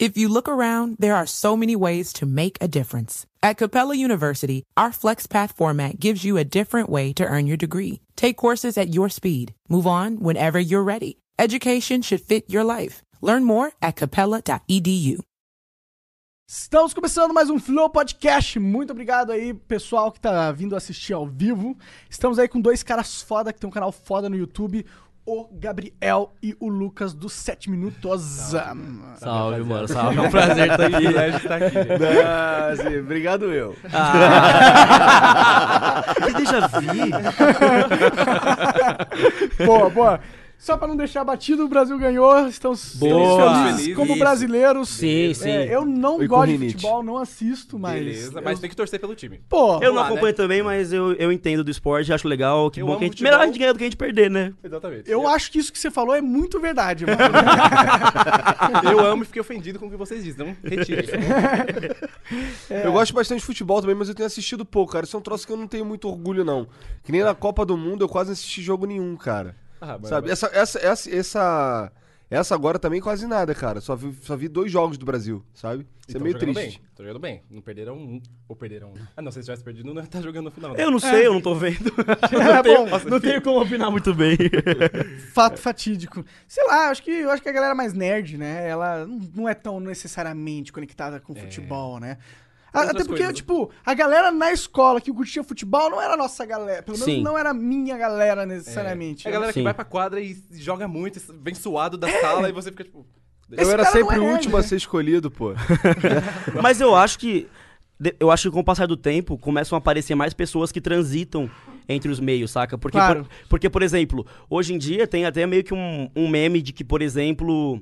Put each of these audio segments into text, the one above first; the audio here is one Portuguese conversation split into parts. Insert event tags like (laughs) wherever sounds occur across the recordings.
If you look around, there are so many ways to make a difference. At Capella University, our FlexPath format gives you a different way to earn your degree. Take courses at your speed. Move on whenever you're ready. Education should fit your life. Learn more at capella.edu. Estamos começando mais um Flow Podcast. Muito obrigado aí, pessoal que tá vindo assistir ao vivo. Estamos aí com dois caras foda que tem um canal foda no YouTube. O Gabriel e o Lucas do 7 Minutos. Salve, mano. Salve. É um prazer (laughs) estar aqui. estar aqui, gente. Ah, sim, obrigado eu. Ah. que déjà vu. boa, boa. Só pra não deixar batido, o Brasil ganhou. Estamos Boa. felizes Feliz. como Isso. brasileiros. Sim, sim. É, eu não E gosto de futebol, não assisto, mas. Beleza, eu- mas tem que torcer pelo time. Pô, Eu não lá, acompanho né? também, mas eu, eu entendo do esporte, acho legal. Que Eu bom que a gente. futebol. Melhor a gente ganhar do que a gente perder, né? Exatamente. eu acho que isso que você falou é muito verdade, mano. (laughs) eu amo e fiquei ofendido com o que vocês dizem. Não retire. (laughs) Eu gosto bastante de futebol também, mas eu tenho assistido pouco, cara. Isso é um troço que eu não tenho muito orgulho, não. Que nem na Copa do Mundo eu quase não assisti jogo nenhum, cara. Ah, Sabe? Essa, essa, essa, essa, essa agora também quase nada, cara. Só vi, só vi dois jogos do Brasil, sabe? Isso é meio jogando triste. Bem. Tô jogando bem. Não perderam um. Ou perderam um. Ah, não. Se eles tivessem perdido, não tá jogando no final. né? Eu não sei, eu não tô vendo. (laughs) É bom, não tenho como opinar muito bem. (laughs) fato fatídico. Sei lá, acho que eu acho que a galera mais nerd, né? Ela não- não é tão necessariamente conectada com futebol, né? A- Até porque, coisas. tipo, a galera na escola que curtia futebol não era a nossa galera. Pelo menos Sim. não era a minha galera necessariamente. É a galera Sim. que vai pra quadra e joga muito, vem suado da sala e você fica tipo. Eu Esse era cara sempre é o nerd, último né? a ser escolhido, pô. (laughs) Mas eu acho que. Eu acho que com o passar do tempo começam a aparecer mais pessoas que transitam entre os meios, saca? Porque, Claro. por, porque por exemplo, hoje em dia tem até meio que um, um meme de que, por exemplo,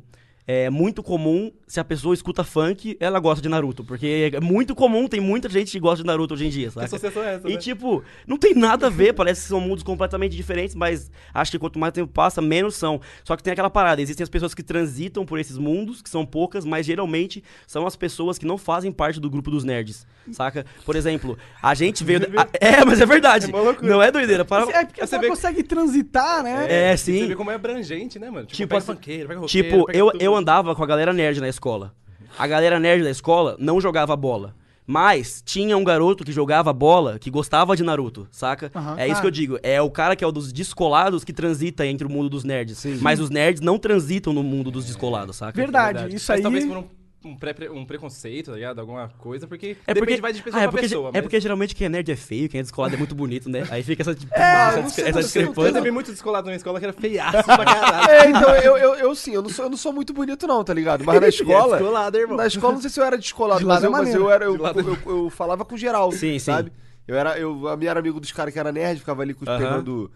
é muito comum, se a pessoa escuta funk, ela gosta de Naruto. Porque é muito comum, tem muita gente que gosta de Naruto hoje em dia, Que saca? associação é essa? E né? tipo, não tem nada a ver, parece que são mundos completamente diferentes, mas acho que quanto mais tempo passa, menos são. Só que tem aquela parada, existem as pessoas que transitam por esses mundos, que são poucas, mas geralmente são as pessoas que não fazem parte do grupo dos nerds, saca? Por exemplo, a gente veio... da- é, mas é verdade. É não é doideira. Para... É porque Você vê- consegue transitar, né? É, sim. Você vê como é abrangente, né, mano? Tipo, Tipo, pega assim, funkeiro, pega roqueiro, Tipo, pega eu, tudo. eu andava com a galera nerd na escola. A galera nerd da escola não jogava bola. Mas tinha um garoto que jogava bola que gostava de Naruto, saca? Aham, é isso claro. que eu digo. É o cara que é o dos descolados que transita entre o mundo dos nerds. Mas os nerds não transitam no mundo dos descolados, saca? Verdade, isso Mas aí. talvez por um, um, pré- um preconceito, tá ligado? Alguma coisa, porque É depende porque, vai de pessoa ah, é pra porque, pessoa. é mas- porque geralmente quem é nerd é feio, quem é descolado é muito bonito, né? Aí fica essa, tipo, É, essa, sei, essa não Eu discrepância. teve muito descolado na escola que era feiaço pra caralho. (laughs) É, então, (laughs) eu, eu, eu sim, eu não, sou, eu não sou muito bonito, não, tá ligado? Mas (laughs) na escola. é descolado, irmão. Na escola, não sei se eu era descolado, De mas eu, é mas eu era. Eu, é- eu, eu falava com geral. Sim, sim. sabe? Eu era. Eu, a minha era amigo dos caras que era nerd, ficava ali com os Aham. pegando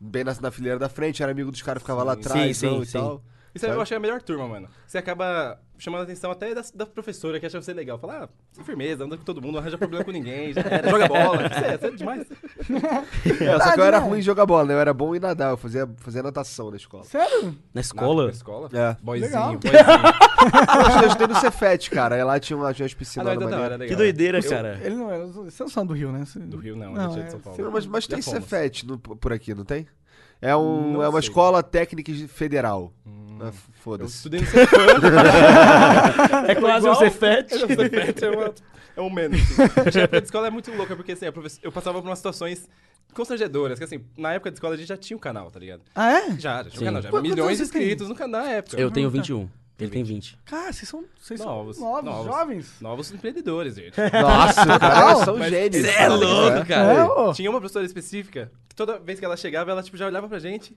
bem na, na fileira da frente, era amigo dos caras que ficava lá Sim, atrás sim, não, e sim. Isso Sabe? eu achei a melhor turma, mano. Você acaba chamando a atenção até da, da professora que acha você legal. Fala, ah, sem firmeza, anda com todo mundo, não arranja problema com ninguém, já era, joga bola. Isso é, isso é demais. (laughs) É, só que eu era né? ruim em jogar bola, né? Eu era bom em nadar, eu fazia, fazia natação na escola. Sério? Na escola? Na escola? É. Boizinho, Legal. boizinho. (laughs) eu estudei no Cefet, cara. Aí lá tinha, uma, tinha umas Ah, piscinas não, lá então da hora, maneiras. legal. Que doideira, Eu- cara. Ele não é. Vocês não são do Rio, né? Você- Do Rio não, Não, é é- de São Paulo. Não, mas, mas tem fomos. Cefet no- por aqui, não tem? É, um, Não é uma sei. escola técnica federal. Ah, Eu Foda-se. estudei no Cefam. É quase um Cefete. É, o Cefet é, uma, é um menos. Assim. A época de escola é muito louca, porque assim, eu passava por umas situações constrangedoras, que assim, na época de escola a gente já tinha um canal, tá ligado? Ah, é? Já, já tinha um canal, já. Qu- Milhões de você tem? inscritos no canal na época. Eu tenho 21. Ele tem 20. Cara, vocês são, vocês Novos, são novos, novos. jovens. Novos empreendedores, gente. (laughs) Nossa, cara, são Mas- gênios. Cê é louco, cara. É. Tinha uma professora específica, que toda vez que ela chegava, ela tipo, já olhava pra gente.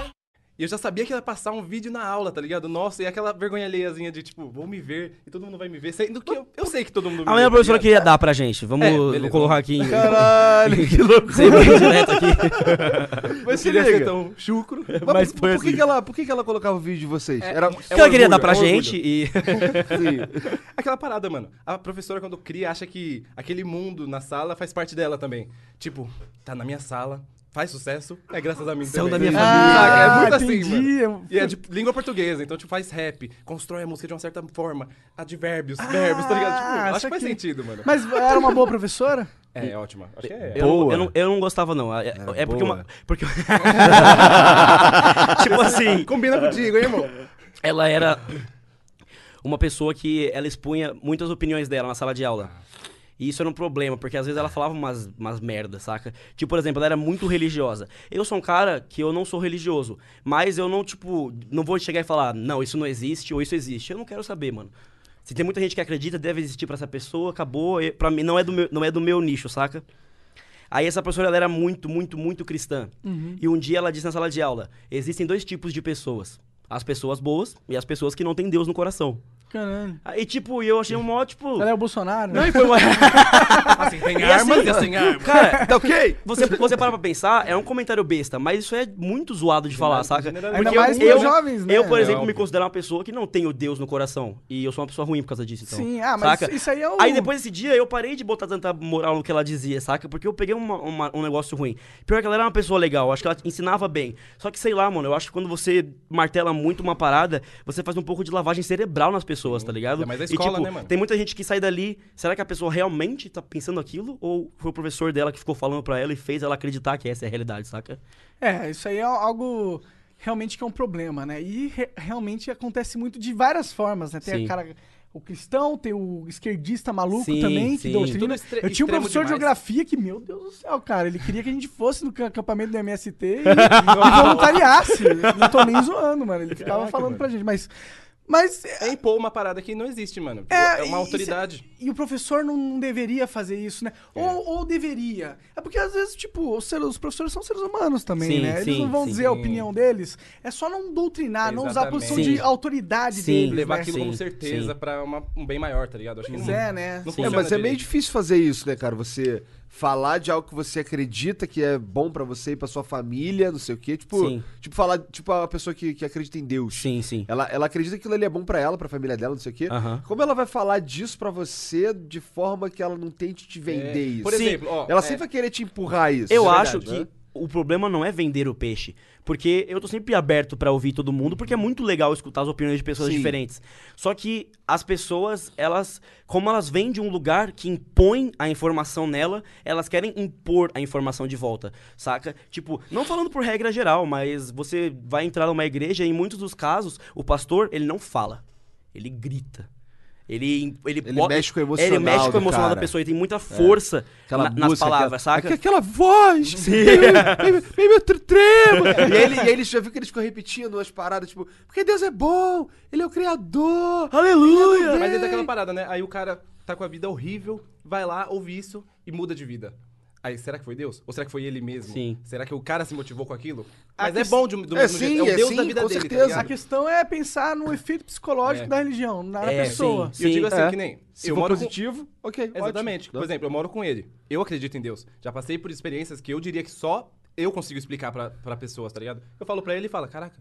E eu já sabia que ia passar um vídeo na aula, tá ligado? Nossa, e aquela vergonha alheiazinha de, tipo, vou me ver e todo mundo vai me ver. Sendo que eu, eu sei que todo mundo me A vê. minha tá professora ligado? queria dar pra gente. Vamos É, beleza. colocar aqui. em- Caralho, (laughs) que loucura. Sem bem direto aqui. (laughs) Mas se Queria ser liga. tão chucro. Mas, Mas por, foi por que, assim. que ela, por que, que ela colocava o vídeo de vocês? Era, O que ela queria dar pra é um orgulho. gente e. (laughs) Sim. Aquela parada, mano. A professora, quando cria, acha que aquele mundo na sala faz parte dela também. Tipo, tá na minha sala, faz sucesso, é graças a mim São também. da minha Saca? família. É muito Ah, assim, entendi. mano. E é de língua portuguesa, então, tipo, faz rap, constrói a música de uma certa forma, advérbios, verbos, tá ligado? Tipo, Ah, acho que faz aqui. sentido, mano. Mas era uma boa professora? É, é ótima. Acho que é. Eu, não- Boa. eu, não, eu não gostava, não. É, é porque boa. uma. Porque... (laughs) tipo assim, Combina contigo, hein, irmão? ela era uma pessoa que ela expunha muitas opiniões dela na sala de aula. E isso era um problema, porque às vezes ela falava umas, umas merdas, saca? Tipo, por exemplo, ela era muito religiosa. Eu sou um cara que eu não sou religioso, mas eu não, tipo, não vou chegar e falar, não, isso não existe ou isso existe. Eu não quero saber, mano. Se tem muita gente que acredita, deve existir pra essa pessoa, acabou. E Pra mim, não é do meu, não é do meu nicho, saca? Aí essa professora ela era muito, muito, muito cristã. E um dia ela disse na sala de aula: existem dois tipos de pessoas. As pessoas boas e as pessoas que não têm Deus no coração. Caralho. Aí, tipo, eu achei um mó, tipo. Ela é o Bolsonaro? Não, e foi uma. (laughs) Assim, tem E armas assim, e assim armas. Cara, Tá ok? você, você para pra pensar, é um comentário besta, mas isso é muito zoado de falar, saca? Ainda Porque mais eu, pros jovens, né? eu, por É exemplo, me óbvio. considero uma pessoa que não tem o Deus no coração. E eu sou uma pessoa ruim por causa disso, então. Sim, ah, mas saca? isso aí é o... Aí depois desse dia eu parei de botar tanta moral no que ela dizia, saca? Porque eu peguei uma- uma- um negócio ruim. Pior que ela era uma pessoa legal, eu acho que ela ensinava bem. Só que sei lá, mano, eu acho que quando você martela muito uma parada, você faz um pouco de lavagem cerebral nas pessoas, tá ligado? Mais na e escola, tipo, né, mano? tem muita gente que sai dali, será que a pessoa realmente tá pensando aquilo? Ou foi o professor dela que ficou falando pra ela e fez ela acreditar que essa é a realidade, saca? É, isso aí é algo realmente que é um problema, né? E re- realmente acontece muito de várias formas, né? Tem Sim. a cara, o cristão, tem o esquerdista maluco Sim, também, que sim. doutrina. Tudo extre- Eu tinha um professor de demais. geografia que, meu Deus do céu, cara, ele queria que a gente fosse no ca- acampamento do MST e, (laughs) e voluntariasse. Não tô nem zoando, mano. Ele ficava Caraca, falando mano. pra gente, mas... Mas É impor uma parada que não existe, mano. É, É, uma autoridade. E, o professor não, não deveria fazer isso, né? Ou, ou deveria. É porque às vezes, tipo, os, seres- os professores são seres humanos também, Sim, né? Eles sim, não vão sim. dizer a opinião deles. É só não doutrinar, não usar a posição de autoridade Sim. deles. Levar né? aquilo Sim, como certeza sim. pra uma- um bem maior, tá ligado? Acho que Pois não, é, né? não É, É, mas é meio difícil fazer isso, né, cara? Você falar de algo que você acredita que é bom pra você e pra sua família, não sei o quê. Tipo, Sim. tipo falar, tipo a pessoa que, que acredita em Deus. Sim, sim. Ela, ela acredita que aquilo ali é bom pra ela, pra família dela, não sei o quê. Aham. Como ela vai falar disso pra você de forma que ela não tente te vender É, isso? Por Sim. exemplo, ó, ela é, sempre vai querer te empurrar isso. Eu é acho verdade, que né? O problema não é vender o peixe. Porque eu tô sempre aberto pra ouvir todo mundo, porque é muito legal escutar as opiniões de pessoas Sim. diferentes. Só que as pessoas, elas, como elas vêm de um lugar que impõe a informação nela, elas querem impor a informação de volta, saca? Tipo, não falando por regra geral, mas você vai entrar numa igreja e em muitos dos casos, o pastor, ele não fala. Ele grita. Ele, ele, Ele bota- mexe com o Ele emocional mexe com o emocional da pessoa e tem muita força Aquela na- nas música, palavras, aquela, saca? Aquela voz! Vem meu tr- tremo! (laughs) e, ele, e eles já viu que eles ficam repetindo as paradas, tipo, porque Deus é bom, Ele é o Criador! Aleluia! Mas é daquela parada, né? Aí o cara tá com a vida horrível, vai lá, ouve isso e muda de vida. Aí, será que foi Deus? Ou será que foi ele mesmo? Sim. Será que o cara se motivou com aquilo? Mas é ques- bom de, do É, mesmo sim, jeito. É é o Deus sim, da vida com dele, certeza. tá? A questão é pensar no efeito psicológico É. da religião, na É, pessoa. sim. E eu digo assim, É. que nem... Se eu for moro com- positivo, ok, ótimo. Exatamente. Por Né? exemplo, eu moro com ele. Eu acredito em Deus. Já passei por experiências que eu diria que só eu consigo explicar pra, pra pessoas, tá ligado? Eu falo pra ele e fala, caraca,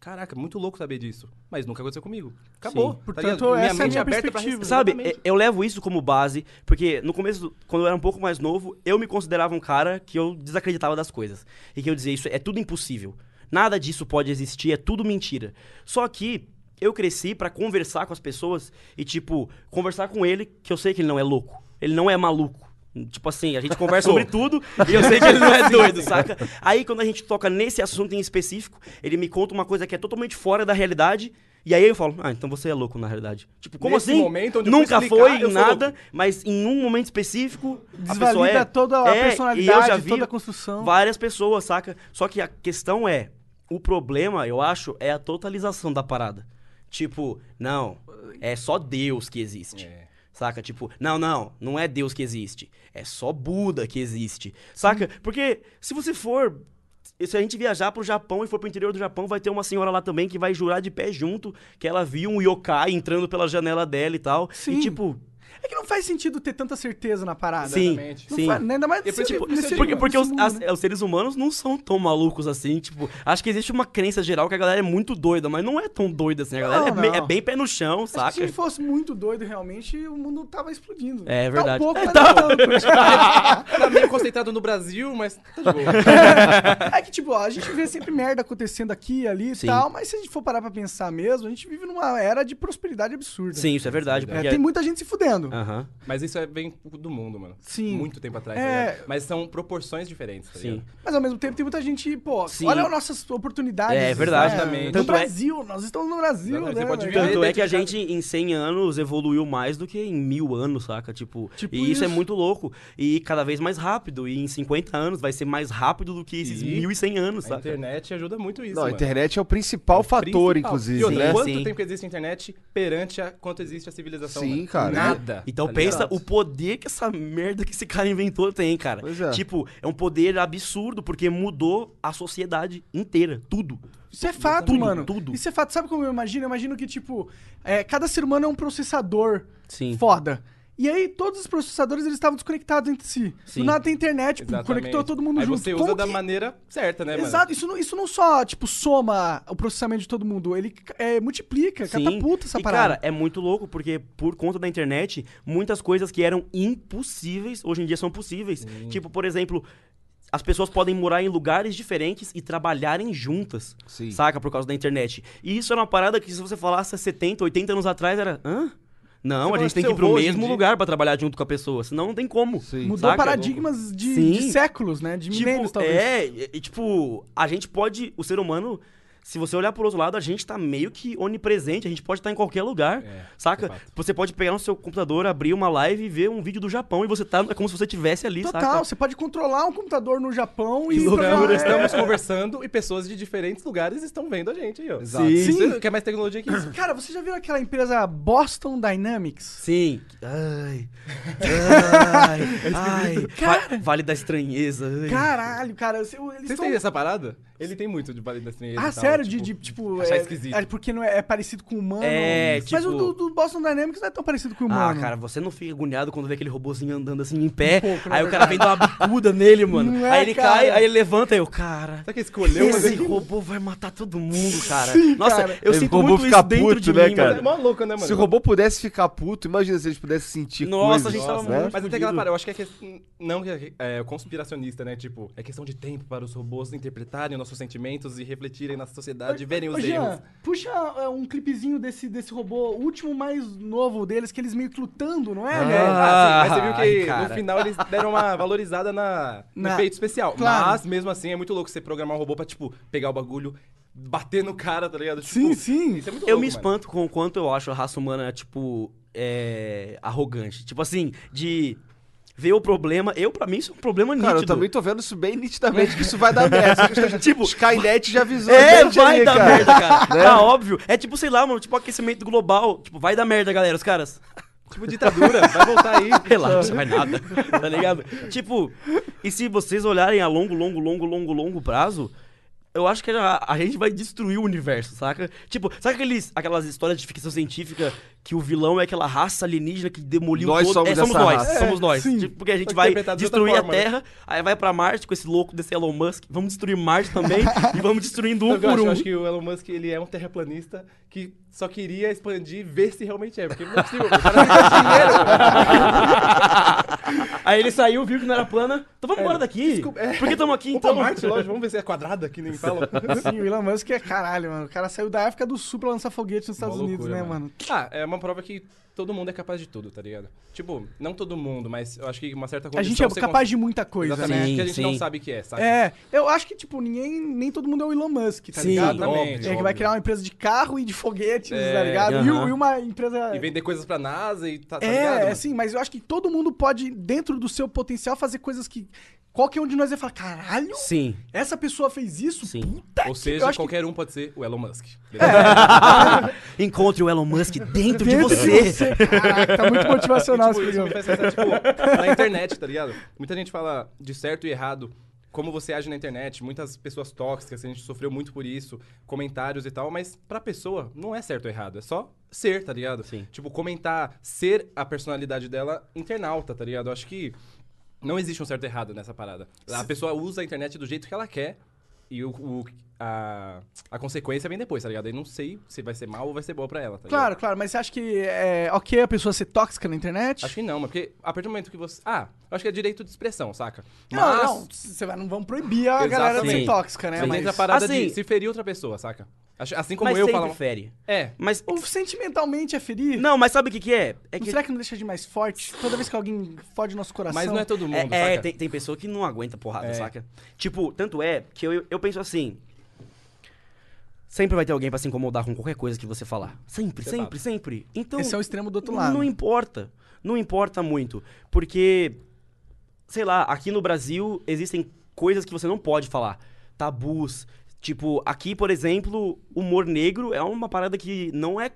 caraca, muito louco saber disso. Mas nunca aconteceu comigo. Acabou. Sim. tá Portanto, ligado? essa é a minha aberta pra perspectiva. receber. Sabe, Exatamente. eu levo isso como base, porque no começo, do- quando eu era um pouco mais novo, eu me considerava um cara que eu desacreditava das coisas. E que eu dizia, isso é tudo impossível. Nada disso pode existir, é tudo mentira. Só que eu cresci pra conversar com as pessoas e, tipo, conversar com ele, que eu sei que ele não é louco. Ele não é maluco. Tipo assim, a gente conversa (laughs) sobre tudo e eu sei que ele não é (laughs) doido, saca? Aí quando a gente toca nesse assunto em específico, ele me conta uma coisa que é totalmente fora da realidade. E aí eu falo, ah, então você é louco na realidade. Tipo, como Nesse assim? momento onde Nunca explicar, foi nada, louco. mas em um momento específico, a Desvalida pessoa é. toda a É, personalidade, e eu já vi toda a construção. Várias pessoas, saca? Só que a questão é, o problema, eu acho, é a totalização da parada. Tipo, não, é só Deus que existe. É. Saca? Tipo, não, não, não é Deus que existe. É só Buda que existe. Saca? Porque se você for se a gente viajar pro Japão e for pro interior do Japão, vai ter uma senhora lá também que vai jurar de pé junto que ela viu um yokai entrando pela janela dela e tal. Sim. E tipo, É que não faz sentido ter tanta certeza na parada. sim. Não sim. faz- né? ainda mais E por- nesse- tipo, Porque, porque os, as- né? os seres humanos não são tão malucos assim, tipo, acho que existe uma crença geral que a galera é muito doida, mas não é tão doida assim, a galera Não, é, bem, não. é bem pé no chão, Acho que saca? se ele fosse muito doido realmente, o mundo tava explodindo. É Tá verdade. um pouco, É, tá- tanto. Tá meio concentrado no Brasil, mas tá de boa. (laughs) É que, tipo, ó, a gente vê sempre merda acontecendo aqui e ali e tal, mas se a gente for parar pra pensar mesmo, a gente vive numa era de prosperidade absurda. Sim, isso é verdade. É, porque- tem muita gente se fudendo. Aham. Mas isso é bem do mundo, mano. Sim. Muito tempo atrás, É. tá ligado? Mas são proporções diferentes, tá Sim. ligado? Mas ao mesmo tempo tem muita gente, pô, Sim. olha as nossas oportunidades. É verdade. né? Exatamente. No Tanto é- Brasil, nós estamos no Brasil, Exatamente, né? você pode velho? Tanto é que a gente, em 100 anos, evoluiu mais do que em mil anos, saca? Tipo, Tipo e isso, é isso. muito louco. E cada vez mais rápido. E em 50 anos vai ser mais rápido do que esses E 1100 anos, A saca? internet ajuda muito isso, Não, a mano. internet é o principal fator, Principal. inclusive, E outra, né? Quanto sim. tempo existe a internet perante a quanto existe a civilização? Sim, mano? cara. Nada. Então tá pensa ligado? o poder que essa merda que esse cara inventou tem, cara. Pois é. Tipo, é um poder absurdo, porque mudou a sociedade inteira. Tudo. Isso é fato, Tudo, mano. tudo. Isso é fato. Sabe como eu imagino? Eu imagino que, tipo, é, cada ser humano é um processador Sim. foda. E aí, todos os processadores, eles estavam desconectados entre si. Sim. Do nada tem internet, tipo, conectou todo mundo Aí junto. você Como usa da que- maneira certa, né, mano? Exato, isso não, isso não só, tipo, soma o processamento de todo mundo, ele é, multiplica, Sim. catapulta essa e, parada. cara, é muito louco, porque por conta da internet, muitas coisas que eram impossíveis, hoje em dia são possíveis. Tipo, por exemplo, as pessoas podem morar em lugares diferentes e trabalharem juntas, Sim. saca? Por causa da internet. E isso era uma parada que se você falasse há 70, 80 anos atrás, era... Hã? Não, Você a gente tem que ir pro mesmo lugar pra trabalhar junto com a pessoa, senão não tem como. Sim. Mudou saca? paradigmas de, de séculos, né? De milênios, Tipo, talvez. é, e, e, tipo, a gente pode, o ser humano, se você olhar por outro lado, a gente tá meio que onipresente, a gente pode estar em qualquer lugar, É, saca? Você pode pegar no seu computador, abrir uma live e ver um vídeo do Japão e você tá, é como se você estivesse ali, Total, saca? você pode controlar um computador no Japão e... Que loucura, programar- é, Estamos conversando e pessoas de diferentes lugares estão vendo a gente aí, ó. Exato. Sim. Você quer mais tecnologia que isso? (coughs) Cara, você já viu aquela empresa Boston Dynamics? Sim. Ai. Ai. (laughs) ai. Va- Vale da estranheza. ai. Caralho, cara, eles Vocês estão... têm essa parada? Ele tem muito de Vale da Estranheza Ah, e tal, sério? tipo, de, de, tipo, achar é, esquisito. é porque não é, é parecido com o humano. É, Mas tipo- o do, do Boston Dynamics não é tão parecido com o Ah, humano. cara, você não fica agoniado quando vê aquele robôzinho andando assim em pé, Um pouco, na aí o cara vem dar uma bicuda nele, mano. É, aí ele cara? cai, aí ele levanta e eu, cara... Será que escolheu uma Esse vez? robô vai matar todo mundo, cara. Sim, Nossa, cara. eu sinto robô muito fica isso dentro puto, de né, mim, cara? É louco, né, mano? Se o robô pudesse ficar puto, imagina se eles pudessem sentir Nossa, coisas. a gente tava né? muito- Mas não tem aquela parada, eu acho que é questão, não que é, é conspiracionista, né? Tipo, é questão de tempo para os robôs interpretarem nossos sentimentos e refletirem na sociedade, verem os erros. puxa é, um clipezinho desse, desse robô, o último mais novo deles, que eles meio que lutando, não é, Ah, velho? Ah, sim, mas você viu Ai, que cara. no final eles deram uma valorizada na, no Na- efeito especial. Claro. Mas, mesmo assim, é muito louco você programar um robô pra, tipo, pegar o bagulho, bater no cara, tá ligado? Sim, Tipo, sim. Isso é muito Eu louco, me mano. espanto com o quanto eu acho a raça humana, tipo, é, arrogante. Tipo assim, de ver o problema. Eu, pra mim, isso é um problema nítido. Cara, eu também tô vendo isso bem nitidamente, que isso vai dar merda. tipo, Skynet já avisou É, vai ali, dar cara. merda, cara. (laughs) Tá óbvio. É tipo, sei lá, mano, tipo aquecimento global. Tipo, vai dar merda, galera, os caras. Tipo, ditadura, vai voltar aí. (laughs) Relaxa, vai nada. Tá ligado? Tipo, e se vocês olharem a longo, longo, longo, longo, longo prazo, eu acho que a, a gente vai destruir o universo, saca? Tipo, sabe aqueles, aquelas histórias de ficção científica que o vilão é aquela raça alienígena que demoliu Nós todo... somos é, somos essa nós, raça. somos nós. sim. Tipo, porque a gente vai interpretado de destruir a forma, né? Terra, aí vai pra Marte com esse louco desse Elon Musk, vamos destruir Marte também e vamos destruindo um Eu por acho, um. eu acho que o Elon Musk, ele é um terraplanista que só queria expandir e ver se realmente é. Porque não é possível, o cara não tem dinheiro. (laughs) Aí ele saiu, viu que não era plana, então vamos embora daqui. desculpa, é. Por que estamos aqui então? Marte, lógico, vamos ver se é quadrada, que nem falam. Sim, o Elon Musk é caralho, mano. O cara saiu da África do Sul pra lançar foguete nos Estados Uma Unidos, loucura, né, mano? Ah, é uma prova que todo mundo é capaz de tudo, tá ligado? Tipo, não todo mundo, mas eu acho que uma certa A condição gente é você capaz cons- de muita coisa, Exatamente, né? Sim, que a gente sim. não sabe o que é, sabe? É, eu acho que, tipo, ninguém, nem todo mundo é o Elon Musk, tá Sim, ligado? exatamente, É que vai criar uma empresa de carro e de foguetes, É, tá ligado? E, aham. e uma empresa... E vender coisas pra NASA e tá, tá É, ligado? é sim, mas eu acho que todo mundo pode, dentro do seu potencial, fazer coisas que qualquer um de nós vai falar, caralho, Sim. essa pessoa fez isso? Sim. Puta Ou que- seja, que qualquer um pode ser o Elon Musk. (laughs) (laughs) Encontre o Elon Musk dentro, de dentro você. Caraca, tá muito motivacional tipo, esse isso me programa. faz pensar, tipo, na internet, tá ligado? Muita gente fala de certo e errado como você age na internet, muitas pessoas tóxicas, a gente sofreu muito por isso, comentários e tal, mas pra pessoa não é certo ou errado, é só ser, tá ligado? Sim. Tipo, comentar, ser a personalidade dela internauta, tá ligado? Eu acho que não existe um certo e errado nessa parada. A pessoa usa a internet do jeito que ela quer e o, o- a, a consequência vem depois, tá ligado? Aí não sei se vai ser mal ou vai ser boa pra ela, tá ligado? Claro, claro, mas você acha que é ok a pessoa ser tóxica na internet? Acho que não, mas porque a partir do momento que você. Ah, eu acho que é direito de expressão, saca? Não, Mas- não, você vai, não vamos proibir a galera de ser Exatamente. tóxica, né? Mas entra a parada Assim- de se ferir outra pessoa, saca? Acho- Assim como mas eu sempre falo. fere. É. Mas, o sentimentalmente é ferir. não, mas sabe o que que é? É Não que será que não deixa de mais forte? Toda vez que alguém fode nosso coração. Mas não é todo mundo, É, é, saca? tem, tem pessoa que não aguenta porrada, É. saca? Tipo, tanto é que eu, eu penso assim. Sempre vai ter alguém pra se incomodar com qualquer coisa que você falar. Sempre, Você sempre, sempre. Então. Esse é o extremo do outro lado. Não importa. Não importa muito. Porque, sei lá, aqui no Brasil existem coisas que você não pode falar. Tabus. Tipo, aqui, por exemplo, humor negro é uma parada que não é.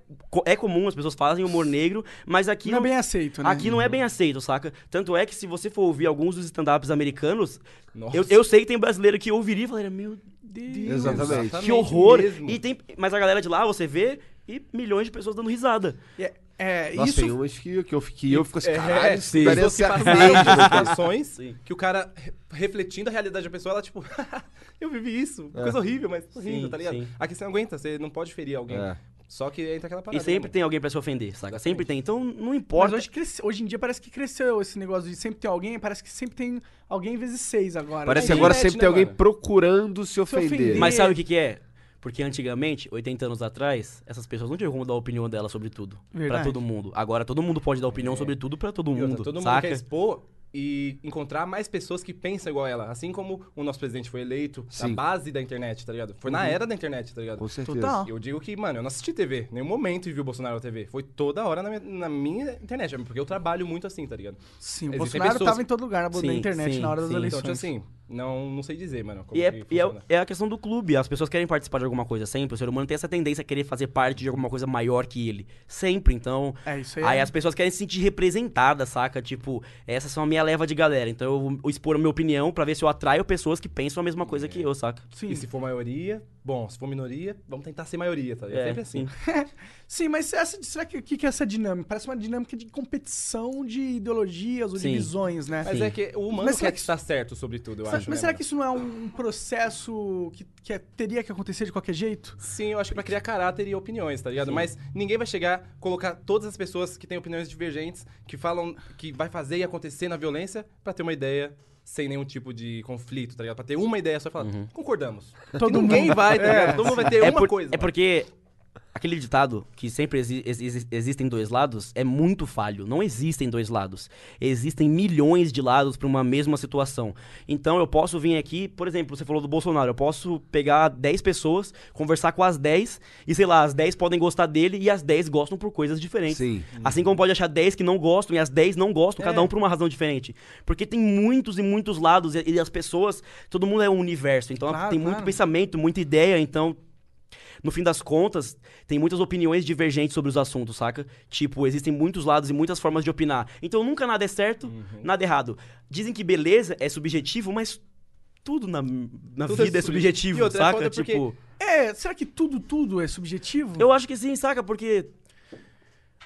É comum, as pessoas fazem humor negro, mas aqui Não é bem aceito, né? Aqui não é bem aceito, saca? Tanto é que se você for ouvir alguns dos stand-ups americanos, Nossa. eu, eu sei que tem brasileiro que ouviria e falaria, meu Deus, Exatamente. que horror. mesmo. E tem, mas a galera de lá, você vê, e milhões de pessoas dando risada. É, é, Nossa, isso. tem umas que, que eu, que eu fico assim, É, caralho, sim. Pessoas que né, (laughs) situações Sim. que o cara, re- refletindo a realidade da pessoa, ela tipo, (laughs) eu vivi isso, coisa horrível, mas tô rindo, Sim, tá ligado? sim. Aqui você não aguenta, você não pode ferir alguém. É. Só que entra aquela E parada. sempre né, tem alguém pra se ofender, saca? Sempre tem. Então não Mas importa. hoje, cresce- hoje em dia parece que cresceu esse negócio de sempre ter alguém, parece que sempre tem alguém vezes seis agora. Parece que né? agora internet, sempre né, tem alguém mano? procurando se ofender. ofender. Mas sabe o que, que é? Porque antigamente, 80 anos atrás, essas pessoas não tinham como dar a opinião dela sobre tudo. Pra Verdade. todo mundo. Agora todo mundo pode dar opinião sobre tudo pra todo E outra, mundo. todo mundo saca? quer expor e encontrar mais pessoas que pensam igual a ela. Assim como o nosso presidente foi eleito na Sim. base da internet, tá ligado? Foi na era da internet, tá ligado? Com certeza. Total. Eu digo que, mano, eu não assisti TV, nenhum momento e vi o Bolsonaro na TV. Foi toda hora na minha, na minha internet, porque eu trabalho muito assim, tá ligado? Sim, o Existem Bolsonaro pessoas- tava em todo lugar na, na Sim, internet sim, na hora das sim. eleições. Então, tipo assim, não, não sei dizer, mano. Como E é, que e é- funciona. é a questão do clube. As pessoas querem participar de alguma coisa sempre. O ser humano tem essa tendência a querer fazer parte de alguma coisa maior que ele. Sempre. Então. É, isso aí Aí é- as pessoas querem se sentir representadas, saca? Tipo, essas são a minha leva de galera. Então eu vou expor a minha opinião pra ver se eu atraio pessoas que pensam a mesma coisa que eu, saca? Sim. E se for maioria, bom, se for minoria, vamos tentar ser maioria, tá ligado? É, sempre assim. sim. (laughs) Sim, mas essa, será que o que, que é essa dinâmica? Parece uma dinâmica de competição de ideologias ou de Sim. visões, né? Mas Sim. é que o humano quer que- estar certo sobre tudo, eu acho. mas né, será mano? que isso não é um processo que, que é- teria que acontecer de qualquer jeito? Sim, eu acho que pra criar caráter e opiniões, tá ligado? Mas ninguém vai chegar, colocar todas as pessoas que têm opiniões divergentes, que falam que vai fazer e acontecer na violência, pra ter uma ideia sem nenhum tipo de conflito, tá ligado? Pra ter uma ideia só e falar, concordamos. Todo Que ninguém mundo. vai, tá ligado? Todo mundo vai ter É, uma por- coisa. é mano. porque aquele ditado que sempre exi- exi- existem dois lados é muito falho. Não existem dois lados. Existem milhões de lados para uma mesma situação. Então eu posso vir aqui, por exemplo, você falou do Bolsonaro, eu posso pegar 10 pessoas, conversar com as 10 e sei lá, as 10 podem gostar dele e as 10 gostam por coisas diferentes. Sim. Assim como pode achar 10 que não gostam e as 10 não gostam, cada É. um por uma razão diferente. Porque tem muitos e muitos lados e, e as pessoas, todo mundo é um universo. Então Claro, tem muito claro. pensamento, muita ideia, então no fim das contas, tem muitas opiniões divergentes sobre os assuntos, saca? Tipo, existem muitos lados e muitas formas de opinar. Então nunca nada é certo, Uhum. nada é errado. Dizem que beleza é subjetivo, mas tudo na, na Tudo é vida é, subjetivo. subjetivo, é saca? porque- Tipo, É, será que tudo, tudo é subjetivo? eu acho que sim, saca? Porque.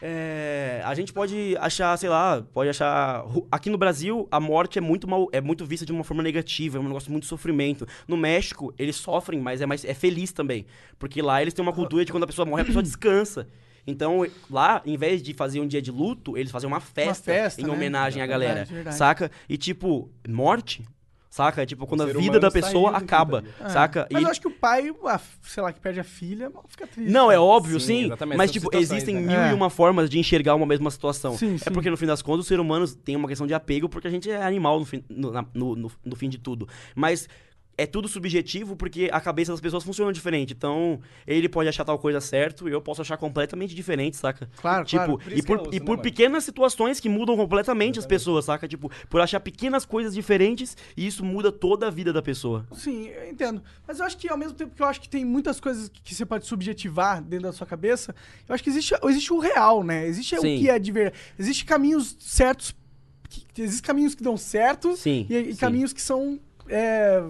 É, a gente pode achar, sei lá, pode achar. Aqui no Brasil, a morte é muito mal, é muito vista de uma forma negativa, é um negócio muito sofrimento. No México, eles sofrem, mas é mais é feliz também. Porque lá eles têm uma cultura de quando a pessoa morre, a pessoa (coughs) descansa. Então, lá, em vez de fazer um dia de luto, eles fazem uma festa, festa, em né? homenagem à Verdade, galera. verdade. Saca? E tipo, morte, saca? É tipo quando a ser vida humano da pessoa acaba, tá É. saca? Mas E- eu acho que o pai, a- sei lá, que perde a filha, fica triste. não, é óbvio, Sim, sim. Mas, tipo, existem né? mil É. e uma formas de enxergar uma mesma situação. Sim, é sim. porque, no fim das contas, os seres humanos têm uma questão de apego, porque a gente é animal no fim, no, na- no- no- no fim de tudo. Mas é tudo subjetivo porque a cabeça das pessoas funciona diferente. Então, ele pode achar tal coisa certo e eu posso achar completamente diferente, saca? Claro, tipo, claro. Por E por, é e por pequenas situações que mudam completamente as pessoas, saca? Tipo, por achar pequenas coisas diferentes e isso muda toda a vida da pessoa. Sim, eu entendo. Mas eu acho que ao mesmo tempo que eu acho que tem muitas coisas que, que você pode subjetivar dentro da sua cabeça, eu acho que existe, existe o real, né? Existe Sim. o que é de verdade. Existem caminhos certos. que- Existem caminhos que dão certo Sim, e, e caminhos que são é,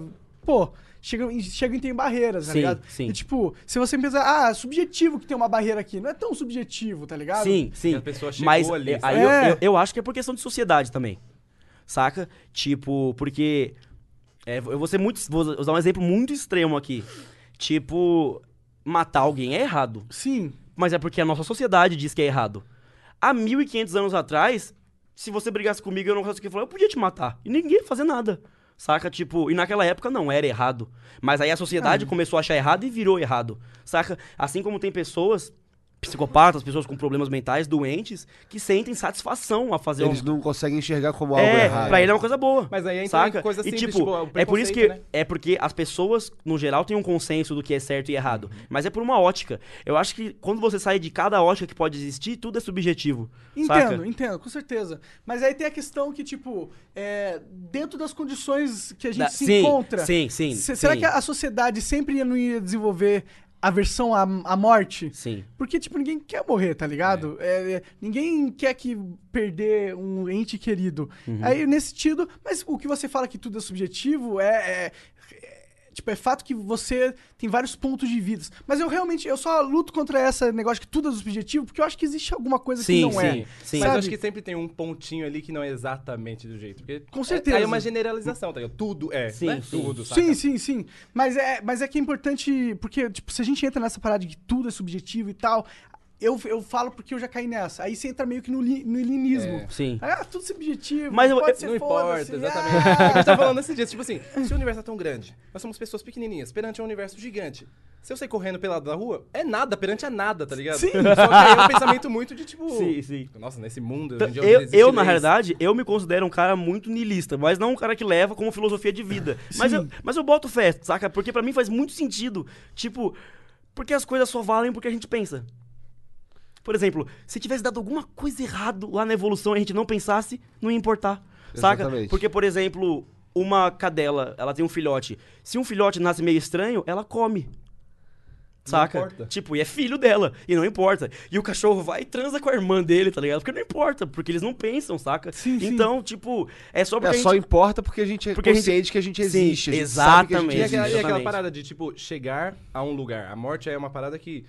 pô, chegam, em- chegam e tem barreiras, tá Sim, ligado? sim. E tipo, se você pensar, ah, é subjetivo que tem uma barreira aqui. Não é tão subjetivo, tá ligado? Sim, sim. a pessoa chegou Mas ali, é, aí eu, É. eu, eu acho que é por questão de sociedade também. Saca? Tipo, porque. é, eu vou ser muito. Vou usar um exemplo muito extremo aqui. Tipo, matar alguém é errado. Sim. Mas é porque a nossa sociedade diz que é errado. Há 1500 anos atrás, se você brigasse comigo e eu não conseguia falar, eu podia te matar. E ninguém ia fazer nada. Saca? Tipo, e naquela época não era errado. Mas aí a sociedade começou a achar errado e virou errado. Saca? Assim como tem pessoas, psicopatas, pessoas com problemas mentais, doentes, que sentem satisfação a fazer Eles um. não conseguem enxergar como algo É, errado. pra ele é uma coisa boa. Mas aí entra saca? coisa e simples, tipo, tipo, é por isso que né? é porque as pessoas no geral têm um consenso do que é certo e errado, mas é por uma ótica. Eu acho que quando você sai de cada ótica que pode existir, tudo é subjetivo. Entendo, saca? entendo, com certeza. Mas aí tem a questão que, tipo, é, dentro das condições que a gente Da- se sim, encontra. sim, sim, se- Será sim. que a sociedade sempre não ia desenvolver aversão à, à morte? Sim. Porque, tipo, ninguém quer morrer, tá ligado? É, é, ninguém quer que perder um ente querido. Uhum. Aí, nesse sentido, mas o que você fala que tudo é subjetivo é. é- é- Tipo, é fato que você tem vários pontos de vida. Mas eu realmente, eu só luto contra esse negócio que tudo é subjetivo, porque eu acho que existe alguma coisa Sim, que não sim, é. sim. Mas sabe? eu acho que sempre tem um pontinho ali que não é exatamente do jeito. Porque Com é- certeza. Aí é uma generalização, tá ligado? Tudo é. Sim, não é sim. tudo, saca? Sim, sim, sim. Mas é, mas é que é importante, porque, tipo, se a gente entra nessa parada de que tudo é subjetivo e tal, eu, eu falo porque eu já caí nessa. Aí você entra meio que no, li, no ilinismo. É. Sim. Ah, tudo subjetivo. Mas eu- pode eu- ser Não importa, exatamente. ah. A gente tá falando esses dias, tipo assim, se o universo é tão grande, nós somos pessoas pequenininhas, perante um universo gigante. Se eu sair correndo pelado na rua, é nada perante a nada, tá ligado? Sim. Só que aí é um pensamento muito de tipo. Sim, sim. Nossa, nesse mundo. Então, onde eu, eu, na realidade, eu me considero um cara muito niilista, mas não um cara que leva como filosofia de vida. Mas eu, mas eu boto fé, saca? Porque pra mim faz muito sentido. Tipo, porque as coisas só valem porque a gente pensa. Por exemplo, se tivesse dado alguma coisa errado lá na evolução e a gente não pensasse, não ia importar. Saca? Exatamente. Porque, por exemplo, uma cadela, ela tem um filhote. Se um filhote nasce meio estranho, ela come. Saca? importa. Tipo, e é filho dela, e não importa. E o cachorro vai e transa com a irmã dele, tá ligado? Porque não importa, porque eles não pensam, saca? Sim, sim. então, tipo, é só porque É, a só gente... importa porque a gente é Porque a gente- consciente que a gente Sim, existe. a gente sabe que a gente E exatamente. aquela, e aquela Exatamente. parada de, tipo, chegar a um lugar. A morte é uma parada que,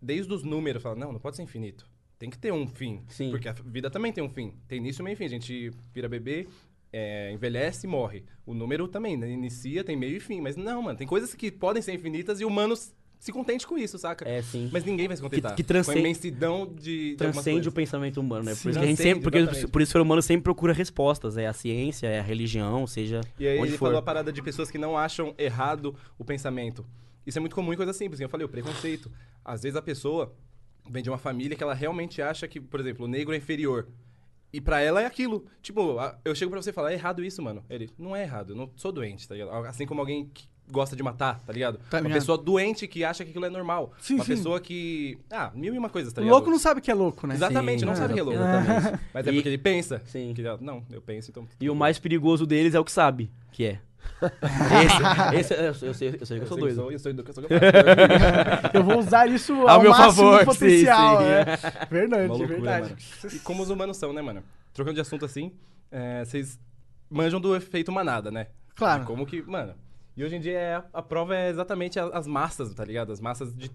desde os números, fala, não, não pode ser infinito. Tem que ter um fim. Sim. Porque a vida também tem um fim. Tem início, meio e fim. A gente vira bebê, é, envelhece e morre. O número também, né? Inicia, tem meio e fim. Mas não, mano, tem coisas que podem ser infinitas e humanos se contente com isso, saca? É, sim. Mas ninguém vai se contentar. que transcende- Com a imensidão de, de Transcende o pensamento humano, né? Sim, Por isso que a gente sempre, porque por isso o ser humano sempre procura respostas. É a ciência, é a religião, seja E aí onde ele for. falou a parada de pessoas que não acham errado o pensamento. Isso é muito comum em coisas simples. Eu falei, o preconceito. Às vezes a pessoa vem de uma família que ela realmente acha que, por exemplo, o negro é inferior. E pra ela é aquilo. Tipo, eu chego pra você e falo, é errado isso, mano. Ele, não é errado, eu não sou doente, tá ligado? Assim como alguém que gosta de matar, tá ligado? Tá uma ligado. pessoa doente que acha que aquilo é normal. Sim, uma sim. pessoa que... Ah, mil e uma coisas, tá O ligado? louco não sabe que é louco, né? Exatamente, Sim, não sabe que é louco. exatamente. Mas é (laughs) E- porque ele pensa. Sim. Que, ele- não, eu penso, então... E o mais perigoso deles é o que sabe, que é. Esse, esse, eu, sei- eu sei, eu sei que eu sou sei doido. Eu sou, eu sou, eu sou capaz. (laughs) Eu vou usar isso ao, Ao meu máximo favor, potencial. sim, sim. é. Verdade, loucura, verdade. mano. E como os humanos são, né, mano? Trocando de assunto assim, é, vocês manjam do efeito manada, né? Claro. De Como que, mano. E hoje em dia é, a prova é exatamente as massas, tá ligado? As massas de,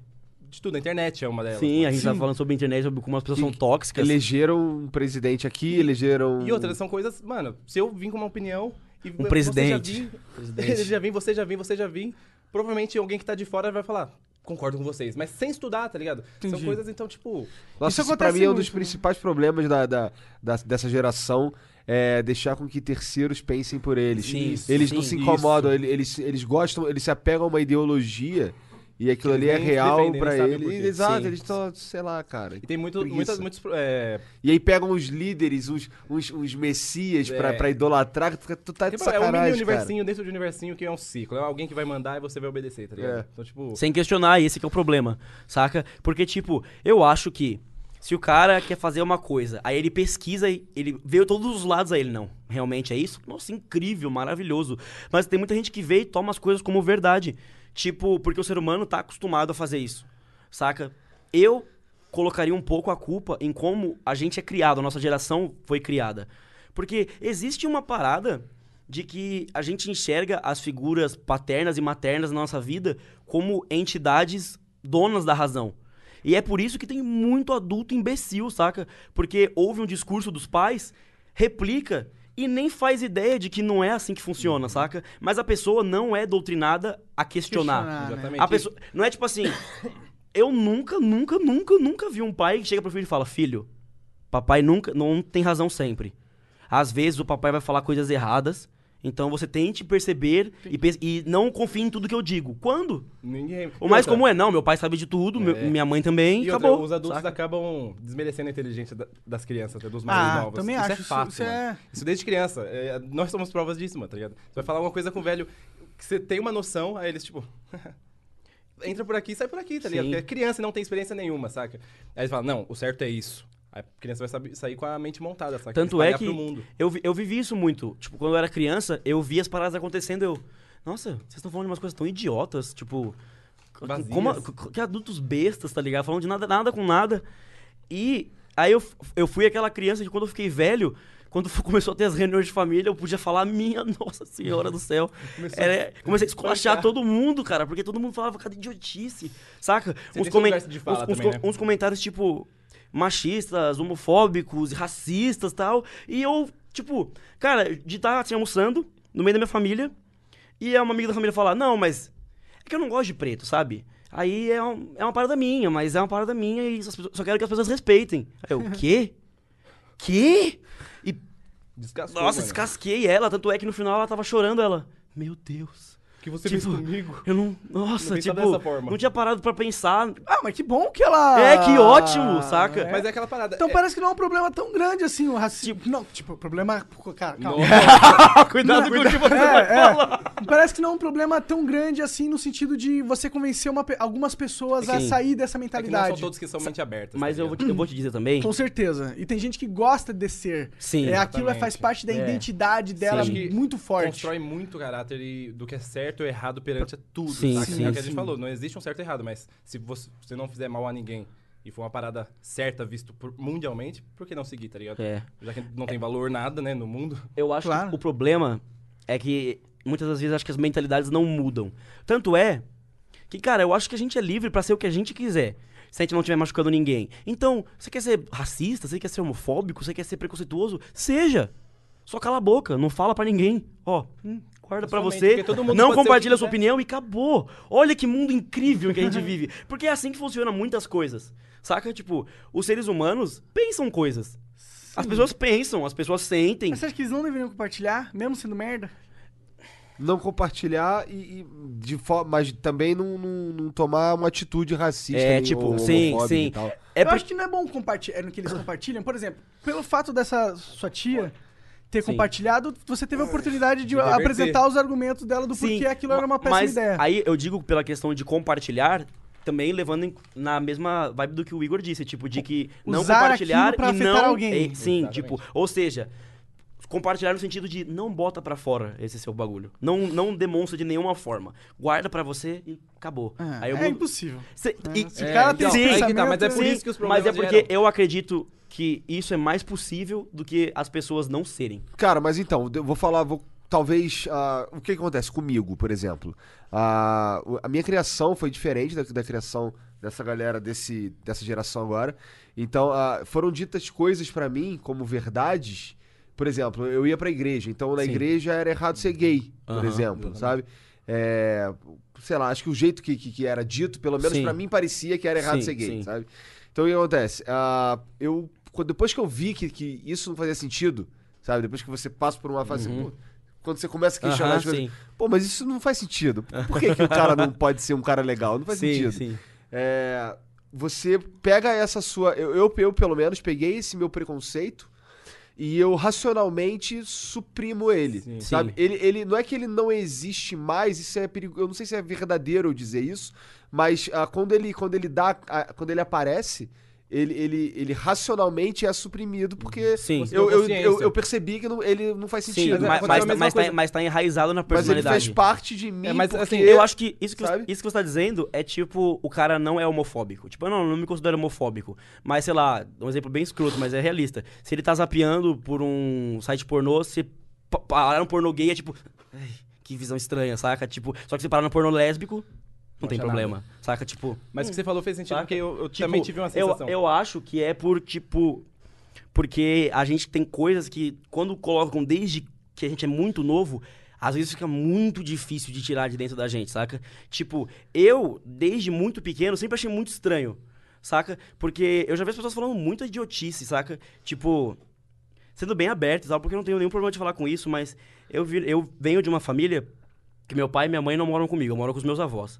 de tudo. A internet é uma delas. Sim, a gente tá Sim. falando sobre a internet, sobre como as pessoas são tóxicas. Elegeram um presidente aqui, elegeram. E outras são coisas, mano, se eu vim com uma opinião e Um presidente. Você já, vim, (laughs) ele já vim, você já vim, você já vim, provavelmente alguém que tá de fora vai falar, concordo com vocês, mas sem estudar, tá ligado? São Entendi. coisas, então, tipo, Nossa, Isso isso pra mim é um muito, dos né? principais problemas da, da- da- dessa geração. É deixar com que terceiros pensem por eles. Sim, eles sim, não se incomodam, ele- eles, eles gostam, eles se apegam a uma ideologia e aquilo ali é real por quê. Exato, eles estão, sei lá, cara. e tem muito, muitas, muitos, é, E aí pegam os líderes, os, os, os messias pra, É. pra idolatrar, que tu tu tá de Tipo, é um mini cara. universinho dentro de universinho que é um ciclo. É alguém que vai mandar e você vai obedecer, tá ligado? É. Então, tipo. Sem questionar, esse que é o problema, saca? Porque, tipo, eu acho que se o cara quer fazer uma coisa, aí ele pesquisa e ele vê todos os lados, aí ele, não, realmente é isso? Nossa, incrível, maravilhoso. Mas tem muita gente que vê e toma as coisas como verdade. Tipo, porque o ser humano tá acostumado a fazer isso, saca? Eu colocaria um pouco a culpa em como a gente é criado, a nossa geração foi criada. Porque existe uma parada de que a gente enxerga as figuras paternas e maternas na nossa vida como entidades donas da razão. E é por isso que tem muito adulto imbecil, saca? Porque ouve um discurso dos pais, replica e nem faz ideia de que não é assim que funciona, saca? Mas a pessoa não é doutrinada a questionar. Questionar, né? Exatamente. A pessoa, não é tipo assim, (coughs) eu nunca, nunca, nunca, nunca vi um pai que chega pro filho e fala: "Filho, papai nunca não tem razão sempre. Às vezes o papai vai falar coisas erradas, então você tente perceber e, e não confie em tudo que eu digo. Quando? Ninguém. O mais outra- comum é, não, meu pai sabe de tudo, meu- É. minha mãe também, E outra, acabou. os adultos saca? acabam desmerecendo a inteligência da- das crianças, até dos mais Ah, novos. também isso acho. É Isso- fato, isso é- Isso desde criança. É, nós somos provas disso, mano, tá ligado? Você vai falar uma coisa com o velho que você tem uma noção, aí eles, tipo. (laughs) Entra por aqui e sai por aqui, tá ligado? Sim. Porque é criança e não tem experiência nenhuma, saca? Aí eles falam, não, o certo é isso. A criança vai saber- sair com a mente montada, saca? Tanto é que eu, eu vivi isso muito. Tipo, quando eu era criança, eu via as paradas acontecendo, eu... Nossa, vocês estão falando de umas coisas tão idiotas, tipo... Vazias. Como, que adultos bestas, tá ligado? Falando de nada, nada com nada. E aí eu, eu fui aquela criança que quando eu fiquei velho, quando (laughs) começou a ter as reuniões de família, eu podia falar, minha (laughs) Nossa Senhora do céu. Era- comecei a esculachar todo mundo, cara, porque todo mundo falava cada idiotice, saca? Uns, tem seu comen- lugar de fala uns- uns também, co- né? uns comentários, tipo, machistas, homofóbicos, racistas e tal. E eu, tipo, cara, de estar assim, almoçando no meio da minha família, e é uma amiga da família falar, não, mas é que eu não gosto de preto, sabe? Aí é, um- é uma parada minha, mas é uma parada minha e pessoas- só quero que as pessoas respeitem. Aí eu, o quê? Quê? E, Descascou, nossa, mano. descasquei ela, tanto é que no final ela tava chorando, ela, meu Deus. Que você Tipo, fez comigo? Eu não, nossa, pensava tipo, dessa forma. não tinha parado pra pensar. Ah, mas que bom que ela. É, que ótimo, saca? Mas é aquela parada. Então é- parece que não é um problema tão grande assim o racismo. não, tipo, problema. Cara, calma. (laughs) Cuidado com o que você É, vai é. falar. Parece que não é um problema tão grande assim no sentido de você convencer uma algumas pessoas É a sair dessa É que não mentalidade. são todos que são mente abertas. Mas tá eu vou, te, eu vou te dizer também. Com certeza. E tem gente que gosta de ser. Sim. É, aquilo Exatamente. faz parte da É. identidade dela muito forte. Constrói muito caráter e do que é certo ou errado perante a tudo. Sim, saca? sim, é o que a gente sim. falou, não existe um certo e errado, mas se você, você não fizer mal a ninguém e for uma parada certa visto por- mundialmente, por que não seguir, tá ligado? É. Já que não tem valor nada, né, no mundo. Eu acho Claro. que o problema é que muitas das vezes acho que as mentalidades não mudam. Tanto é que, cara, eu acho que a gente é livre pra ser o que a gente quiser. Se a gente não estiver machucando ninguém. Então, você quer ser racista? Você quer ser homofóbico? Você quer ser preconceituoso? Seja! Só cala a boca, não fala pra ninguém. Ó, hum, guarda pra Principalmente você. porque todo mundo Não compartilha sua opinião e acabou. Olha que mundo incrível que a gente (laughs) vive. Porque é assim que funciona muitas coisas. Saca? Tipo, os seres humanos pensam coisas. As pessoas pensam, as pessoas sentem. Mas você acha que eles não deveriam compartilhar, mesmo sendo merda? Não compartilhar e, e de forma, mas também não, não, não tomar uma atitude racista. É, nem tipo, ou sim, homofóbica sim. e tal. É eu por- acho que não é bom compartilhar, no que eles compartilham. Por exemplo, pelo fato dessa sua tia ter Sim. compartilhado, você teve a oportunidade de, apresentar os argumentos dela do porquê aquilo era uma péssima mas ideia. Aí eu digo pela questão de compartilhar, também levando em- na mesma vibe do que o Igor disse, tipo, de que não Usar compartilhar pra e não. alguém. É, sim, Exatamente. tipo, ou seja, compartilhar no sentido de não bota pra fora esse seu bagulho. Não, não demonstra de nenhuma forma. Guarda pra você e acabou. É, Aí eu é impossível. Cê- e- Se o É, cara tem então, esse que tá, mas é por Sim, isso que os mas é problemas porque geram. eu acredito que isso é mais possível do que as pessoas não serem. Cara, mas então, eu vou falar, vou, talvez, ah, o que acontece comigo, por exemplo. O- a minha criação foi diferente da, da criação dessa galera, desse, dessa geração agora. Então, ah, foram ditas coisas pra mim como verdades. Por exemplo, eu ia pra igreja, então na Sim. igreja era errado ser gay, por exemplo, sabe? É, sei lá, acho que o jeito que, que, que era dito, pelo menos pra mim, parecia que era errado Sim, ser gay, sim. sabe? Então o que acontece? Ah, eu, depois que eu vi que, que isso não fazia sentido, sabe? Depois que você passa por uma fase. pô, quando você começa a questionar Uhum. As coisas. sim. Pô, mas isso não faz sentido. Por que, que o cara não pode ser um cara legal? Não faz sentido. sim. É, você pega essa sua. Eu, eu, eu, pelo menos, peguei esse meu preconceito e eu racionalmente suprimo ele. Sim. Sabe? Sim. Ele, ele não é que ele não existe mais, isso é perigoso. Eu não sei se é verdadeiro eu dizer isso, mas ah, quando ele quando ele dá. ah, quando ele aparece. Ele, ele, ele racionalmente é suprimido porque Sim. Você eu, eu, eu, eu percebi que não- ele não faz Sim, sentido. Mas é- mas, mas, mas, tá, mas tá enraizado na Mas ele personalidade. faz parte de mim. É, mas, porque- assim, Eu acho que isso que, Sabe? isso que você tá dizendo é tipo, o cara não é homofóbico. Tipo, eu não, não me considero homofóbico. Mas, sei lá, um exemplo bem escroto, mas é realista. Se ele tá zapeando por um site pornô, você pa- parar no pornô gay é tipo. "Ai, que visão estranha, saca? Tipo, só que se parar no pornô lésbico, não tem problema. Saca? Tipo. Mas o que você falou fez sentido, Saca? porque eu, eu Tipo, também tive uma eu, sensação. eu acho que é por, tipo. Porque a gente tem coisas que, quando colocam desde que a gente é muito novo, às vezes fica muito difícil de tirar de dentro da gente, saca? Tipo, eu, desde muito pequeno, sempre achei muito estranho, saca? Porque eu já vi as pessoas falando muita idiotice, saca? Tipo, sendo bem aberto e tal, porque eu não tenho nenhum problema de falar com isso, mas eu, vi- eu venho de uma família que meu pai e minha mãe não moram comigo, eu moro com os meus avós.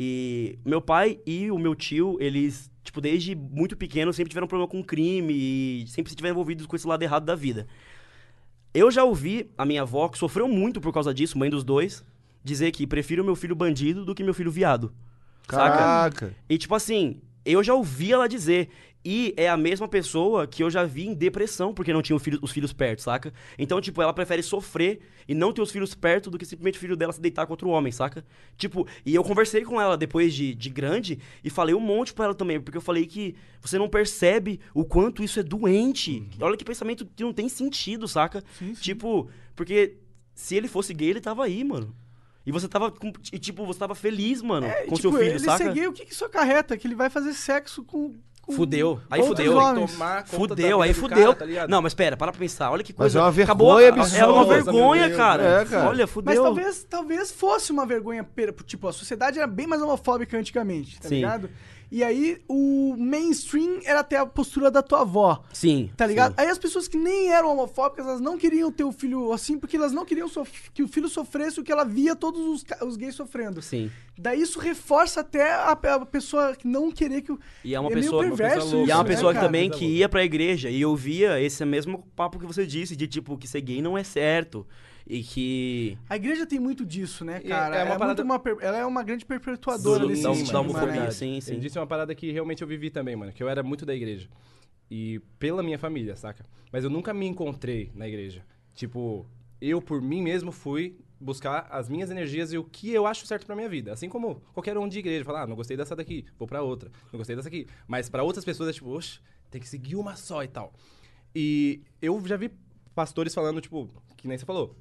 E meu pai e o meu tio, eles, tipo, desde muito pequeno sempre tiveram problema com crime e sempre estiveram envolvidos com esse lado errado da vida. Eu já ouvi a minha avó, que sofreu muito por causa disso, mãe dos dois, dizer que prefiro meu filho bandido do que meu filho viado. Saca? Caraca. E tipo assim, eu já ouvi ela dizer. E é a mesma pessoa que eu já vi em depressão porque não tinha filho- os filhos perto, saca? Então, tipo, ela prefere sofrer e não ter os filhos perto do que simplesmente o filho dela se deitar com outro homem, saca? Tipo, e eu conversei com ela depois de, de grande e falei um monte pra ela também, porque eu falei que você não percebe o quanto isso é doente. Olha que pensamento que não tem sentido, saca? Tipo, porque se ele fosse gay, ele tava aí, mano. E você tava, e, tipo, você tava feliz, mano, É, com tipo, seu filho, ele saca? ser gay, o que, que isso acarreta? Que ele vai fazer sexo com. Fudeu. Aí outros fudeu. homens. Fudeu, aí fudeu. cara, tá não, mas pera, para pra pensar. Olha que Mas coisa. é uma Acabou, vergonha É uma vergonha, cara. É, cara. Olha, Mas fudeu. talvez, talvez fosse uma vergonha. Tipo, a sociedade era bem mais homofóbica antigamente, tá Sim. ligado? E aí o mainstream era até a postura da tua avó. Sim. Tá ligado? sim. Aí as pessoas que nem eram homofóbicas, elas não queriam ter o filho assim, porque elas não queriam que o filho sofresse o que ela via todos os, os gays sofrendo. Sim. Daí isso reforça até a, a pessoa que não querer que o. E é uma meio pessoa- uma perverso pessoa louca. E é uma isso, pessoa né, também que ia pra igreja e ouvia esse mesmo papo que você disse, de tipo, que ser gay não é certo. E que. A igreja tem muito disso, né, E cara? é uma muito parada- uma per- ela é uma grande perpetuadora Sim, desse da, estigma, da homofobia, né? sim, sim. disse uma parada que realmente eu vivi também, mano. Que eu era muito da igreja. E pela minha família, saca? Mas eu nunca me encontrei na igreja. Tipo, eu por mim mesmo fui buscar as minhas energias e o que eu acho certo pra minha vida. Assim como qualquer um de igreja. Falar, ah, não gostei dessa daqui, vou pra outra. Não gostei dessa aqui. Mas pra outras pessoas é tipo, oxe, tem que seguir uma só e tal. E eu já vi pastores falando, tipo, que nem você falou,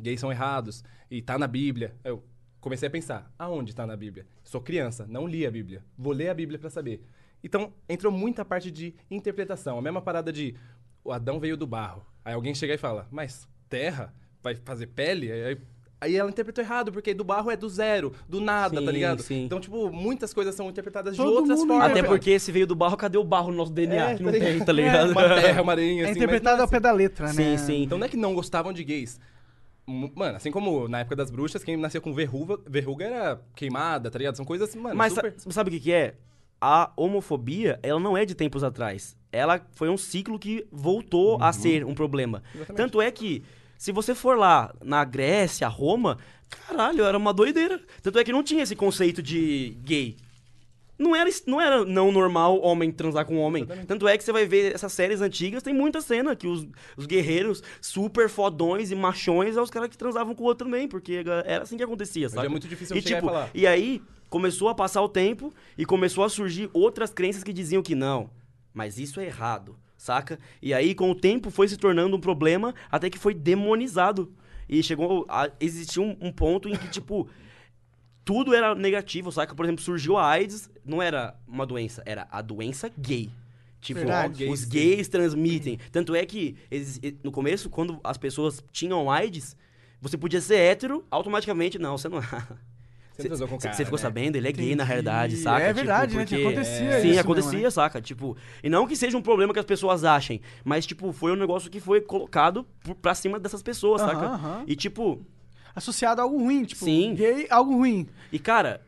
gays são errados e tá na Bíblia. Eu comecei a pensar, aonde tá na Bíblia? Sou criança, não li a Bíblia. Vou ler a Bíblia pra saber. Então, entrou muita parte de interpretação. A mesma parada de o Adão veio do barro. Aí alguém chega e fala, mas terra vai fazer pele? Aí, aí ela interpretou errado, porque do barro é do zero, do nada, Sim, tá ligado? sim. Então, tipo, muitas coisas são interpretadas de Todo outras mundo formas. Até É, porque se veio do barro, cadê o barro no nosso DNA? É, que não tá tem, tá (laughs) ligado? Uma terra, uma areia, É assim, interpretado mas ao pé da letra, Sim, né? sim. então não é que não gostavam de gays. Mano, assim como na época das bruxas, quem nasceu com verruga, verruga era queimada, tá ligado? São coisas, mano, Mas super... sa- sabe o que, que é? A homofobia, ela não é de tempos atrás. Ela foi um ciclo que voltou a ser um problema. Exatamente. Tanto é que, se você for lá na Grécia, Roma, caralho, era uma doideira. Tanto é que não tinha esse conceito de gay. Não era, não era não normal homem transar com homem. Tanto é que você vai ver essas séries antigas, tem muita cena que os, os guerreiros super fodões e machões é os caras que transavam com o outro também, porque era assim que acontecia, Hoje sabe? é muito difícil e, chegar e tipo, falar. e aí começou a passar o tempo e começou a surgir outras crenças que diziam que não, mas isso é errado, saca? E aí com o tempo foi se tornando um problema até que foi demonizado. E chegou a existir um, um ponto em que, tipo, tudo era negativo, saca? Por exemplo, surgiu a AIDS, não era uma doença, era a doença gay. Tipo, Verdade. os gays transmitem. Tanto é que eles- no começo, quando as pessoas tinham AIDS, você podia ser hétero, automaticamente, não, você não. (laughs) Você cara, Você ficou né? sabendo, ele é gay na Entendi. realidade, saca? É verdade, né? porque... Que acontecia Sim, isso mesmo, acontecia, né? saca? Tipo, e não que seja um problema que as pessoas achem, mas, tipo, foi um negócio que foi colocado por- pra cima dessas pessoas, Aham, saca? aham. E, tipo, Associado a algo ruim, tipo, Sim. gay, algo ruim. e cara,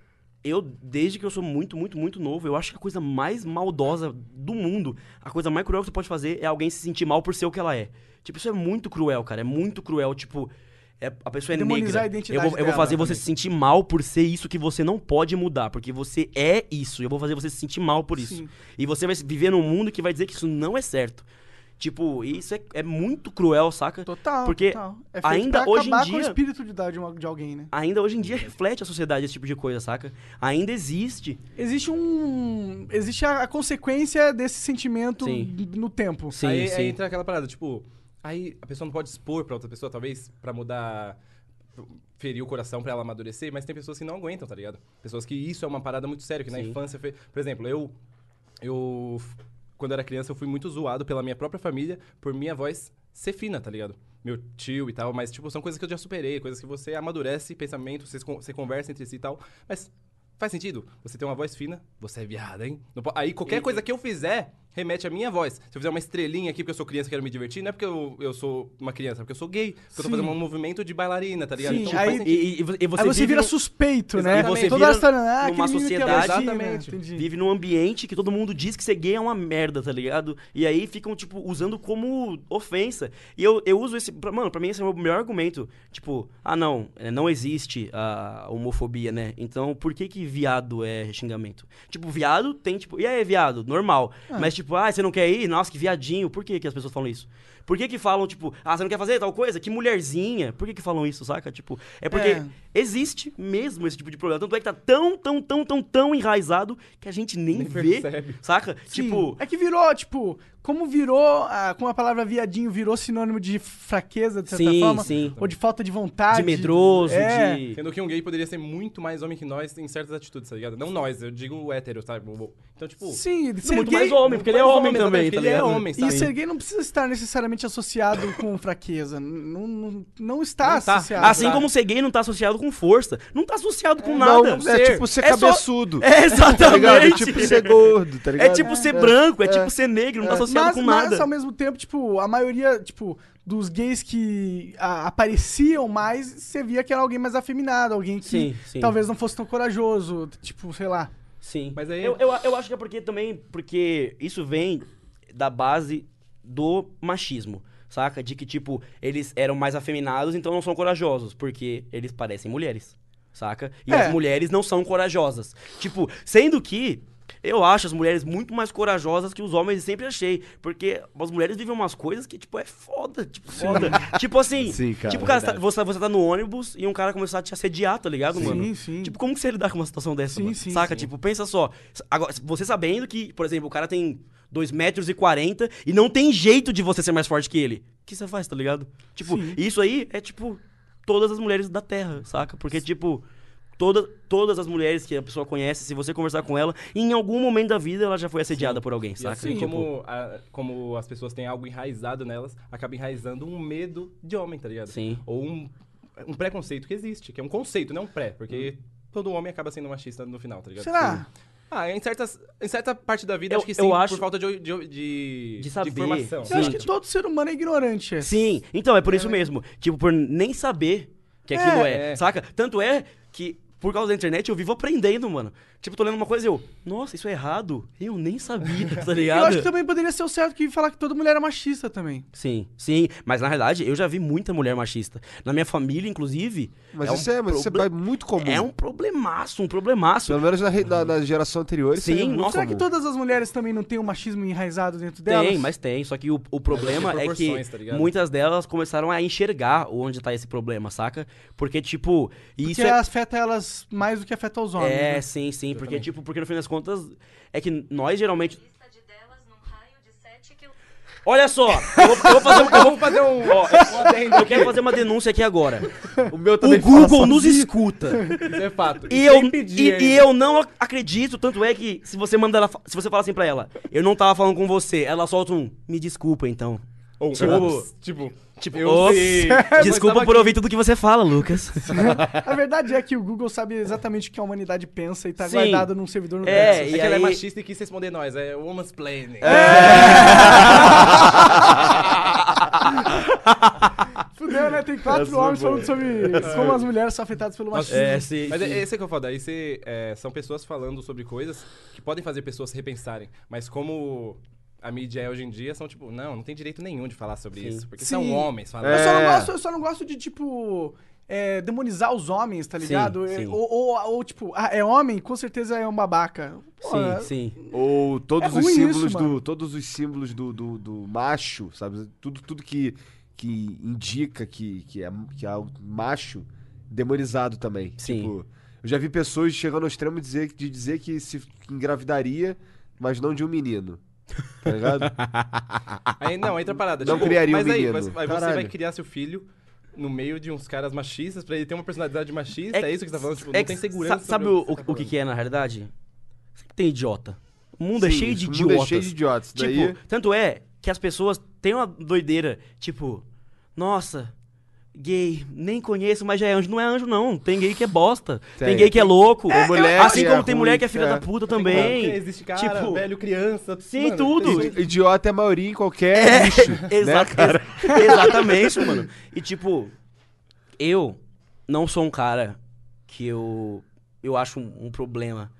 eu, desde que eu sou muito, muito, muito novo, eu acho que a coisa mais maldosa do mundo, a coisa mais cruel que você pode fazer é alguém se sentir mal por ser o que ela é. Tipo, isso é muito cruel, cara. É muito cruel, tipo. é- a pessoa é Demonizar negra. a identidade eu vou, eu vou fazer você se sentir mal por ser isso que você não pode mudar, porque você é isso. Eu vou fazer você se sentir mal por isso. Sim. E você vai viver num mundo que vai dizer que isso não é certo. Tipo, isso é, é muito cruel, saca? Total, Porque total. É feito ainda pra hoje em acabar com o dia- espírito de, de, uma- de alguém, né? Ainda hoje em dia reflete a sociedade esse tipo de coisa, saca? Ainda existe. Existe um... Existe a, a consequência desse sentimento Sim. no tempo. Sim, aí, sim. aí entra aquela parada, tipo, Aí a pessoa não pode expor pra outra pessoa, talvez, pra mudar. ferir o coração pra ela amadurecer, mas tem pessoas que não aguentam, tá ligado? Pessoas que isso é uma parada muito séria, que na Sim. infância. Foi... Por exemplo, eu. Eu. Quando era criança, eu fui muito zoado pela minha própria família por minha voz ser fina, tá ligado? Meu tio e tal, mas, tipo, são coisas que eu já superei, coisas que você amadurece, pensamento, vocês con- você conversa entre si e tal. Mas faz sentido? Você tem uma voz fina, você é viado, hein? Aí qualquer coisa que eu fizer remete à minha voz. Se eu fizer uma estrelinha aqui porque eu sou criança e quero me divertir, não é porque eu, eu sou uma criança, é porque eu sou gay. Porque eu tô fazendo um movimento de bailarina, tá ligado? Sim, Então aí-. E, e- e você, Aí você vira suspeito, né? E você Toda vira tá, ah, numa que é sociedade- latina, Exatamente. entendi. vive num ambiente que todo mundo diz que ser gay é uma merda, tá ligado? E aí ficam, tipo, usando como ofensa. E eu, eu uso esse. pra- Mano, pra mim esse é o meu melhor argumento. Tipo, ah, não, é, não existe a homofobia, né? Então por que que viado é xingamento? Tipo, viado tem, tipo, e aí, viado? Normal. Mas, tipo, ah, você não quer ir? Nossa, que viadinho. Por que que as pessoas falam isso? Por que que falam, tipo, ah, você não quer fazer tal coisa? Que mulherzinha. Por que que falam isso, saca? Tipo, é porque É. existe mesmo esse tipo de problema. Tanto é que tá tão, tão, tão, tão, tão enraizado que a gente nem, Nem vê, percebe. saca? Sim. Tipo, É que virou, tipo, como virou, ah, como a palavra viadinho virou sinônimo de fraqueza, de certa Sim, forma. sim. Ou de falta de vontade. de medroso, é. de... Sendo que um gay poderia ser muito mais homem que nós em certas atitudes, tá ligado? Não nós, eu digo o hétero, sabe? Então, tipo. Sim, ser muito gay, mais homem, porque ele é homem exatamente, também, tá ele é homem, E sabe? ser gay não precisa estar necessariamente associado com fraqueza. Não, não, não está Não tá. associado. Assim Tá. como ser gay não tá associado com força. Não tá associado com Não, nada. é tipo ser É só- cabeçudo. É, (laughs) Tá ligado? É exatamente. tipo ser gordo, tá É ligado? tipo ser branco, é, tipo ser negro, não tá associado mas, com mas, nada. ao mesmo tempo, tipo, a maioria, tipo, dos gays que a- apareciam mais, você via que era alguém mais afeminado, alguém que Sim, sim. talvez não fosse tão corajoso, tipo, sei lá. Sim. Mas aí- Eu, eu, eu acho que é porque também. Porque isso vem da base do machismo. Saca? De que, tipo, eles eram mais afeminados, então não são corajosos. Porque eles parecem mulheres. Saca? E É. as mulheres não são corajosas. Tipo, sendo que. Eu acho as mulheres muito mais corajosas que os homens e sempre achei. Porque as mulheres vivem umas coisas que, tipo, é foda. Tipo, foda. tipo assim. (laughs) Sim, cara, tipo, cara, verdade. você, tá, você tá no ônibus e um cara começar a te assediar, tá ligado, Sim, mano? sim. Tipo, como que você lidar com uma situação dessa, Sim, mano? sim, Saca? sim. Tipo, pensa só. Agora, você sabendo que, por exemplo, o cara tem 2 metros e 40 e não tem jeito de você ser mais forte que ele. O que você faz, tá ligado? Tipo, Sim. isso aí é, tipo, todas as mulheres da Terra, saca? Porque, tipo, toda, todas as mulheres que a pessoa conhece, se você conversar com ela, em algum momento da vida ela já foi assediada por alguém, E saca? assim Tipo, como, a- como as pessoas têm algo enraizado nelas, acaba enraizando um medo de homem, tá ligado? Sim. Ou um, um preconceito que existe, que é um conceito, não um pré, porque todo homem acaba sendo machista no final, tá ligado? Será? Ah, em, certas, em certa parte da vida, Eu- acho que eu sim, acho- por falta de, de, de, De saber. informação. Eu Sim. acho que todo ser humano é ignorante. é. Sim, então é por isso mesmo. Tipo, por nem saber que aquilo é, É. saca? Tanto é que, por causa da internet, eu vivo aprendendo, mano. Tipo, tô lendo uma coisa e eu, nossa, isso é errado? Eu nem sabia, (laughs) tá Eu ligado? acho que também poderia ser o certo que falar que toda mulher é machista também. Sim, sim. Mas na verdade, eu já vi muita mulher machista. Na minha família, inclusive. Mas é isso um é, mas isso é muito comum. É um problemaço, um problemaço. Pelo menos na, re- na- na geração anterior, isso Sim, aí é muito nossa, Será que comum. todas as mulheres também não têm o machismo enraizado dentro delas? Tem, mas tem. Só que o, o problema é que tá muitas delas começaram a enxergar onde tá esse problema, saca? Porque, tipo, Porque isso é. afeta elas mais do que afeta os homens. É, né? sim, sim. Porque, Exatamente. tipo, porque no fim das contas, é que nós geralmente. Olha só, eu vou, eu vou fazer, eu vou fazer um. ó, eu, eu quero fazer uma denúncia aqui agora. O meu O Google nos escuta. Isso é fato. E sem eu, pedir e, e eu não ac- acredito, tanto é que se você manda ela, se você falar assim pra ela, eu não tava falando com você, ela solta um, me desculpa então. Ou, Tipo- tipo, Tipo, eu ops, sei. desculpa por tava ouvir tudo que você fala, Lucas. (laughs) A verdade é que o Google sabe exatamente o que a humanidade pensa e tá Sim. guardado num servidor no É, Nexus. É e que ela é aí- machista e quis responder nós, é woman's planning. (laughs) Fudeu, né? Tem quatro homens falando sobre como as mulheres são afetadas pelo machismo. É, sim. Mas sim. é, esse é que eu falo, daí você, é, são pessoas falando sobre coisas que podem fazer pessoas repensarem. Mas como a mídia é hoje em dia, são tipo, não, não tem direito nenhum de falar sobre Sim. isso. Porque Sim. são homens falando. Eu, só não É. gosto, eu só não gosto de, tipo, é, demonizar os homens, tá ligado? É, sim. Ou, ou- ou, tipo, ah, é homem, com certeza é um babaca. Pô, é- Sim, sim. Ou todos É os símbolos isso, mano. do todos os símbolos do, do, do macho, sabe? Tudo, tudo que, que indica que, que, é, que é algo macho demonizado também. Sim. Tipo, eu já vi pessoas chegando ao extremo de dizer, de dizer que se engravidaria, mas não de um menino. (laughs) Tá ligado? Aí, não, entra a parada. Não tipo, criaria um mas aí, menino. você, aí você Caralho. vai criar seu filho no meio de uns caras machistas pra ele ter uma personalidade machista. É, isso que você tá falando? Tipo, é não tem segurança. sa- Sabe sobre o, que tá o, o que, é na realidade? Sempre tem idiota. O mundo é Sim, cheio de o idiotas. mundo é cheio de idiotas. Tipo, Daí- tanto é que as pessoas têm uma doideira, tipo, nossa, gay, nem conheço, mas já é anjo. Não é anjo, não. Tem gay que é bosta. Tem, Tem. gay que é louco. Tem mulher assim que como é tem ruim, mulher que é filha é. da puta também. Existe cara, tipo, velho, criança. Sim, mano, tudo. tem- Idi- Idiota é a maioria em qualquer nicho. (laughs) Exa- né, cara? ex- (laughs) exatamente, mano. E tipo, eu não sou um cara que eu eu acho um, um problema.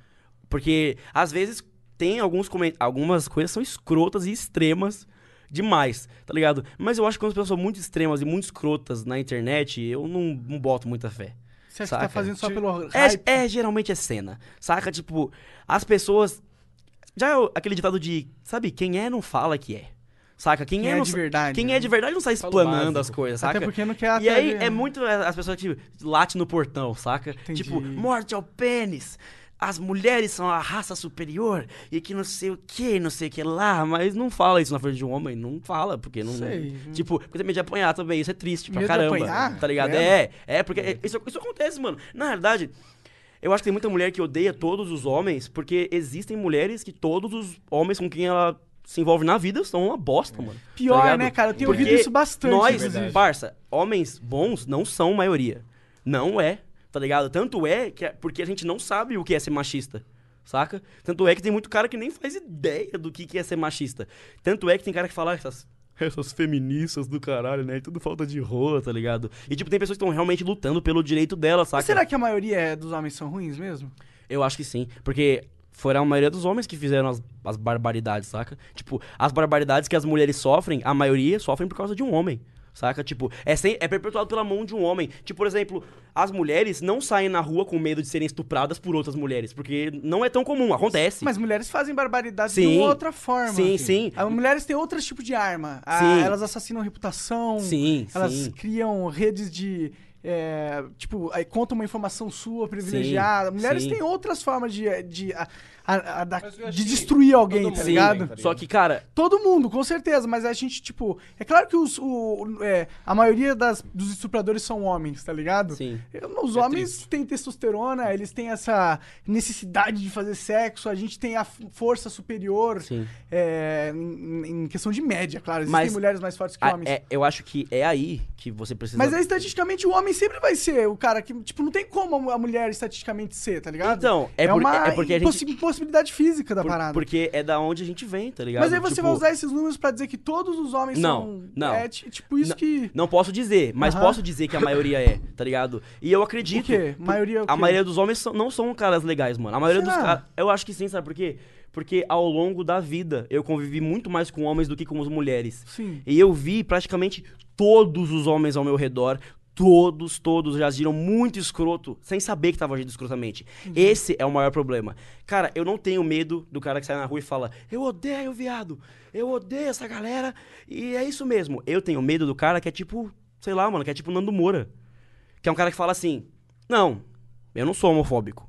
Porque às vezes tem alguns algumas coisas que são escrotas e extremas demais, tá ligado? Mas eu acho que quando as pessoas são muito extremas e muito escrotas na internet, eu não, não boto muita fé. Você acha que tá Saca? fazendo só pelo É, hype? é, geralmente é cena. Saca? Tipo, as pessoas. Já é aquele ditado de. Sabe, quem é não fala que é. Saca? Quem, Quem é, é de verdade, Quem né? é de verdade não sai explanando as coisas, saca? Até porque não quer E aí é muito as pessoas que late no portão, saca? Entendi. Tipo, morte ao pênis. As mulheres são a raça superior e que não sei o que, não sei o que lá, mas não fala isso na frente de um homem, não fala, porque não. Sei. Tipo, porque tem medo de apanhar também, isso é triste pra Medo de caramba. apanhar? Tá ligado? Credo. É, é, porque isso, isso acontece, mano. Na realidade, eu acho que tem muita mulher que odeia todos os homens, porque existem mulheres que todos os homens com quem ela se envolve na vida são uma bosta, mano. Pior, Tá né, cara? Eu tenho Porque ouvido isso bastante, Nós, inclusive. parça, homens bons não são maioria. Não é, tá ligado? Tanto é que é porque a gente não sabe o que é ser machista. Saca? Tanto é que tem muito cara que nem faz ideia do que, que é ser machista. Tanto é que tem cara que fala "Ah, essas, essas feministas do caralho, né? Tudo falta de rola, tá ligado? E tipo, tem pessoas que estão realmente lutando pelo direito dela, saca? Mas será que a maioria é dos homens são ruins mesmo? Eu acho que sim. Porque foram a maioria dos homens que fizeram as, as barbaridades, saca? Tipo, as barbaridades que as mulheres sofrem, a maioria sofrem por causa de um homem. Saca? Tipo, é, sem, é perpetuado pela mão de um homem. Tipo, por exemplo, as mulheres não saem na rua com medo de serem estupradas por outras mulheres. Porque não é tão comum, acontece. Mas mulheres fazem barbaridade de Sim. uma outra forma. Sim, sim. As mulheres têm outros tipos de arma. Ah, Sim. elas assassinam reputação. Sim, Elas sim. criam redes de. é, tipo, aí conta uma informação sua privilegiada. Mulheres sim. têm outras formas de, de, a- a- a- da- de destruir alguém, tá ligado? tá Só que, cara, Todo mundo, com certeza, mas a gente, tipo. É claro que os, o, é, a maioria das, dos estupradores são homens, tá ligado? sim. Os É homens triste. têm testosterona, eles têm essa necessidade de fazer sexo, a gente tem a força superior Sim. é, em, em questão de média, claro. Existem Mas mulheres mais fortes que Ah, homens. é, eu acho que é aí que você precisa. Mas aí, estatisticamente, o homem sempre vai ser o cara que, tipo, não tem como a mulher estatisticamente ser, tá ligado? Então, é, por- uma é porque a gente. Impossibilidade física da por- parada. porque é da onde a gente vem, tá ligado? Mas aí você Tipo, vai usar esses números pra dizer que todos os homens Não, são. não. É ti- tipo isso Não, que. Não posso dizer, mas posso dizer que a maioria é, tá ligado? E eu acredito. O quê? Maioria é o A quê? maioria dos homens são- não são caras legais, mano. A maioria dos Será? caras. Eu acho que sim, sabe por quê? Porque ao longo da vida eu convivi muito mais com homens do que com as mulheres. Sim. E eu vi praticamente todos os homens ao meu redor. Todos, todos já agiram muito escroto, sem saber que tava agindo escrotamente. Esse é o maior problema. Cara, eu não tenho medo do cara que sai na rua e fala: Eu odeio viado, eu odeio essa galera, e é isso mesmo. Eu tenho medo do cara que é tipo, sei lá, mano, que é tipo Nando Moura. Que é um cara que fala assim: Não, eu não sou homofóbico.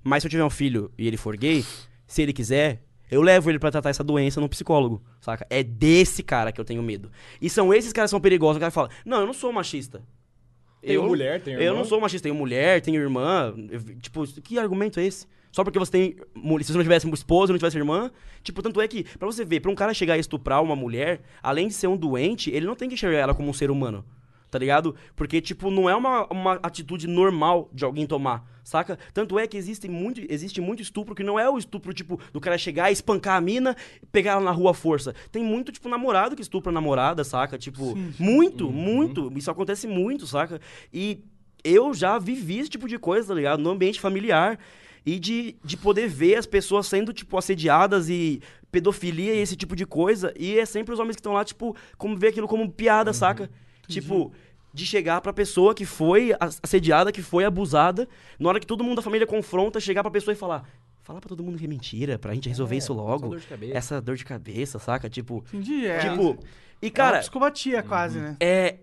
Mas se eu tiver um filho e ele for gay, se ele quiser, eu levo ele pra tratar essa doença no psicólogo, saca? É desse cara que eu tenho medo. E são esses caras que são perigosos. O cara fala: Não, eu não sou machista. Tem eu, mulher, Eu irmã. não sou machista, tenho mulher, tenho irmã. Eu- tipo, que argumento é esse? Só porque você tem. Se você não tivesse esposa, não tivesse irmã. Tipo, tanto é que, pra você ver, pra um cara chegar a estuprar uma mulher, além de ser um doente, ele não tem que enxergar ela como um ser humano. Tá ligado? Porque, tipo, não é uma, uma atitude normal de alguém tomar, saca? Tanto é que existe muito, existe muito estupro que não é o estupro, tipo, do cara chegar, espancar a mina, pegar ela na rua à força. Tem muito, tipo, namorado que estupra a namorada, saca? Tipo, muito, muito. Isso acontece muito, saca? E eu já vivi esse tipo de coisa, tá ligado? No ambiente familiar. E de, de poder ver as pessoas sendo, tipo, assediadas e pedofilia e esse tipo de coisa. E é sempre os homens que estão lá, tipo, como ver aquilo como piada, saca? Tipo, de chegar pra pessoa que foi as- assediada, que foi abusada, na hora que todo mundo da família confronta, chegar pra pessoa e falar. Falar pra todo mundo que é mentira, pra gente resolver isso logo. dor de cabeça. Essa dor de cabeça, saca? Tipo. Entendi. É, tipo. E, é uma cara, psicopatia quase, Uhum. né? é.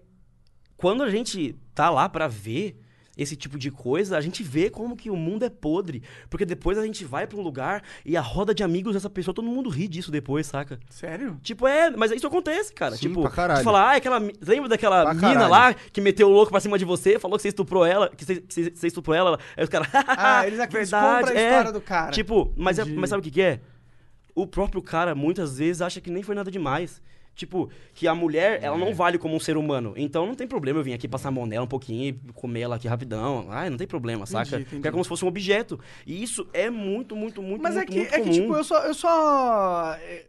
Quando a gente tá lá pra ver, esse tipo de coisa, a gente vê como que o mundo é podre. Porque depois a gente vai pra um lugar e a roda de amigos dessa pessoa, todo mundo ri disso depois, saca? Sério? Tipo, é, mas isso acontece, cara. Sim, tipo, pra caralho. tu fala, ah, aquela. Lembra daquela Pra mina caralho. lá que meteu o louco pra cima de você, falou que você estuprou ela, que você, que você- estuprou ela, aí os caras. (laughs) Ah, eles aqui compram a é. história do cara. Tipo, mas, é- mas sabe o que, que é? O próprio cara, muitas vezes, acha que nem foi nada demais. Tipo, que a mulher, ela É. não vale como um ser humano. Então não tem problema eu vir aqui passar a mão nela um pouquinho e comer ela aqui rapidão. Ai, não tem problema, saca? entendi. Porque é como se fosse um objeto. E isso é muito, muito, muito, Mas é muito, que, muito é que tipo, eu só. Eu só. é,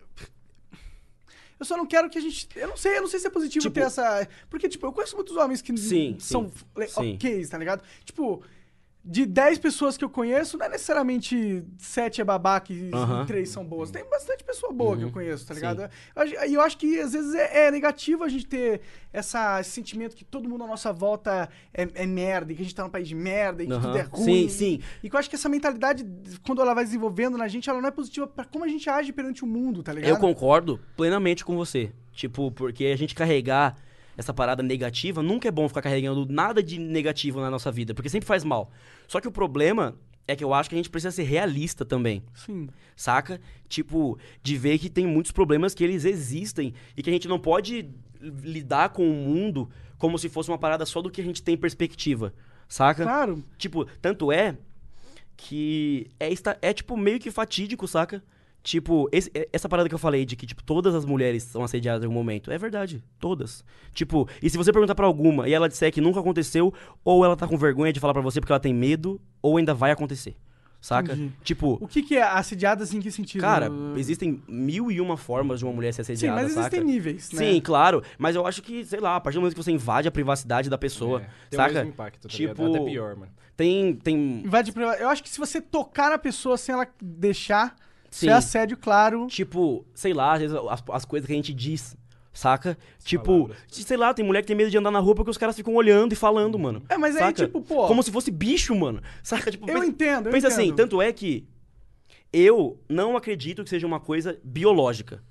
Eu só não quero que a gente. Eu não sei, eu não sei se é positivo Tipo- ter essa. Porque, tipo, eu conheço muitos homens que Sim, são sim, le- sim. ok, tá ligado? Tipo, de 10 pessoas que eu conheço, não é necessariamente 7 é babaca e Aham. 3 são boas. Tem bastante pessoa boa que eu Uhum, conheço, tá ligado? Eu E eu, acho que às vezes é, é negativo a gente ter essa, esse sentimento que todo mundo à nossa volta é, é merda, e que a gente tá num país de merda, e que Aham. tudo é ruim. Sim, e- sim. E que eu acho que essa mentalidade, quando ela vai desenvolvendo na gente, ela não é positiva pra como a gente age perante o mundo, tá ligado? Eu concordo plenamente com você. Tipo, porque a gente carregar essa parada negativa, nunca é bom ficar carregando nada de negativo na nossa vida, porque sempre faz mal. Só que o problema é que eu acho que a gente precisa ser realista também, Sim. saca? Tipo, de ver que tem muitos problemas que eles existem e que a gente não pode lidar com o mundo como se fosse uma parada só do que a gente tem perspectiva, saca? Claro. Tipo, tanto é que é, esta- é tipo meio que fatídico, saca? Tipo, esse- essa parada que eu falei de que, tipo, todas as mulheres são assediadas em algum momento. É verdade, todas. Tipo, e se você perguntar pra alguma e ela disser que nunca aconteceu, ou ela tá com vergonha de falar pra você porque ela tem medo, ou ainda vai acontecer. Saca? Entendi. Tipo, O que, que é assediadas em que sentido? cara, existem mil e uma formas de uma mulher ser Sim, assediada, mas existem saca? níveis, né? Sim, claro. Mas eu acho que, sei lá, a partir do momento que você invade a privacidade da pessoa, É, tem o saca? mesmo impacto, tá tipo, ligado? Até pior, mano. Tem, tem Invade Eu acho que se você tocar na pessoa sem ela deixar, isso Sim. é assédio, claro. Tipo, sei lá, às vezes as, as coisas que a gente diz, saca? tipo, palavras. sei lá, tem mulher que tem medo de andar na rua porque os caras ficam olhando e falando, mano. É, mas aí, saca? tipo, pô. Como se fosse bicho, mano. Saca? Tipo, Eu pensa, entendo, eu pensa entendo. assim, tanto é que eu não acredito que seja uma coisa biológica.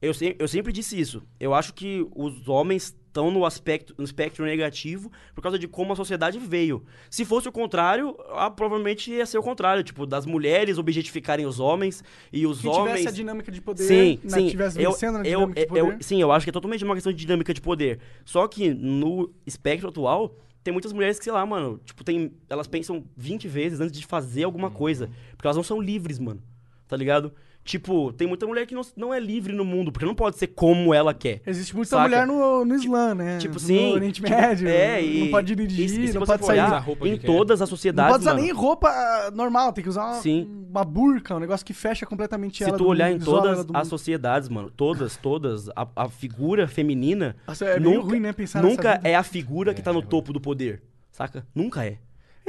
Eu, se- eu sempre disse isso. Eu acho que os homens estão no aspecto no espectro negativo por causa de como a sociedade veio. Se fosse o contrário, ah, provavelmente ia ser o contrário, tipo, das mulheres objetificarem os homens e os que homens tivesse a dinâmica de poder, Sim, né, sim. tivesse eu, vencendo na eu, dinâmica de eu- poder. sim, eu acho que é totalmente uma questão de dinâmica de poder. Só que no espectro atual, tem muitas mulheres que, sei lá, mano, tipo, tem, elas pensam 20 vezes antes de fazer alguma coisa. Porque elas não são livres, mano. Tá ligado? Tipo, tem muita mulher que não, não é livre no mundo, porque não pode ser como ela quer. Existe muita Saca? mulher no, no Islã, né? Tipo, sim. No Oriente tipo, Médio. É, e. não pode dirigir, e se- e se não você pode sair. Usar olhar roupa em todas as Não sociedades. pode usar mano, nem roupa normal, tem que usar uma, Sim. uma burca, um negócio que fecha completamente Se ela tu do olhar mundo, em todas as sociedades, mano, todas, todas, a, a figura feminina Nossa, é meio nunca, ruim, né, pensar nunca é a figura que tá É, no é topo do poder, saca? Nunca é.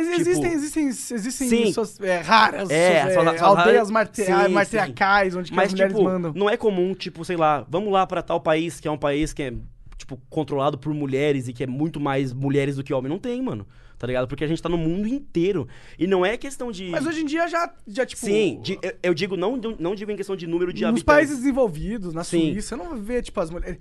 Tipo- existem, existem, existem Sim. so- é, raras É, so- é, aldeias marte- sim, onde Mas, as mulheres tipo, mandam. não é comum, tipo, sei lá, vamos lá pra tal país que é um país que é, tipo, controlado por mulheres e que é muito mais mulheres do que homens. Não tem, mano. Tá ligado? Porque a gente tá no mundo inteiro. E não é questão de. Mas hoje em dia já, já tipo... Sim, de- eu, eu digo, não, não digo em questão de número de nos habitantes. países desenvolvidos, na Sim. Suíça, eu não vê, tipo, as mulheres...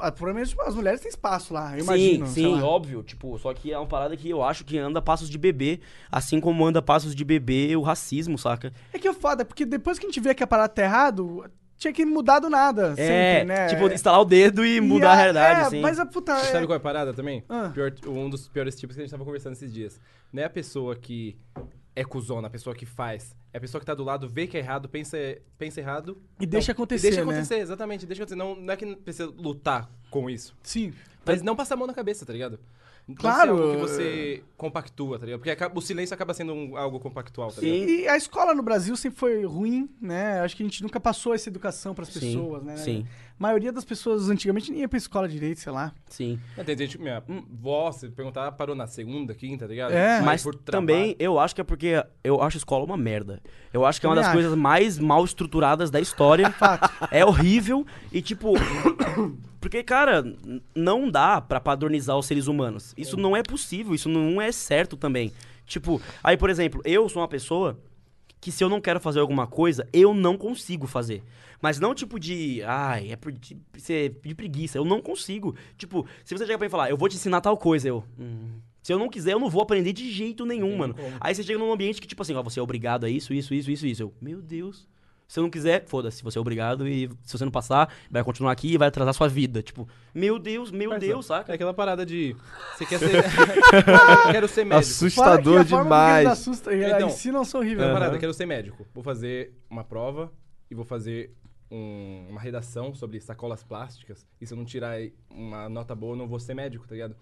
Ah, Provavelmente tipo, as mulheres têm espaço lá, eu sim, imagino. sei sim, lá. óbvio. Tipo, só que é uma parada que eu acho que anda a passos de bebê, assim como anda a passos de bebê o racismo, saca? É que é foda, porque depois que a gente vê que a parada tá errado, tinha que mudar do nada, é, sempre, né? tipo, instalar o dedo e, mudar a, realidade, é, assim. Mas a puta... Sabe É... qual é a parada também? Ah. Pior- um dos piores tipos que a gente tava conversando esses dias. Não é a pessoa que é cuzona, a pessoa que faz. É a pessoa que tá do lado, vê que é errado, pensa, pensa errado. E deixa acontecer, E deixa né? acontecer, exatamente. Deixa acontecer. Não, não é que precisa lutar com isso. Sim. Mas não passar a mão na cabeça, tá ligado? Claro, ser algo que é. você compactua, tá ligado? Porque o silêncio acaba sendo um- algo compactual, tá ligado? E a escola no Brasil sempre foi ruim, né? Acho que a gente nunca passou essa educação pras Sim, pessoas, né? sim. A maioria das pessoas antigamente nem ia pra escola direito, sei lá. Sim. É, Tem gente, minha vó, se perguntar, parou na segunda, quinta, tá ligado? É. Mas por também eu acho que é porque eu acho a escola uma merda. Eu acho que é uma das acho. coisas mais mal estruturadas da história. (laughs) é horrível e tipo. (coughs) Porque, cara, não dá pra padronizar os seres humanos. Isso não é possível, isso não é certo também. Tipo, aí, por exemplo, eu sou uma pessoa que se eu não quero fazer alguma coisa, eu não consigo fazer. Mas não tipo de, ai, é por, de, ser de preguiça, eu não consigo. Tipo, se você chegar pra mim e falar, eu vou te ensinar tal coisa, eu, hum, Se eu não quiser, eu não vou aprender de jeito nenhum, mano. Aí você chega num ambiente que, tipo assim, ó, você é obrigado a isso, isso, isso, isso, isso. Eu, meu Deus. Se eu não quiser, foda-se, você é obrigado e se você não passar, vai continuar aqui e vai atrasar sua vida. Tipo, meu Deus, meu Mas, Deus, saca? É aquela parada de. Você quer ser. (laughs) quero ser médico. Assustador como demais. assustam, eles Então, ensinam são horríveis. Aquela né? parada, eu quero ser médico. Vou fazer uma prova e vou fazer um- uma redação sobre sacolas plásticas. E se eu não tirar uma nota boa, eu não vou ser médico, tá ligado?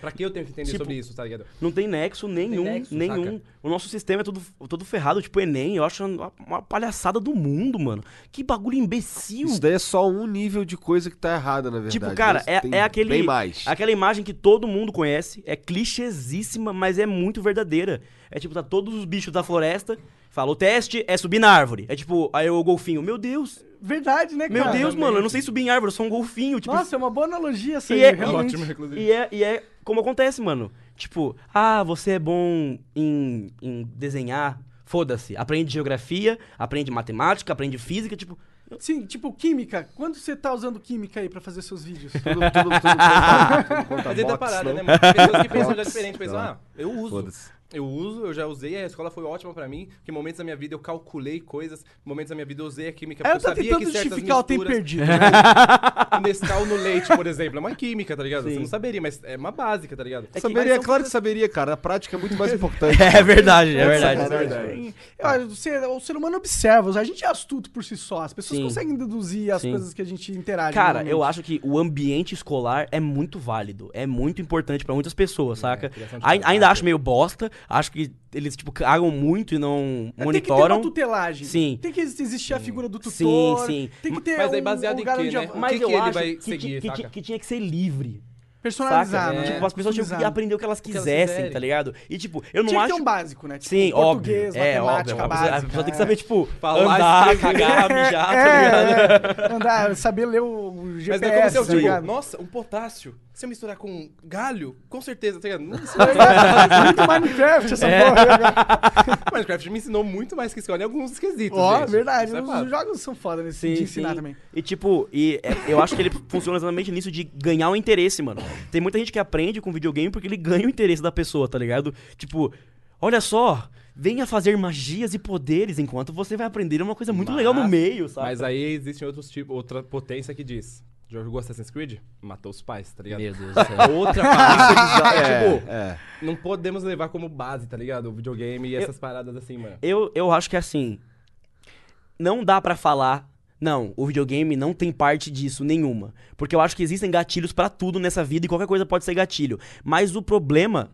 Pra que eu tenho que entender Tipo, sobre isso, tá ligado? Não tem nexo nenhum, nexo, nenhum. saca? O nosso sistema é todo, todo ferrado, tipo Enem. Eu acho uma, uma palhaçada do mundo, mano. Que bagulho imbecil. Isso daí é só um nível de coisa que tá errada, na verdade. Tipo, cara, é, tem é aquele. Bem mais. Aquela imagem que todo mundo conhece, é clichêsíssima, mas é muito verdadeira. É tipo, tá todos os bichos da floresta, fala, o teste é subir na árvore. É tipo, aí o golfinho, meu Deus, Verdade, né, meu cara? Deus, mano, eu não sei subir em árvore, eu sou um golfinho. Tipo, Nossa, é uma boa analogia essa E aí, é- realmente. Ótimo, inclusive. E é, e é como acontece, mano. Tipo, ah, você é bom em, em desenhar, foda-se. Aprende geografia, aprende matemática, aprende física, tipo... Sim, tipo, química. Quando você tá usando química aí pra fazer seus vídeos? (laughs) Tudo, tudo, tudo tudo conta Mas dentro da box, parada, não? né, mano? Tem pessoas que pensam já diferente. Pensam, ah, eu uso. Eu uso, eu já usei, a escola foi ótima pra mim. Porque em momentos da minha vida eu calculei coisas. Em momentos da minha vida eu usei a química. Aí Porque eu eu tô sabia tentando que certas justificar o tempo misturas... perdido. (laughs) O Nescau no leite, por exemplo, é uma química, tá ligado? Você Sim. não saberia, mas é uma básica, tá ligado? que- saberia, claro que saberia, cara. A prática é muito mais (laughs) importante. É verdade, é verdade. É verdade. Olha, o ser, o ser humano observa, a gente é astuto por si só. As pessoas Sim. conseguem deduzir as Sim. coisas que a gente interage. Cara, eu acho que o ambiente escolar é muito válido, é muito importante pra muitas pessoas, saca? Ai- caráter. ainda acho meio bosta, acho que eles, tipo, cagam muito e não É, Tem que ter monitoram. uma tutelagem. Sim. Tem que existir a figura do Sim, tutor. sim. Tem que ter Mas aí um baseado em lugar quê, né? Mas que eu que ele vai que, seguir, que, saca? ti- que tinha que ser livre. Personalizar, Saca? né? Tipo, as pessoas tinham que aprender o que elas que elas quisessem, quiserem. tá ligado? E, tipo, eu não Tinha que acho. ter um básico, né? Tipo, Sim, português, óbvio. É, matemática óbvio. A pessoa- básica. a pessoa tem que é. saber, tipo, Falar, andar, (laughs) cagar, mijar, tá É, ligado? é. Andar, saber ler o GPS, não é como se eu tá digo, ligado? nossa, um potássio. Se eu misturar com galho, com certeza, tá ligado? (laughs) Não, isso Muito Minecraft essa É. porra. né, cara? (laughs) Minecraft me ensinou muito mais que escola em alguns quesitos, Ó, gente. verdade. Isso é Os fato. jogos são foda nesse Sim, de ensinar sim. também. E tipo, e é, eu acho que ele funciona exatamente nisso de ganhar o interesse, mano. Tem muita gente que aprende com videogame porque ele (laughs) ganha o interesse da pessoa, tá ligado? Tipo, olha só, venha fazer magias e poderes enquanto você vai aprender uma coisa muito Mas- legal no meio, sabe? Mas aí existem outros tipos, outra potência que diz. Já jogou Assassin's Creed? Matou os pais, tá ligado? Meu Deus do (laughs) céu. Outra parada. (laughs) É, tipo, é. não podemos levar como base, tá ligado? O videogame e essas paradas assim, mano. Eu, eu acho que assim, não dá pra falar, não, o videogame não tem parte disso nenhuma. Porque eu acho que existem gatilhos pra tudo nessa vida e qualquer coisa pode ser gatilho. Mas o problema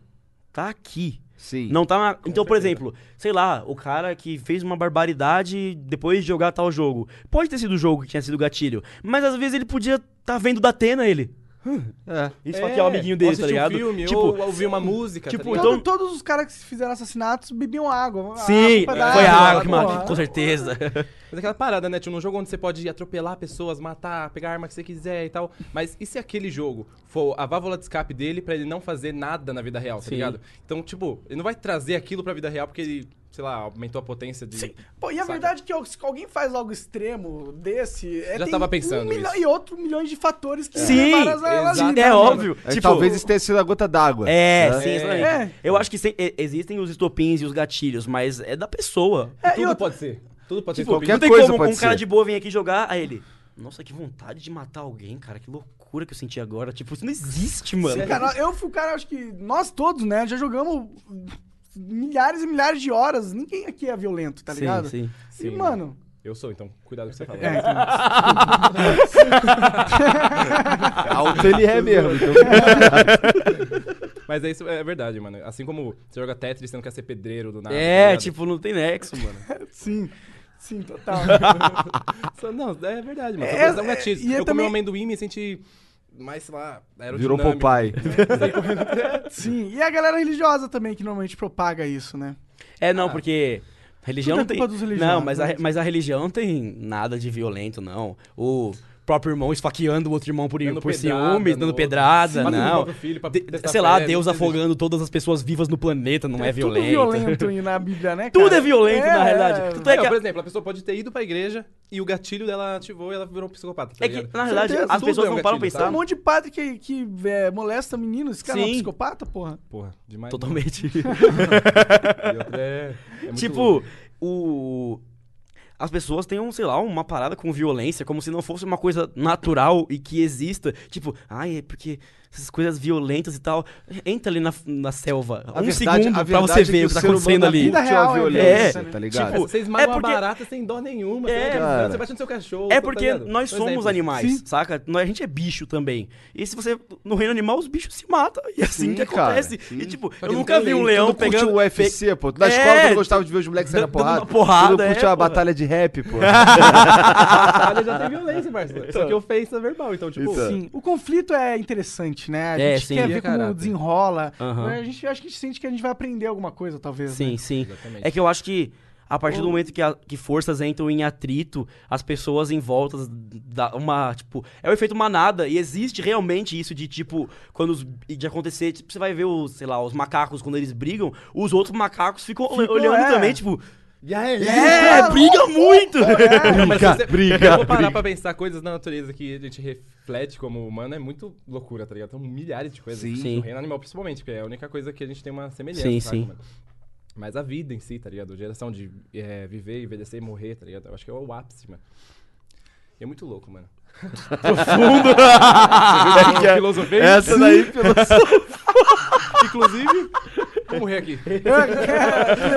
tá aqui. Sim. Não tá na... Então, por exemplo, sei lá, o cara que fez uma barbaridade depois de jogar tal jogo. Pode ter sido o jogo que tinha sido gatilho. Mas às vezes ele podia tá vendo da Atena ele. É. Isso aqui é o amiguinho dele, tá ligado? Um filme, tipo, ou ouvir uma música, tipo, tá ligado? Todo- então- todos os caras que fizeram assassinatos bebiam água. sim, a culpa é foi a água que porra. matou, com certeza. (laughs) Mas aquela parada, né? Tipo, num jogo onde você pode atropelar pessoas, matar, pegar a arma que você quiser e tal. Mas e se aquele jogo for a válvula de escape dele pra ele não fazer nada na vida real, tá Sim. ligado? Então, tipo, ele não vai trazer aquilo pra vida real porque ele, sei lá, aumentou a potência de. Sim. Pô, e a Saca? verdade é que se alguém faz algo extremo desse. É, Já tem tava pensando um milhão. E outro milhões de fatores que Sim, ali, exato. né, É óbvio. Aí tipo, talvez isso tenha sido a gota d'água. É, né? sim, exatamente. É. Eu acho que sem- e- existem os estopins e os gatilhos, mas é da pessoa. É, e Tudo outra- pode ser. Tudo pode Tipo, ser. qualquer não tem coisa como pode um cara ser. de boa vir aqui jogar, aí ele... Nossa, que vontade de matar alguém, cara. Que loucura que eu senti agora. Tipo, isso não existe, mano. Cara, eu fui o cara, acho que nós todos, né, já jogamos milhares e milhares de horas. Ninguém aqui é violento, tá Sim, ligado? sim. E, Sim, mano, Eu sou, então cuidado com o que você fala. é, então, (laughs) Alto ele é mesmo. Então... (laughs) Mas é isso, é verdade, mano. Assim como você joga Tetris, você não quer ser pedreiro do nada. É, tá tipo, não tem nexo, mano. (laughs) sim. Sim, total. (laughs) Só- Não, é verdade, mano. É, um gatilho. e é eu também- comi um amendoim e me senti mais, sei lá, Virou. Popeye. (laughs) Sim. E a galera religiosa também, que normalmente propaga isso, né? É, não, porque... Religião Tudo é não tem... Não, mas a, né? mas a religião não tem nada de violento, não. O próprio irmão esfaqueando o outro irmão por, Dando por pedrada ciúmes, dando pedrada, não. filho pra De- sei lá, Deus não existe. afogando todas as pessoas vivas no planeta, não é, É violento. tudo violento (laughs) na Bíblia, né, cara? Tudo é violento, É, na realidade. é. Tanto é que por exemplo, a pessoa pode ter ido pra igreja e o gatilho dela ativou e ela virou um psicopata. Tá É que, na realidade, Certeza, as tudo pessoas é um não param pra gatilho, Tem pensar. um monte de padre que, que é, molesta meninos. Esse cara é um Sim. psicopata, porra. Porra, demais. Totalmente. (laughs) E outra é, é muito tipo, louco. o. As pessoas um, sei lá, uma parada com violência, como se não fosse uma coisa natural e que exista. Tipo, ai, é porque essas coisas violentas e tal. Entra ali na, na selva. A um verdade- segundo a pra você é ver que o que tá acontecendo ali. vida uma real é violência, É, tá ligado? tipo, Você é esmaga uma porque- barata sem dó nenhuma. É, tá cara. Você bate no seu cachorro. É tá porque ligado? nós somos animais, Sim. saca? Nós, a gente é bicho também. E se você. No reino animal, os bichos se matam. E é assim Sim, que cara, acontece. sim. E tipo, que eu nunca vi um leão pegando. o UFC, pô. Na É, escola não gostava de ver os moleques uma porrada. porrada, Tu não curte é, a porra. batalha de rap, pô. (laughs) batalha já tem violência, parceiro. Só que ofensa verbal. Então, tipo, Então. Sim, o conflito é interessante, né? A É, gente sim. quer ver como caráter. desenrola. Aham. A gente acho que a gente sente que a gente vai aprender alguma coisa, talvez. Sim, né? sim. Exatamente. É que eu acho que a partir do momento que, a- que forças entram em atrito, as pessoas em volta dá uma, tipo, é o efeito manada e existe realmente isso de tipo, quando os, de acontecer, tipo, você vai ver os, sei lá, os macacos quando eles brigam, os outros macacos Ficam, olhando é. também, tipo, E aí? é, briga muito. Não, mas se você, briga, eu for parar briga. pra pensar coisas da natureza que a gente reflete como humano, é muito loucura, tá ligado? São milhares de coisas. Sim. Sim. No reino animal, principalmente, porque é a única coisa que a gente tem uma semelhança, Sim, saca, sim. mano? Mas a vida em si, tá ligado? A geração de é, viver, envelhecer e morrer, tá ligado? Eu acho que é o ápice, mano. E é muito louco, mano. (laughs) (laughs) É que é- Filosofei. Essa daí, filosofia. (laughs) Inclusive, vou morrer aqui. (laughs)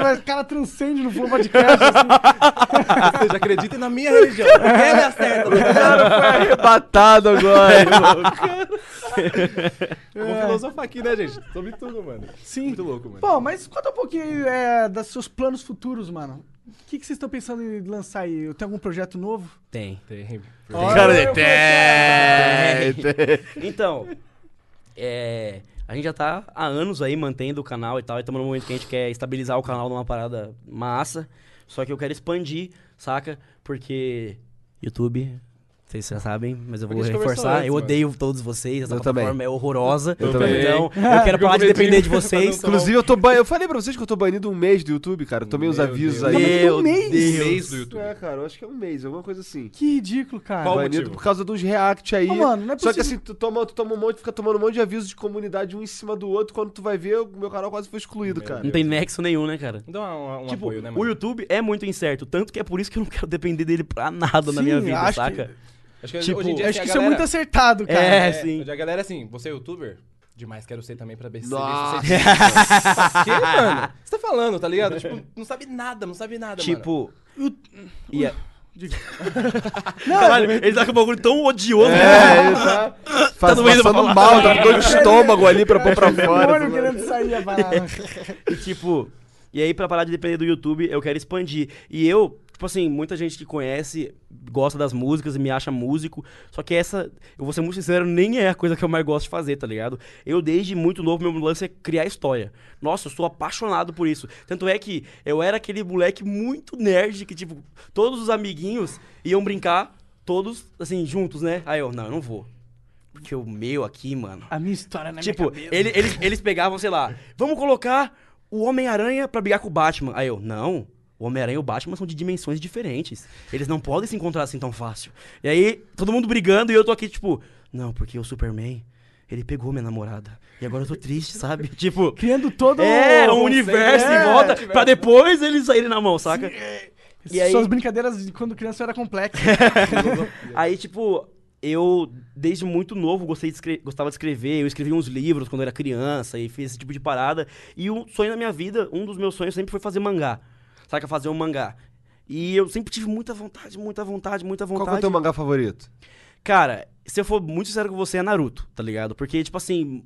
É, o cara transcende no Flow Podcast. assim. (laughs) Ou seja, acreditem na minha religião. Ela é a certa, foi arrebatado agora. Vamos filosofar aqui, né, gente? Sobre tudo, mano. Sim. Muito louco, mano. Pô, mas conta um pouquinho é, dos seus planos futuros, mano. O que, que vocês estão pensando em lançar aí? Tem algum projeto novo? Tem. Tem. Cara, eu- tem, tem. Então, é, a gente já tá há anos aí mantendo o canal e tal, e estamos no momento que a gente quer estabilizar o canal numa parada massa. Só que eu quero expandir, saca? Porque YouTube, vocês já sabem, mas eu vou reforçar. antes, eu mano. odeio todos vocês, essa Eu plataforma também. é horrorosa. Eu também. Então, eu (laughs) quero parar de depender de vocês. Inclusive, eu tô ban... Eu falei pra vocês que eu tô banido um mês do YouTube, cara. Eu tomei uns avisos Deus. aí. Meu Um mês? Deus. mês do YouTube. É, cara, eu acho que é um mês, alguma coisa assim. Que ridículo, cara. Qual o Banido motivo? por causa dos react aí. Mano, não é Só que possível. assim, tu toma, tu toma um monte, fica tomando um monte de avisos de comunidade um em cima do outro. Quando tu vai ver, o meu canal quase foi excluído, Meu cara. Não tem nexo nenhum, né, cara? Dá um, um tipo, apoio, né, o mano? YouTube é muito incerto, tanto que é por isso que eu não quero depender dele pra nada na Sim, minha vida, acho saca? Acho que tipo, hoje em dia, Eu assim, acho que a isso é galera- muito acertado, cara. É, É, sim. hoje A galera, assim, você é youtuber? Demais, quero ser também pra ver se Nossa. você quê, mano? (laughs) Você tá falando, tá ligado? Tipo, não sabe nada, não sabe nada, mano. Tipo. E a- (laughs) Não, Caralho, ele tá com um bagulho tão odioso. né? É, ele tá, faz, doendo pra passando mal, tá com dor de estômago ali pra pôr pra fora. demônio querendo sair a (laughs) parada. E tipo, e aí pra parar de depender do YouTube, eu quero expandir. E eu, tipo assim, muita gente que conhece gosta das músicas e me acha músico, só que essa, eu vou ser muito sincero, nem é a coisa que eu mais gosto de fazer, tá ligado? Eu desde muito novo, meu lance é criar história. Nossa, eu sou apaixonado por isso. Tanto é que eu era aquele moleque muito nerd que, tipo, todos os amiguinhos iam brincar, todos, assim, juntos, né? Aí eu, não, eu não vou. Porque o meu aqui, mano. A minha história na Tipo, minha ele- eles, eles pegavam, sei lá, vamos colocar o Homem-Aranha pra brigar com o Batman. Aí eu, não. O Homem-Aranha e o Batman são de dimensões diferentes. Eles não podem se encontrar assim tão fácil. E aí, todo mundo brigando e eu tô aqui, tipo, não, porque o Superman, ele pegou minha namorada. E agora eu tô triste, sabe? (laughs) tipo, Criando todo é, o um universo é, em volta pra depois eles saírem na mão, saca? E aí- Suas brincadeiras de quando criança era complexa. (laughs) Aí, tipo, eu, desde muito novo, gostei de gostava de escrever. Eu escrevi uns livros quando eu era criança e fiz esse tipo de parada. E um sonho da minha vida, um dos meus sonhos sempre foi fazer mangá. Saca? Fazer um mangá. E eu sempre tive muita vontade, muita vontade, muita Qual vontade. que é o teu mangá favorito? Cara, se eu for muito sincero com você, é Naruto, tá ligado? Porque, tipo assim,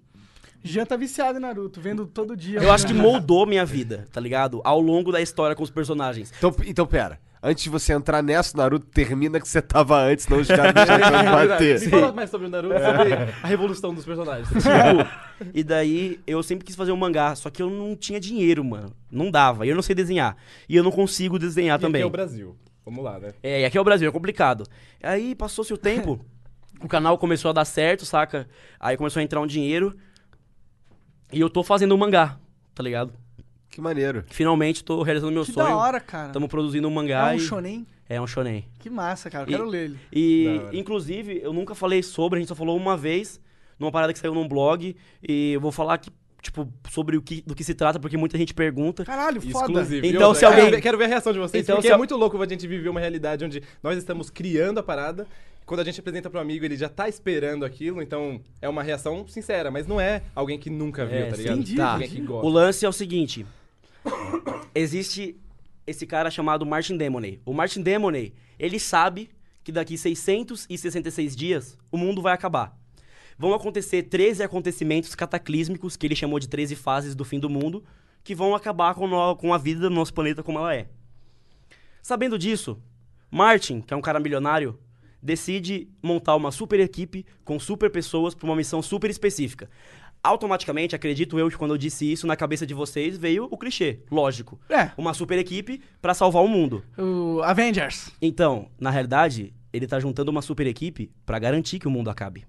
Jean tá viciado em Naruto, vendo todo dia. eu acho que moldou minha vida, tá ligado? Ao longo da história com os personagens. Então, então pera. Antes de você entrar nessa, Naruto termina que você tava antes, senão os caras não (laughs) vão Me bater. fala mais sobre o Naruto, sobre a revolução dos personagens. Tipo, (laughs) e daí eu sempre quis fazer um mangá, só que eu não tinha dinheiro, mano. Não dava. E eu não sei desenhar. E eu não consigo desenhar E também. aqui é o Brasil. Vamos lá, né? É, e aqui é o Brasil, é complicado. Aí passou-se o tempo (laughs) o canal começou a dar certo, saca? Aí começou a entrar um dinheiro. E eu tô fazendo um mangá, tá ligado? Que maneiro. Finalmente tô realizando meu Que sonho. da hora, cara. Estamos produzindo um mangá. É um e- shonen? É um shonen. Que massa, cara. Eu E- quero ler ele. E, inclusive, eu nunca falei sobre, a gente só falou uma vez, numa parada que saiu num blog. E eu vou falar aqui, tipo, sobre o que, do que se trata, porque muita gente pergunta. Caralho, foda. Exclusivo. Então, se alguém- Quero ver, quero ver a reação de vocês, Então, porque se é muito louco a gente viver uma realidade onde nós estamos criando a parada. Quando a gente apresenta pro amigo, ele já tá esperando aquilo, então é uma reação sincera, mas não é alguém que nunca viu, É, tá ligado? Entendi, Tá. Que. O lance é o seguinte: existe esse cara chamado Martin Demoney. O Martin Demoney, ele sabe que daqui 666 dias o mundo vai acabar. Vão acontecer 13 acontecimentos cataclísmicos, que ele chamou de 13 fases do fim do mundo, que vão acabar com, no- com a vida do nosso planeta como ela é. Sabendo disso, Martin, que é um cara milionário, decide montar uma super equipe com super pessoas para uma missão super específica. Automaticamente, acredito eu que quando eu disse isso, na cabeça de vocês veio o clichê, lógico. É, Uma super equipe para salvar o mundo. o Avengers. Então, na realidade, ele tá juntando uma super equipe para garantir que o mundo acabe.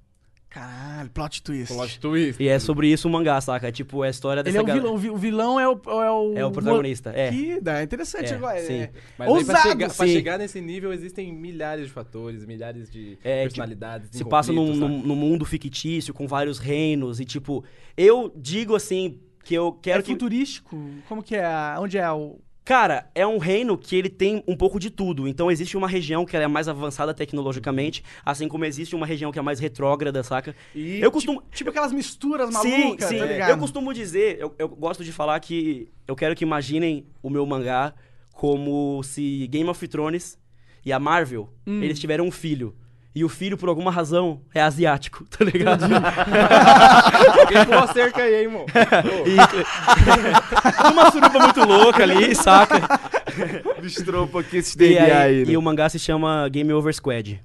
Caralho, plot twist. Plot twist. E é sobre isso o mangá, saca? É tipo, é a história dessa Ele é o vilão, o vi- o vilão é o... É o, É o protagonista, é. Que dá, é interessante É, agora. sim. É, Mas aí pra ousado, chegar, pra chegar nesse nível existem milhares de fatores, milhares de É, personalidades. se passa num, num, num mundo fictício com vários reinos e tipo, eu digo assim que eu quero é que futurístico? Como que é? Onde é o... Cara, é um reino que ele tem um pouco de tudo. Então existe uma região que ela é mais avançada tecnologicamente, assim como existe uma região que é mais retrógrada, saca? E eu costumo Tipo aquelas misturas Sim, malucas, sim. tá ligado? eu costumo dizer, eu, eu gosto de falar que eu quero que imaginem o meu mangá como se Game of Thrones e a Marvel, Hum. eles tiveram um filho. E o filho, por alguma razão, é asiático, (laughs) tá ligado? Alguém com uma cerca aí, hein, irmão? E- uma suruba muito louca ali, saca? Um pouquinho esse DNA aí- aí, né? e o mangá se chama Game Over Squad,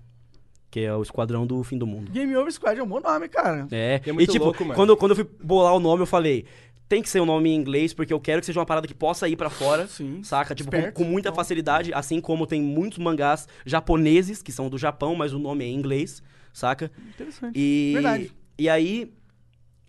que é o esquadrão do fim do mundo. Game Over Squad é um bom nome, cara. É, E é muito e tipo, louco, mano. quando, quando eu fui bolar o nome, eu falei, tem que ser um nome em inglês, porque eu quero que seja uma parada que possa ir pra fora, (laughs) Sim. saca? Tipo, com, com muita Bom. facilidade, assim como tem muitos mangás japoneses, que são do Japão, mas o nome é em inglês, saca? Interessante. E, Verdade. e aí,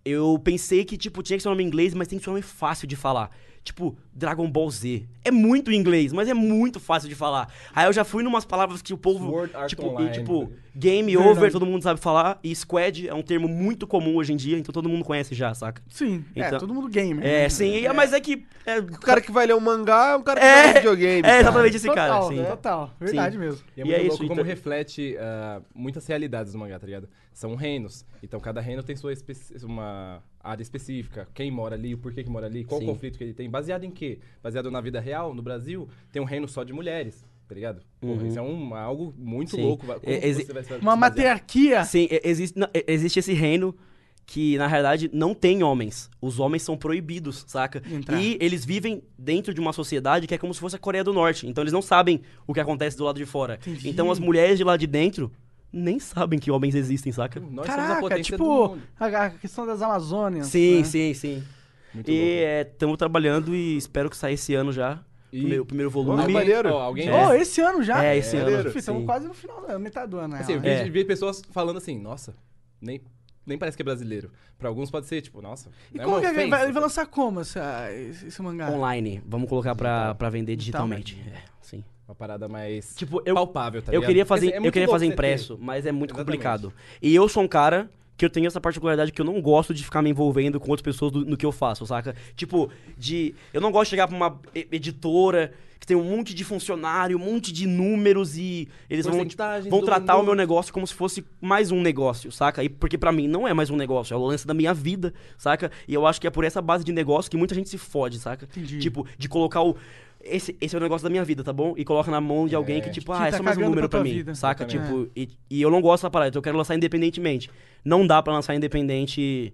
eu pensei que, tipo, tinha que ser um nome em inglês, mas tem que ser um nome fácil de falar. Tipo, Dragon Ball Z. É muito em inglês, mas é muito fácil de falar. Aí eu já fui numas palavras que o povo. Sword Art tipo, Online. e, tipo, game Verdade. over, todo mundo sabe falar. E squad é um termo muito comum hoje em dia, então todo mundo conhece já, saca? Sim, é, Então- todo mundo gamer. É, né? sim, e- mas é que. É, O cara que vai ler um mangá é um cara que É, joga videogame. é cara. exatamente esse cara, Total, sim. total. Verdade mesmo. E é E muito é isso, louco como então- reflete ah, muitas realidades do mangá, tá ligado? São reinos. Então cada reino tem sua especi- uma área específica. Quem mora ali, o porquê que mora ali, qual Sim. conflito que ele tem. Baseado em quê? Baseado na vida real, no Brasil, tem um reino só de mulheres, tá ligado? Porra, Uhum. Isso é um, algo muito Sim. louco. Como É, exi- Uma matriarquia. Sim, existe, não, existe esse reino que, na realidade, não tem homens. Os homens são proibidos, saca? Entrar. E eles vivem dentro de uma sociedade que é como se fosse a Coreia do Norte. Então eles não sabem o que acontece do lado de fora. Entendi. Então as mulheres de lá de dentro nem sabem que homens existem, saca? Nós somos a Caraca, tipo, mundo. a, a questão das Amazônias. Sim, né? sim, sim. Muito E estamos trabalhando e espero que saia esse ano já. E- Primeiro, o primeiro Ah, volume. maneiro. Ó, alguém... Oh, esse ano já? É, esse ano. Estamos quase no final, da metade do ano, né? Assim, eu vi, É. vi pessoas falando assim, nossa, nem, nem parece que é brasileiro. Pra alguns pode ser, tipo, nossa, E não como que é? ofensa, Vai, vai tá? lançar como essa, esse, esse mangá? Online. Vamos colocar pra, pra vender Digital, digitalmente. É, sim. Uma parada mais Tipo, eu, palpável, tá eu ligado? queria fazer, assim, é eu queria fazer ter- impresso, mas é muito Exatamente. complicado. E eu sou um cara que eu tenho essa particularidade que eu não gosto de ficar me envolvendo com outras pessoas do- no que eu faço, saca? Tipo, de. Eu não gosto de chegar pra uma editora que tem um monte de funcionário, um monte de números e eles vão, vão tratar o mundo. meu negócio como se fosse mais um negócio, saca? E porque pra mim não é mais um negócio, é o lance da minha vida, saca? E eu acho que é por essa base de negócio que muita gente se fode, saca? Entendi. Tipo, de colocar o. Esse, esse é o negócio da minha vida, tá bom? E coloca na mão de alguém que, tipo, Que ah, é tá só mais um número pra pra mim, vida. saca? Tipo, e, e eu não gosto dessa parada, então eu quero lançar independentemente. Não dá pra lançar independente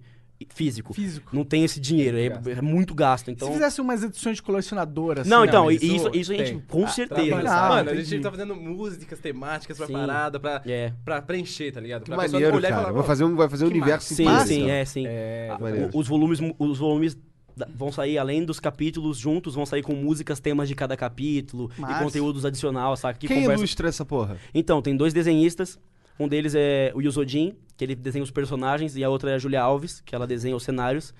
físico. Físico. Não tem esse dinheiro, é, é muito gasto, então... Se fizesse umas edições de colecionadoras. Não, assim, então, mas e- isso isso, isso a gente, tem. com Ah, certeza, sabe? Mano, a gente tá fazendo músicas temáticas pra Sim. parada, pra, É. pra preencher, tá ligado? Pra maneiro, olhar cara. falar, Vai fazer um, vai fazer um universo Sim, sim, então. é, sim. É, Ah, os volumes, os volumes da- vão sair, além dos capítulos juntos, vão sair com músicas, temas de cada capítulo Massa. e conteúdos adicional, sabe? Que Quem conversa- ilustra essa porra? Então, tem dois desenhistas. Um deles é o Yusodin, que ele desenha os personagens, e a outra é a Julia Alves, que ela desenha os cenários.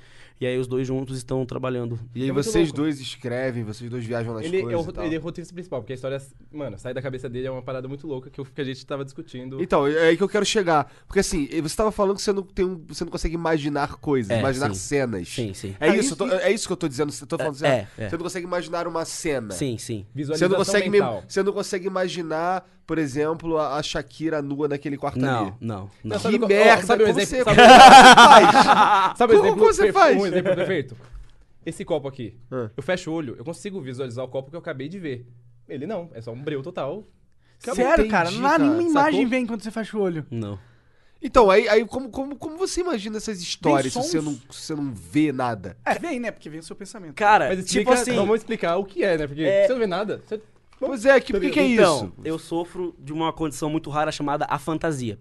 E aí os dois juntos estão trabalhando. E aí É vocês louco. dois escrevem, vocês dois viajam nas Ele é, coisas o, e tal. ele é o roteirista principal, porque a história, mano, sai da cabeça dele é uma parada muito louca que, eu- que a gente tava discutindo. Então, é aí que eu quero chegar. Porque assim, você tava falando que você não, tem um, você não consegue imaginar coisas, É, imaginar sim. cenas. Sim, sim. É, É isso, tô- é isso que eu tô dizendo. Eu tô falando É, certo. é. Você não consegue imaginar uma cena. Sim, sim. Você Visualização não, consegue me- mental. você não consegue imaginar, por exemplo, a, Shakira nua naquele quarto ali. Não, não, não. Não, Que ó, merda, sabe um como exemplo? você- Sabe, (laughs) sabe um Como exemplo você perfe- faz? Um exemplo perfeito. Esse copo aqui. Ah. Eu fecho o olho, eu consigo visualizar o copo que eu acabei de ver. Ele não, é só um breu total. Sério, entendi, cara, não há cara. nenhuma imagem Sacou? vem quando você fecha o olho. Não. Então, aí, aí como, como, como você imagina essas histórias se você não, se você não vê nada? É, vem, né? Porque vem o seu pensamento. Cara, Mas tipo explica, assim. vamos explicar o que é, né? Porque É- você não vê nada. Você... Pois é, que, por que, que é então, isso? eu sofro de uma condição muito rara chamada a fantasia.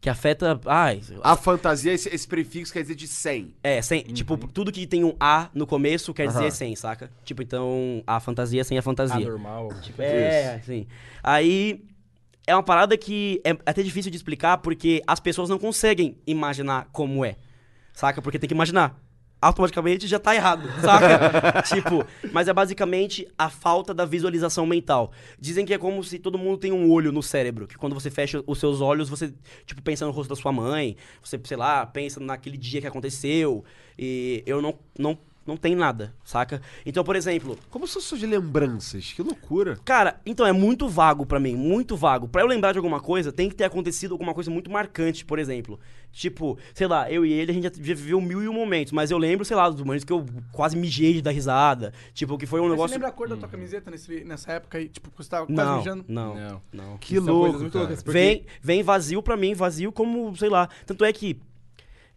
Que afeta. Ai, A fantasia, esse, esse prefixo quer dizer de 100. É, sem, tipo, tudo que tem um A no começo quer dizer Aham. 100, saca? Tipo, então, a fantasia sem a fantasia. Anormal. Tipo, É, assim. Aí é uma parada que é até difícil de explicar porque as pessoas não conseguem imaginar como é. Saca? Porque tem que imaginar. Automaticamente já tá errado, saca? (laughs) tipo, mas é basicamente a falta da visualização mental. Dizem que é como se todo mundo tem um olho no cérebro, que quando você fecha os seus olhos, você, tipo, pensa no rosto da sua mãe, você, sei lá, pensa naquele dia que aconteceu, e eu não, não, não tenho nada, saca? Então, por exemplo, Como são suas lembranças? Que loucura. Cara, então é muito vago pra mim, muito vago. Pra eu lembrar de alguma coisa, tem que ter acontecido alguma coisa muito marcante, por exemplo. Tipo, sei lá, eu e ele, a gente já viveu mil e um momentos, mas eu lembro, sei lá, dos momentos que eu quase mijei de dar risada. Tipo, que foi um Mas negócio. Você lembra a cor da tua camiseta nesse, nessa época aí? Tipo, que você tava quase Não, mijando? não, Não. não. Que São louco, muito loucas. Porque... Vem, vem vazio pra mim, vazio como, sei lá. Tanto é que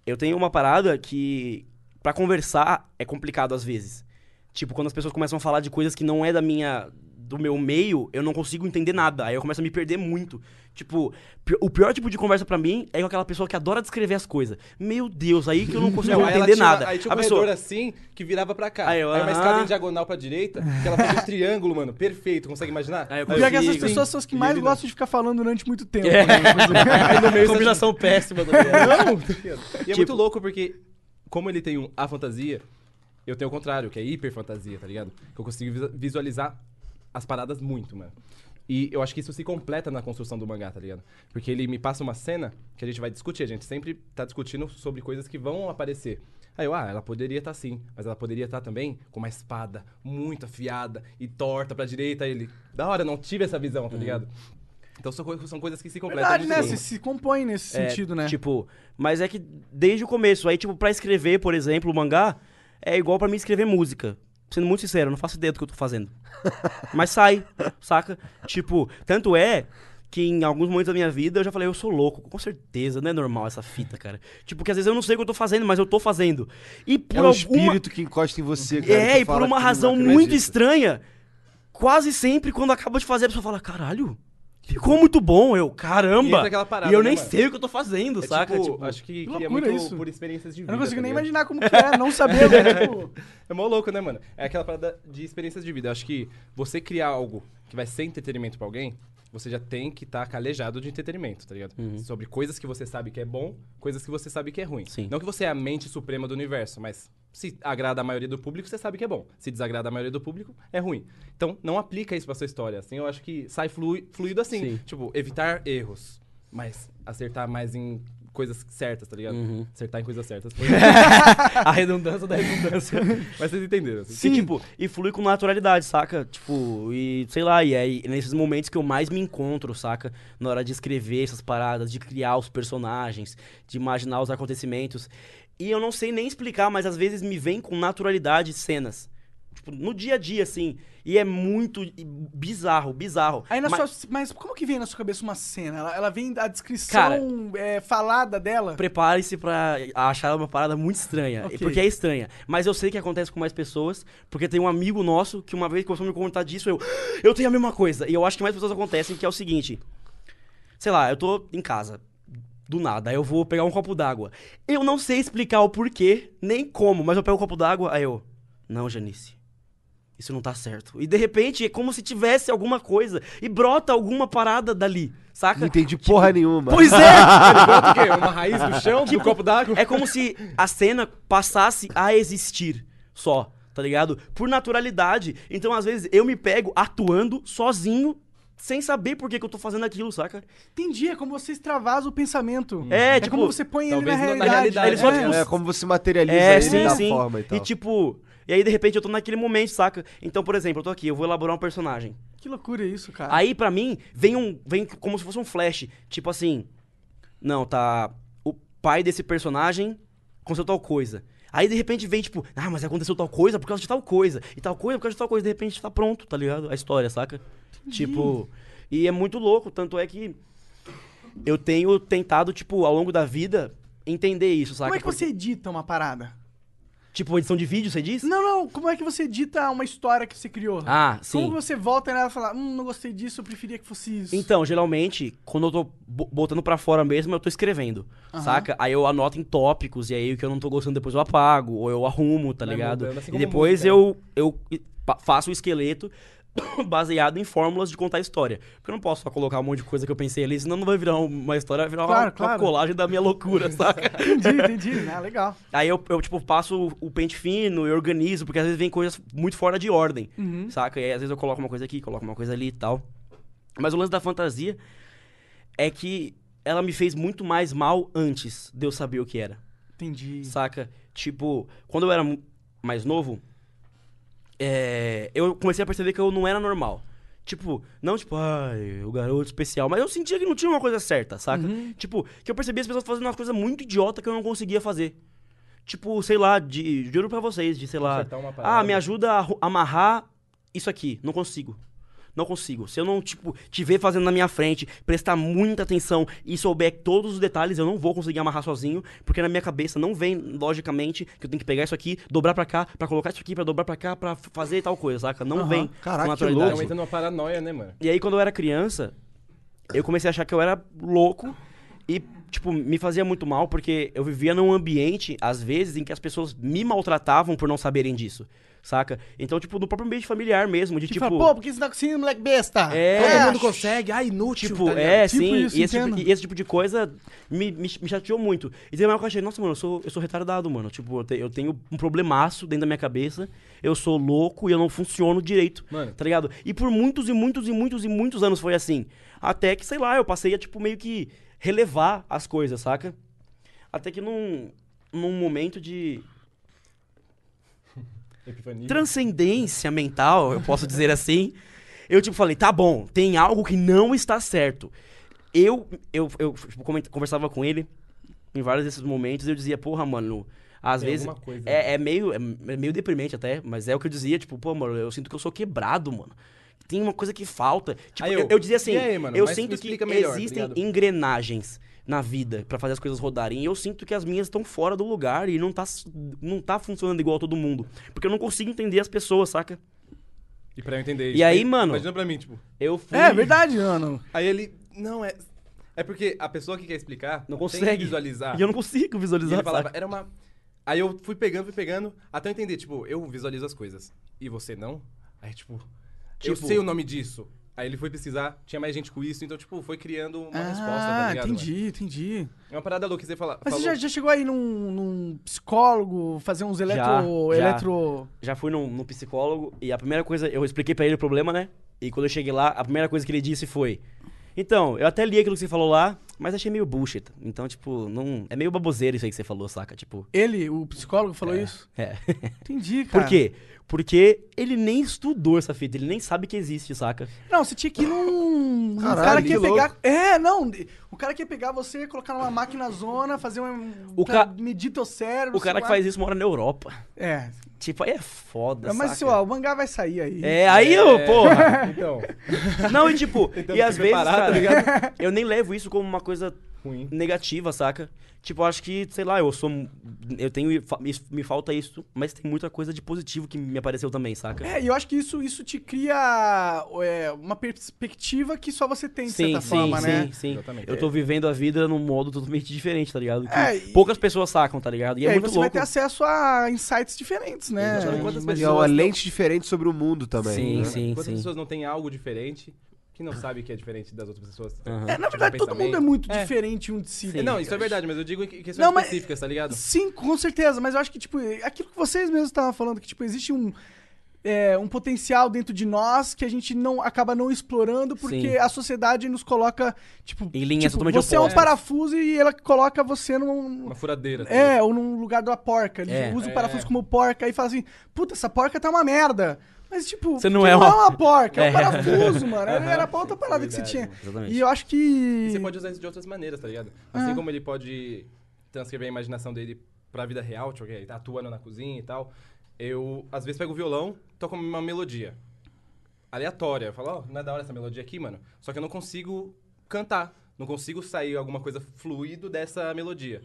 eu tenho uma parada que pra conversar é complicado às vezes. Tipo, quando as pessoas começam a falar de coisas que não é da minha do meu meio, eu não consigo entender nada. Aí eu começo a me perder muito. Tipo, o pior tipo de conversa pra mim é com aquela pessoa que adora descrever as coisas. Meu Deus, aí que eu não consigo Não, aí entender tinha- nada. Aí tinha um a pessoa, assim que virava pra cá. Aí Aí, eu, uma aham. escada em diagonal pra direita, que ela fazia um triângulo, mano. Perfeito, consegue imaginar? Aí eu O pior que essas consigo, pessoas são as que mais gostam de ficar falando durante muito tempo. É. né? (laughs) Aí no meio combinação péssima do. (laughs) Não? E é Tipo- muito louco porque, como ele tem um a fantasia, eu tenho o contrário, que é hiper fantasia, tá ligado? Que eu consigo visualizar as paradas muito, mano. E eu acho que isso se completa na construção do mangá, tá ligado? Porque ele me passa uma cena que a gente vai discutir. A gente sempre tá discutindo sobre coisas que vão aparecer. Aí eu, ah, ela poderia estar assim, mas ela poderia estar também com uma espada muito afiada e torta pra direita. Aí Ele, da hora, não tive essa visão, tá ligado? Então são, são coisas que se completam Verdade, né? Se, se compõe nesse É, sentido, né? Tipo, mas é que desde o começo, aí, tipo, pra escrever, por exemplo, o mangá, é igual pra mim escrever música. Sendo muito sincero, eu não faço ideia do que eu tô fazendo. (laughs) mas sai, saca? Tipo, tanto é que em alguns momentos da minha vida eu já falei, eu sou louco, com certeza, não é normal essa fita, cara. Tipo, que às vezes eu não sei o que eu tô fazendo, mas eu tô fazendo. E por É o alguma... espírito que encosta em você, cara. É, que e por uma razão muito estranha, quase sempre quando acaba de fazer, a pessoa fala, caralho, ficou muito bom, eu, E caramba. aquela parada, e eu né, nem mano? sei o que eu tô fazendo, É saca? tipo, Tipo, acho que que cria loucura muito isso. por experiências de vida. Eu não consigo tá nem ligado? imaginar como que é, não saber, né? (laughs) Tipo, É mó louco, né, mano? É aquela parada de experiências de vida. Eu acho que você criar algo que vai ser entretenimento pra alguém, você já tem que estar calejado de entretenimento, tá ligado? Sobre coisas que você sabe que é bom, coisas que você sabe que é ruim. Sim. Não que você é a mente suprema do universo, mas se agrada a maioria do público, você sabe que é bom. Se desagrada a maioria do público, é ruim. Então, não aplica isso pra sua história. Assim, eu acho que sai flui- fluido assim. Sim. Tipo, evitar erros, mas acertar mais em coisas certas, tá ligado? Acertar em coisas certas. (laughs) A redundância da redundância. mas vocês entenderam. assim. E, tipo, e flui com naturalidade, saca? Tipo, e sei lá, e aí nesses momentos que eu mais me encontro, saca? Na hora de escrever essas paradas, de criar os personagens, de imaginar os acontecimentos. E eu não sei nem explicar, mas às vezes me vem com naturalidade cenas. Tipo, no dia a dia, assim. E é muito bizarro, bizarro. aí na Mas- sua. Mas como que vem na sua cabeça uma cena? Ela, ela vem da descrição é, falada dela? Prepare-se pra achar uma parada muito estranha. Ok. Porque é estranha. Mas eu sei que acontece com mais pessoas. Porque tem um amigo nosso que uma vez começou a me contar disso, eu. Eu tenho a mesma coisa. E eu acho que mais pessoas acontecem, que é o seguinte. Sei lá, eu tô em casa. Do nada, aí eu vou pegar um copo d'água. Eu não sei explicar o porquê, nem como, mas eu pego o copo d'água, aí eu. Não, Janice. Isso não tá certo. E de repente é como se tivesse alguma coisa e brota alguma parada dali, saca? Não entendi porra nenhuma. Pois é! (laughs) Ele bota o quê? Uma raiz do chão, do copo d'água? É como se a cena passasse a existir só, tá ligado? Por naturalidade. Então, às vezes, eu me pego atuando sozinho, sem saber por que, que eu tô fazendo aquilo, saca? Entendi, é como você extravasa o pensamento. É, é tipo, como você põe ele na realidade. na realidade. Eles só, é. tipo, É, como você materializa É, ele sim, da sim. forma e tal. E tipo, e aí de repente eu tô naquele momento, saca? Então, por exemplo, eu tô aqui, eu vou elaborar um personagem. Que loucura isso, cara. Aí pra mim vem um vem como se fosse um flash, tipo assim, não, tá o pai desse personagem aconteceu tal coisa. Aí de repente vem tipo, ah, mas aconteceu tal coisa por causa de tal coisa, e tal coisa por causa de tal coisa, de repente tá pronto, tá ligado? A história, saca? Tipo, e é muito louco, tanto é que eu tenho tentado tipo ao longo da vida entender isso, saca? Como é que você edita uma parada? Tipo, edição de vídeo, você diz? Não, não, como é que você edita uma história que você criou? Ah, sim. Como você volta nela e fala, hum, não gostei disso, eu preferia que fosse isso. Então, geralmente, quando eu tô bo- botando pra fora mesmo, eu tô escrevendo, Aham. saca? Aí eu anoto em tópicos, e aí o que eu não tô gostando depois eu apago, ou eu arrumo, tá Vai ligado? mudando, assim e depois música, eu, eu faço o esqueleto (coughs) baseado em fórmulas de contar história. Porque eu não posso só colocar um monte de coisa que eu pensei ali, senão não vai virar uma história, vai virar Claro, uma, uma claro. colagem da minha loucura, (laughs) saca? Entendi, entendi. Ah, legal. Aí eu, eu, tipo, passo o pente fino e organizo, porque às vezes vem coisas muito fora de ordem, Uhum. saca? E aí às vezes eu coloco uma coisa aqui, coloco uma coisa ali e tal. Mas o lance da fantasia é que ela me fez muito mais mal antes de eu saber o que era, Entendi. saca? Tipo, quando eu era mais novo, é, eu comecei a perceber que eu não era normal. Tipo, não tipo, ai, o garoto especial, mas eu sentia que não tinha uma coisa certa, saca? Tipo, que eu percebia as pessoas fazendo umas coisas muito idiota que eu não conseguia fazer. Tipo, sei lá, de, juro pra vocês, de sei lá, uma ah, me ajuda a amarrar isso aqui. Não consigo. Não consigo. Se eu não, tipo, te ver fazendo na minha frente, prestar muita atenção e souber todos os detalhes, eu não vou conseguir amarrar sozinho, porque na minha cabeça não vem logicamente que eu tenho que pegar isso aqui, dobrar pra cá, pra colocar isso aqui, pra dobrar pra cá, pra f- fazer tal coisa, saca? Não Aham. vem Caraca, com que naturalidade. Então entra numa paranoia, né, mano? E aí, quando eu era criança, eu comecei a achar que eu era louco e, tipo, me fazia muito mal porque eu vivia num ambiente, às vezes, em que as pessoas me maltratavam por não saberem disso, saca? Então, tipo, no próprio ambiente familiar mesmo, de Que tipo. fala, pô, por que você tá conseguindo, moleque besta? É, Todo mundo consegue, ah, inútil. Tipo, tá é, Tipo sim. isso, e, esse tipo, e esse tipo de coisa me, me, me chateou muito. E teve uma hora que eu achei, nossa, mano, eu sou, eu sou retardado, mano. Tipo, eu, te- eu tenho um problemaço dentro da minha cabeça. Eu sou louco e eu não funciono direito. Mano. Tá ligado? E por muitos e muitos e muitos e muitos anos foi assim. Até que, sei lá, eu passei a, tipo, meio que relevar as coisas, saca? Até que num, num momento de Epifania. transcendência mental, eu posso dizer assim, eu tipo falei, tá bom, tem algo que não está certo. Eu, eu, eu tipo, conversava com ele em vários desses momentos e eu dizia, porra, mano, às Tem vezes coisa, é, é meio é meio deprimente até, mas é o que eu dizia, tipo, pô, mano, eu sinto que eu sou quebrado, mano. Tem uma coisa que falta. Tipo, Aí eu, eu, eu dizia assim, aí, eu Mas sinto que melhor, tá existem ligado? engrenagens na vida pra fazer as coisas rodarem. E eu sinto que as minhas estão fora do lugar e não tá, não tá funcionando igual a todo mundo. Porque eu não consigo entender as pessoas, saca? E pra eu entender E aí, mano? Imagina pra mim, tipo. Eu fui. É verdade, mano. Aí ele. Não, é. É porque a pessoa que quer explicar Não tem consegue que visualizar. E eu não consigo E visualizar. ele falava, saca? era uma. Aí eu fui pegando, fui pegando, até eu entender, tipo, eu visualizo as coisas. E você não? Aí, tipo, eu Tipo- sei o nome disso. Aí ele foi pesquisar, tinha mais gente com isso, então, tipo, foi criando uma resposta, tá Ah, ligado? entendi, entendi. mano? É uma parada louca você fala. Mas falou, você já, já chegou aí num, num psicólogo, fazer uns eletro... já. eletro... Já fui num, num psicólogo e a primeira coisa, eu expliquei pra ele o problema, né? E quando eu cheguei lá, a primeira coisa que ele disse foi: Então, eu até li aquilo que você falou lá, mas achei meio bullshit. Então, tipo, não. É meio baboseiro isso aí que você falou, saca? Tipo. Ele, o psicólogo, falou isso? É. Entendi, (laughs) cara. Por quê? Porque ele nem estudou essa fita, ele nem sabe que existe, saca? Não, você tinha que ir num. um Caralho, cara que ia louco. pegar. É, não. O cara que ia pegar você, colocar numa máquina zona, fazer um. O ca- medir teu cérebro. O cara que lá. faz isso mora na Europa. É. Tipo, aí é foda, Mas, saca? lá, o mangá vai sair aí. É, aí, ô, porra! (laughs) Então. Não, e tipo, e às vezes, preparar, cara, tá ligado? eu nem levo isso como uma coisa ruim. negativa, saca? Tipo, acho que, sei lá, eu sou. Eu tenho. Me falta isso, mas tem muita coisa de positivo que me apareceu também, saca? É, e eu acho que isso, isso te cria é, uma perspectiva que só você tem, de Sim, certa sim, forma, sim, né? sim. Exatamente. Eu tô vivendo a vida num modo totalmente diferente, tá ligado? Que É, e- poucas pessoas sacam, tá ligado? E, E, é aí muito você vai louco. ter acesso a insights diferentes, né? Exatamente. Quantas E é pessoas não- lente diferente sobre o mundo também. Sim, né? sim, Quantas sim. pessoas não têm algo diferente que não sabe que é diferente das outras pessoas? Aham. É, na verdade, todo mundo é muito É. diferente um de si. Sim. Não, isso é verdade, mas eu digo em questões Não, mas- específicas, tá ligado? Sim, com certeza, mas eu acho que, tipo, aquilo que vocês mesmos estavam falando, que, tipo, existe um, é, um potencial dentro de nós que a gente não acaba não explorando porque Sim. a sociedade nos coloca, tipo, Em linhas tipo, totalmente você é um parafuso e ela coloca você num... Uma furadeira. tá É, ou num lugar da porca. Ele É. usa o É. parafuso como porca e fala assim, puta, essa porca tá uma merda. Mas, tipo, Você não é não uma- é uma porca, é um (laughs) É. parafuso, mano. Era, era pra outra parada que você Verdade, tinha. Exatamente. E eu acho que... E você pode usar isso de outras maneiras, tá ligado? Assim É. como ele pode transcrever a imaginação dele pra vida real, tipo, ele tá atuando na cozinha e tal. Eu, às vezes, pego o violão, toco uma melodia aleatória. Eu falo, ó, não é da hora essa melodia aqui, mano? Só que eu não consigo cantar. Não consigo sair alguma coisa fluido dessa melodia.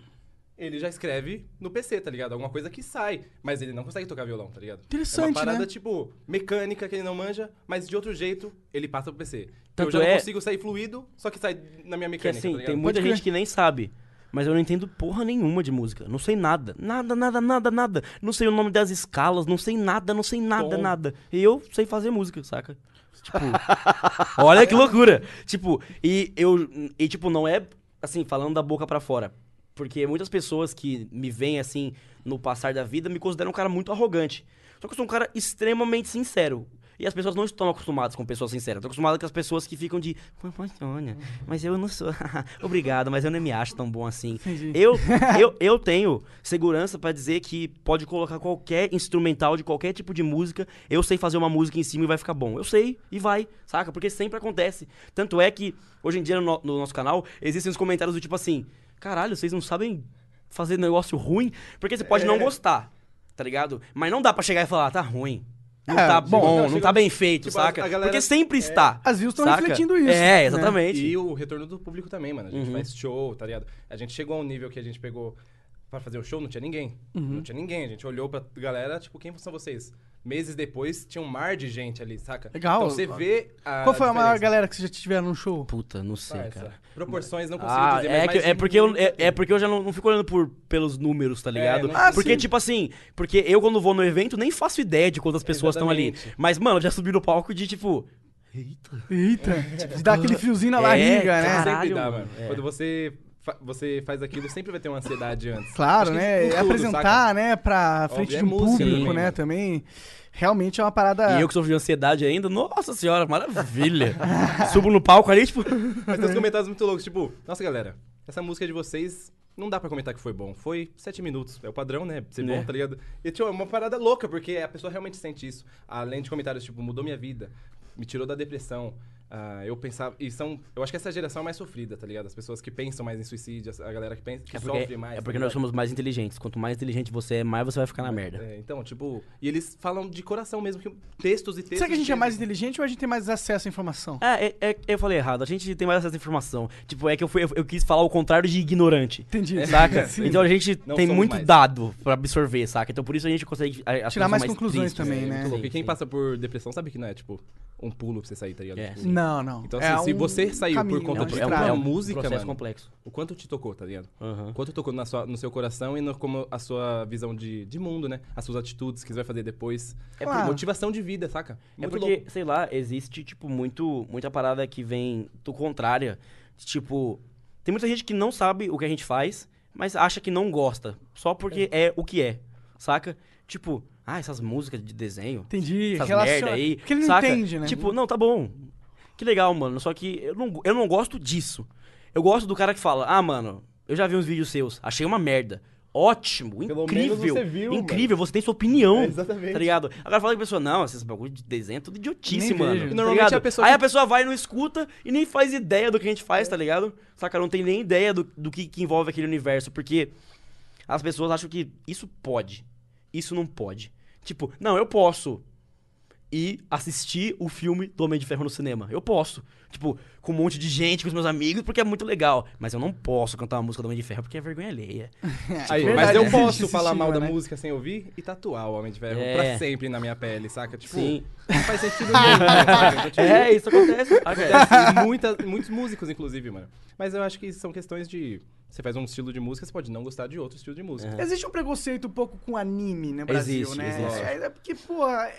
Ele já escreve no PC, tá ligado? Alguma coisa que sai. Mas ele não consegue tocar violão, tá ligado? é Interessante, uma parada, né? tipo, mecânica que ele não manja, mas de outro jeito ele passa pro PC. Então eu Tanto já não é- consigo sair fluido, só que sai na minha Que mecânica, assim, tá ligado? tem muita Pode gente crer. que nem sabe. Mas eu não entendo porra nenhuma de música. Não sei nada. Nada, nada, nada, nada. Não sei o nome das escalas, não sei nada, não sei nada, Tom. nada. E eu sei fazer música, saca? Tipo, (laughs) olha que loucura. Tipo, e eu. E tipo, não é assim, falando da boca pra fora. Porque muitas pessoas que me veem assim no passar da vida me consideram um cara muito arrogante. Só que eu sou um cara extremamente sincero. E as pessoas não estão acostumadas com pessoas sinceras. Estão acostumadas com as pessoas que ficam de. "Pô, mas Olha, mas eu não sou. (laughs) Obrigado, mas eu não me acho tão bom assim. Eu, (laughs) eu, eu tenho segurança pra dizer que pode colocar qualquer instrumental de qualquer tipo de música. Eu sei fazer uma música em cima e vai ficar bom. Eu sei e vai, saca? Porque sempre acontece. Tanto é que hoje em dia no, no- no nosso canal existem os comentários do tipo assim: caralho, vocês não sabem fazer negócio ruim? Porque você pode não gostar, tá ligado? Mas não dá pra chegar e falar, tá ruim. Não É, tá bom, não, não, tá bem feito, tipo, saca? galera- Porque sempre está. As views estão refletindo isso, É, né? exatamente. E o retorno do público também, mano. A gente Uhum. faz show, tá ligado? A gente chegou a um nível que a gente pegou pra fazer o show, não tinha ninguém. Uhum. Não tinha ninguém. A gente olhou pra galera, tipo, quem são vocês? Meses depois, tinha um mar de gente ali, saca? Legal. Então você vê a Qual foi a maior diferença. galera que vocês já tiveram no show? Puta, não sei, Parça, cara. Proporções não consigo Ah, dizer, é, mas que- mais é, de porque eu, muito é, é porque eu já não, não fico olhando por, pelos números, tá ligado? não- Ah, porque, sim. tipo assim, porque eu quando vou no evento nem faço ideia de quantas pessoas estão ali. Exatamente. Mas, mano, eu já subi no palco de tipo. Eita. Eita, (laughs) de dar aquele friozinho na É, barriga, né? Sempre Caralho, dá, mano. mano. É. Quando você, fa- você faz aquilo, sempre vai ter uma ansiedade antes. Claro, né? tudo, Apresentar, saca? né, pra frente Óbvio, de é um música público, né, mano. também. Realmente é uma parada... E eu que sofro de ansiedade ainda, nossa senhora, maravilha. (laughs) Subo no palco ali, tipo. (laughs) Mas tem uns comentários muito loucos, tipo, nossa galera, essa música de vocês não dá pra comentar que foi bom. Foi sete minutos. É o padrão, né? Ser É. bom, tá ligado? E tinha uma parada louca, porque a pessoa realmente sente isso. Além de comentários, tipo, mudou minha vida, me tirou da depressão. Ah, eu pensava. E são. Eu acho que essa geração é mais sofrida, tá ligado? As pessoas que pensam mais em suicídio, a galera que pensa que É porque, sofre mais. é tá porque nós ligado? somos mais inteligentes. Quanto mais inteligente você é, mais você vai ficar na merda. É, então, tipo. E eles falam de coração mesmo, que textos e textos. Será que a gente é mais inteligente ou a gente tem mais acesso à informação? É, é, é- eu falei errado. A gente tem mais acesso à informação. Tipo, é que eu, fui, eu, eu quis falar o contrário de ignorante. Entendi. Saca? (laughs) Sim. Então a gente Não tem muito mais. dado pra absorver, saca? Então por isso a gente consegue. a- as Tirar mais são conclusões tristes. também, É, né? muito louco. Sim, E quem sim. passa por depressão sabe que não é, tipo, um pulo pra você sair, tá ligado? É, Tipo. Não, não. Então, É assim, se um você saiu por caminho, conta é um de É um, estrada. é um música, processo mano. complexo. o quanto te tocou, tá ligado? Aham. O quanto tocou na sua, no seu coração e no, como a sua visão de, de mundo, né? As suas atitudes que você vai fazer depois. É Claro. motivação de vida, saca? É Muito porque, louco. sei lá, existe, tipo, muito, muita parada que vem do contrária. Tipo, tem muita gente que não sabe o que a gente faz, mas acha que não gosta. Só porque é, o que é, saca? Tipo, ah, essas músicas de desenho, Entendi. essas Relaciona- merda aí. Porque ele não saca? entende, né? Tipo, não, tá bom. Que legal, mano. Só que eu não, eu não gosto disso. Eu gosto do cara que fala, ah, mano, eu já vi uns vídeos seus, achei uma merda. Ótimo, Pelo incrível. você viu, incrível, você tem sua opinião. (laughs) É, exatamente. Tá ligado? Agora fala que a pessoa, não, esses bagulho de desenho é tudo idiotice, Nem mano. vejo. tá Normalmente ligado? a pessoa Aí que- a pessoa vai e não escuta e nem faz ideia do que a gente faz, tá ligado? Saca? Não tem nem ideia do, do que, que envolve aquele universo, porque as pessoas acham que isso pode, isso não pode. Tipo, não, eu posso e assistir o filme do Homem de Ferro no cinema. Eu posso. Tipo, com um monte de gente, com os meus amigos, porque é muito legal. Mas eu não posso cantar uma música do Homem de Ferro porque é vergonha alheia. (laughs) Aí, verdade, mas eu existe posso falar mal estigma, da né? música sem ouvir e tatuar o Homem de Ferro É. pra sempre na minha pele, saca? Tipo, Sim. não faz sentido (laughs) nenhum. Então, tipo, É, isso acontece. Acontece muita, muitos músicos, inclusive, mano. Mas eu acho que são questões de. Você faz um estilo de música, você pode não gostar de outro estilo de música. Existe um preconceito um pouco com anime no Brasil, Existe, né? existe. É, é porque, pô, é,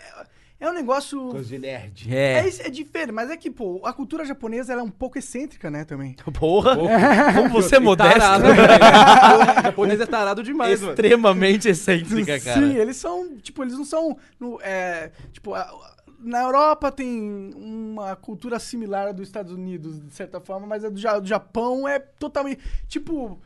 é um negócio. Coisa de nerd. É, É. isso- é diferente, mas é que, pô, a cultura japonesa ela é um pouco excêntrica, né, também. (laughs) Porra, como (laughs) você é modesto. Tarado, também, né? (laughs) O japonês é tarado demais, mano. Extremamente excêntrica, cara. Sim, eles são, tipo, eles não são, no, é, tipo, a- na Europa tem uma cultura similar à dos Estados Unidos, de certa forma, mas a do, do Japão é totalmente, tipo,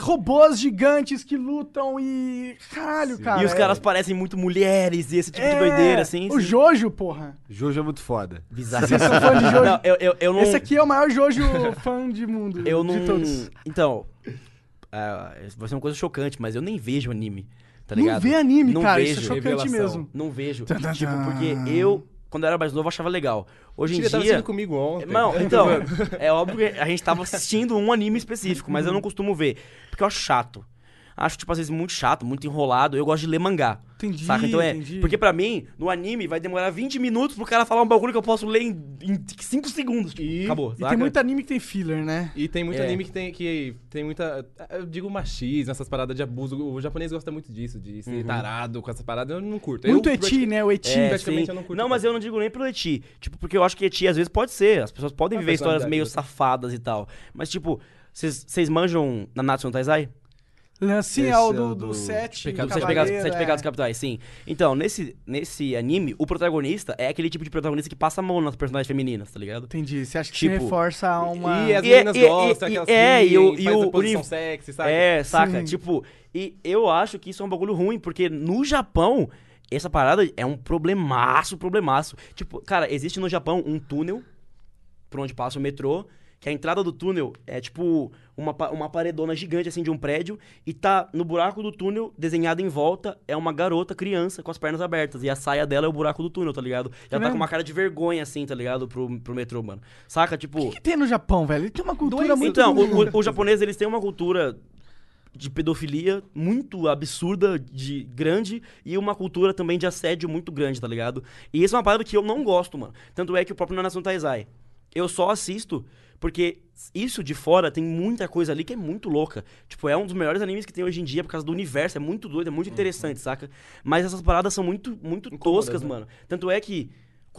robôs gigantes que lutam e, caralho, cara. e os é- caras parecem muito mulheres e esse tipo é, de doideira, assim. O sim. Jojo, porra. Jojo é muito foda. Bizarro. Vocês são fã de (laughs) Jojo? Não, eu, eu, eu não... Esse aqui é o maior Jojo (laughs) fã de mundo, Eu de não. todos. Então, ah, vai ser uma coisa chocante, mas eu nem vejo anime, tá Não ligado? vê anime, Não cara, vejo. isso é chocante Revelação. mesmo. Não vejo. Tum, tipo, porque eu, quando eu era mais novo, achava legal. Hoje em Mentira, tava dia. assistindo comigo ontem. Não, (laughs) então, é óbvio que a gente tava assistindo um anime específico, mas eu não costumo ver. Porque eu acho chato. Acho, tipo, às vezes muito chato, muito enrolado. Eu gosto de ler mangá. Entendi, Saca? Então é. entendi. Porque pra mim, no anime, vai demorar 20 minutos pro cara falar um bagulho que eu posso ler em 5 segundos. Tipo, E- acabou. E saca? tem muito anime que tem filler, né? E tem muito É. anime que tem, que tem muita. Eu digo machismo, essas paradas de abuso. O japonês gosta muito disso, de ser tarado com essas paradas. Eu não curto. Muito eu, eti, né? O eti. É, praticamente sim. eu não curto Não, mas eu não digo nem pelo Eti. Tipo, porque eu acho que Eti às vezes pode ser. As pessoas podem A viver histórias meio dele. safadas e tal. Mas, tipo, vocês manjam Nanatsu no Taizai? Sim, é o do, o do, do sete Do Pecado Sete Pecados, Sete. Pecados Capitais, sim. Então, nesse, nesse anime, o protagonista é aquele tipo de protagonista que passa a mão nas personagens femininas, tá ligado? Entendi. Você acha que Tipo, reforça uma... E as meninas e- gostam, e- aquelas é, e o- riem, e faz o- o posição uni- sexy, sabe? É, saca? Sim. Tipo, e eu acho que isso é um bagulho ruim, porque no Japão, essa parada é um problemaço, problemaço. Tipo, cara, existe no Japão um túnel por onde passa o metrô, que a entrada do túnel é tipo uma, uma paredona gigante assim de um prédio, e tá no buraco do túnel, desenhado em volta, é uma garota criança com as pernas abertas, e a saia dela é o buraco do túnel, tá ligado? Ela tá com uma cara de vergonha assim, tá ligado? Pro, pro metrô, mano. Saca? Tipo. O que tem no Japão, velho? Ele tem uma cultura Doença. muito... Então, o, o, os japoneses, eles têm uma cultura de pedofilia muito absurda, de grande, e uma cultura também de assédio muito grande, tá ligado? E isso é uma parada que eu não gosto, mano. Tanto é que o próprio Nanatsu Taizai, eu só assisto porque isso de fora tem muita coisa ali que é muito louca. Tipo, é um dos melhores animes que tem hoje em dia por causa do universo, é muito doido, é muito interessante, saca? Mas essas paradas são muito, muito toscas, né? mano. Tanto é que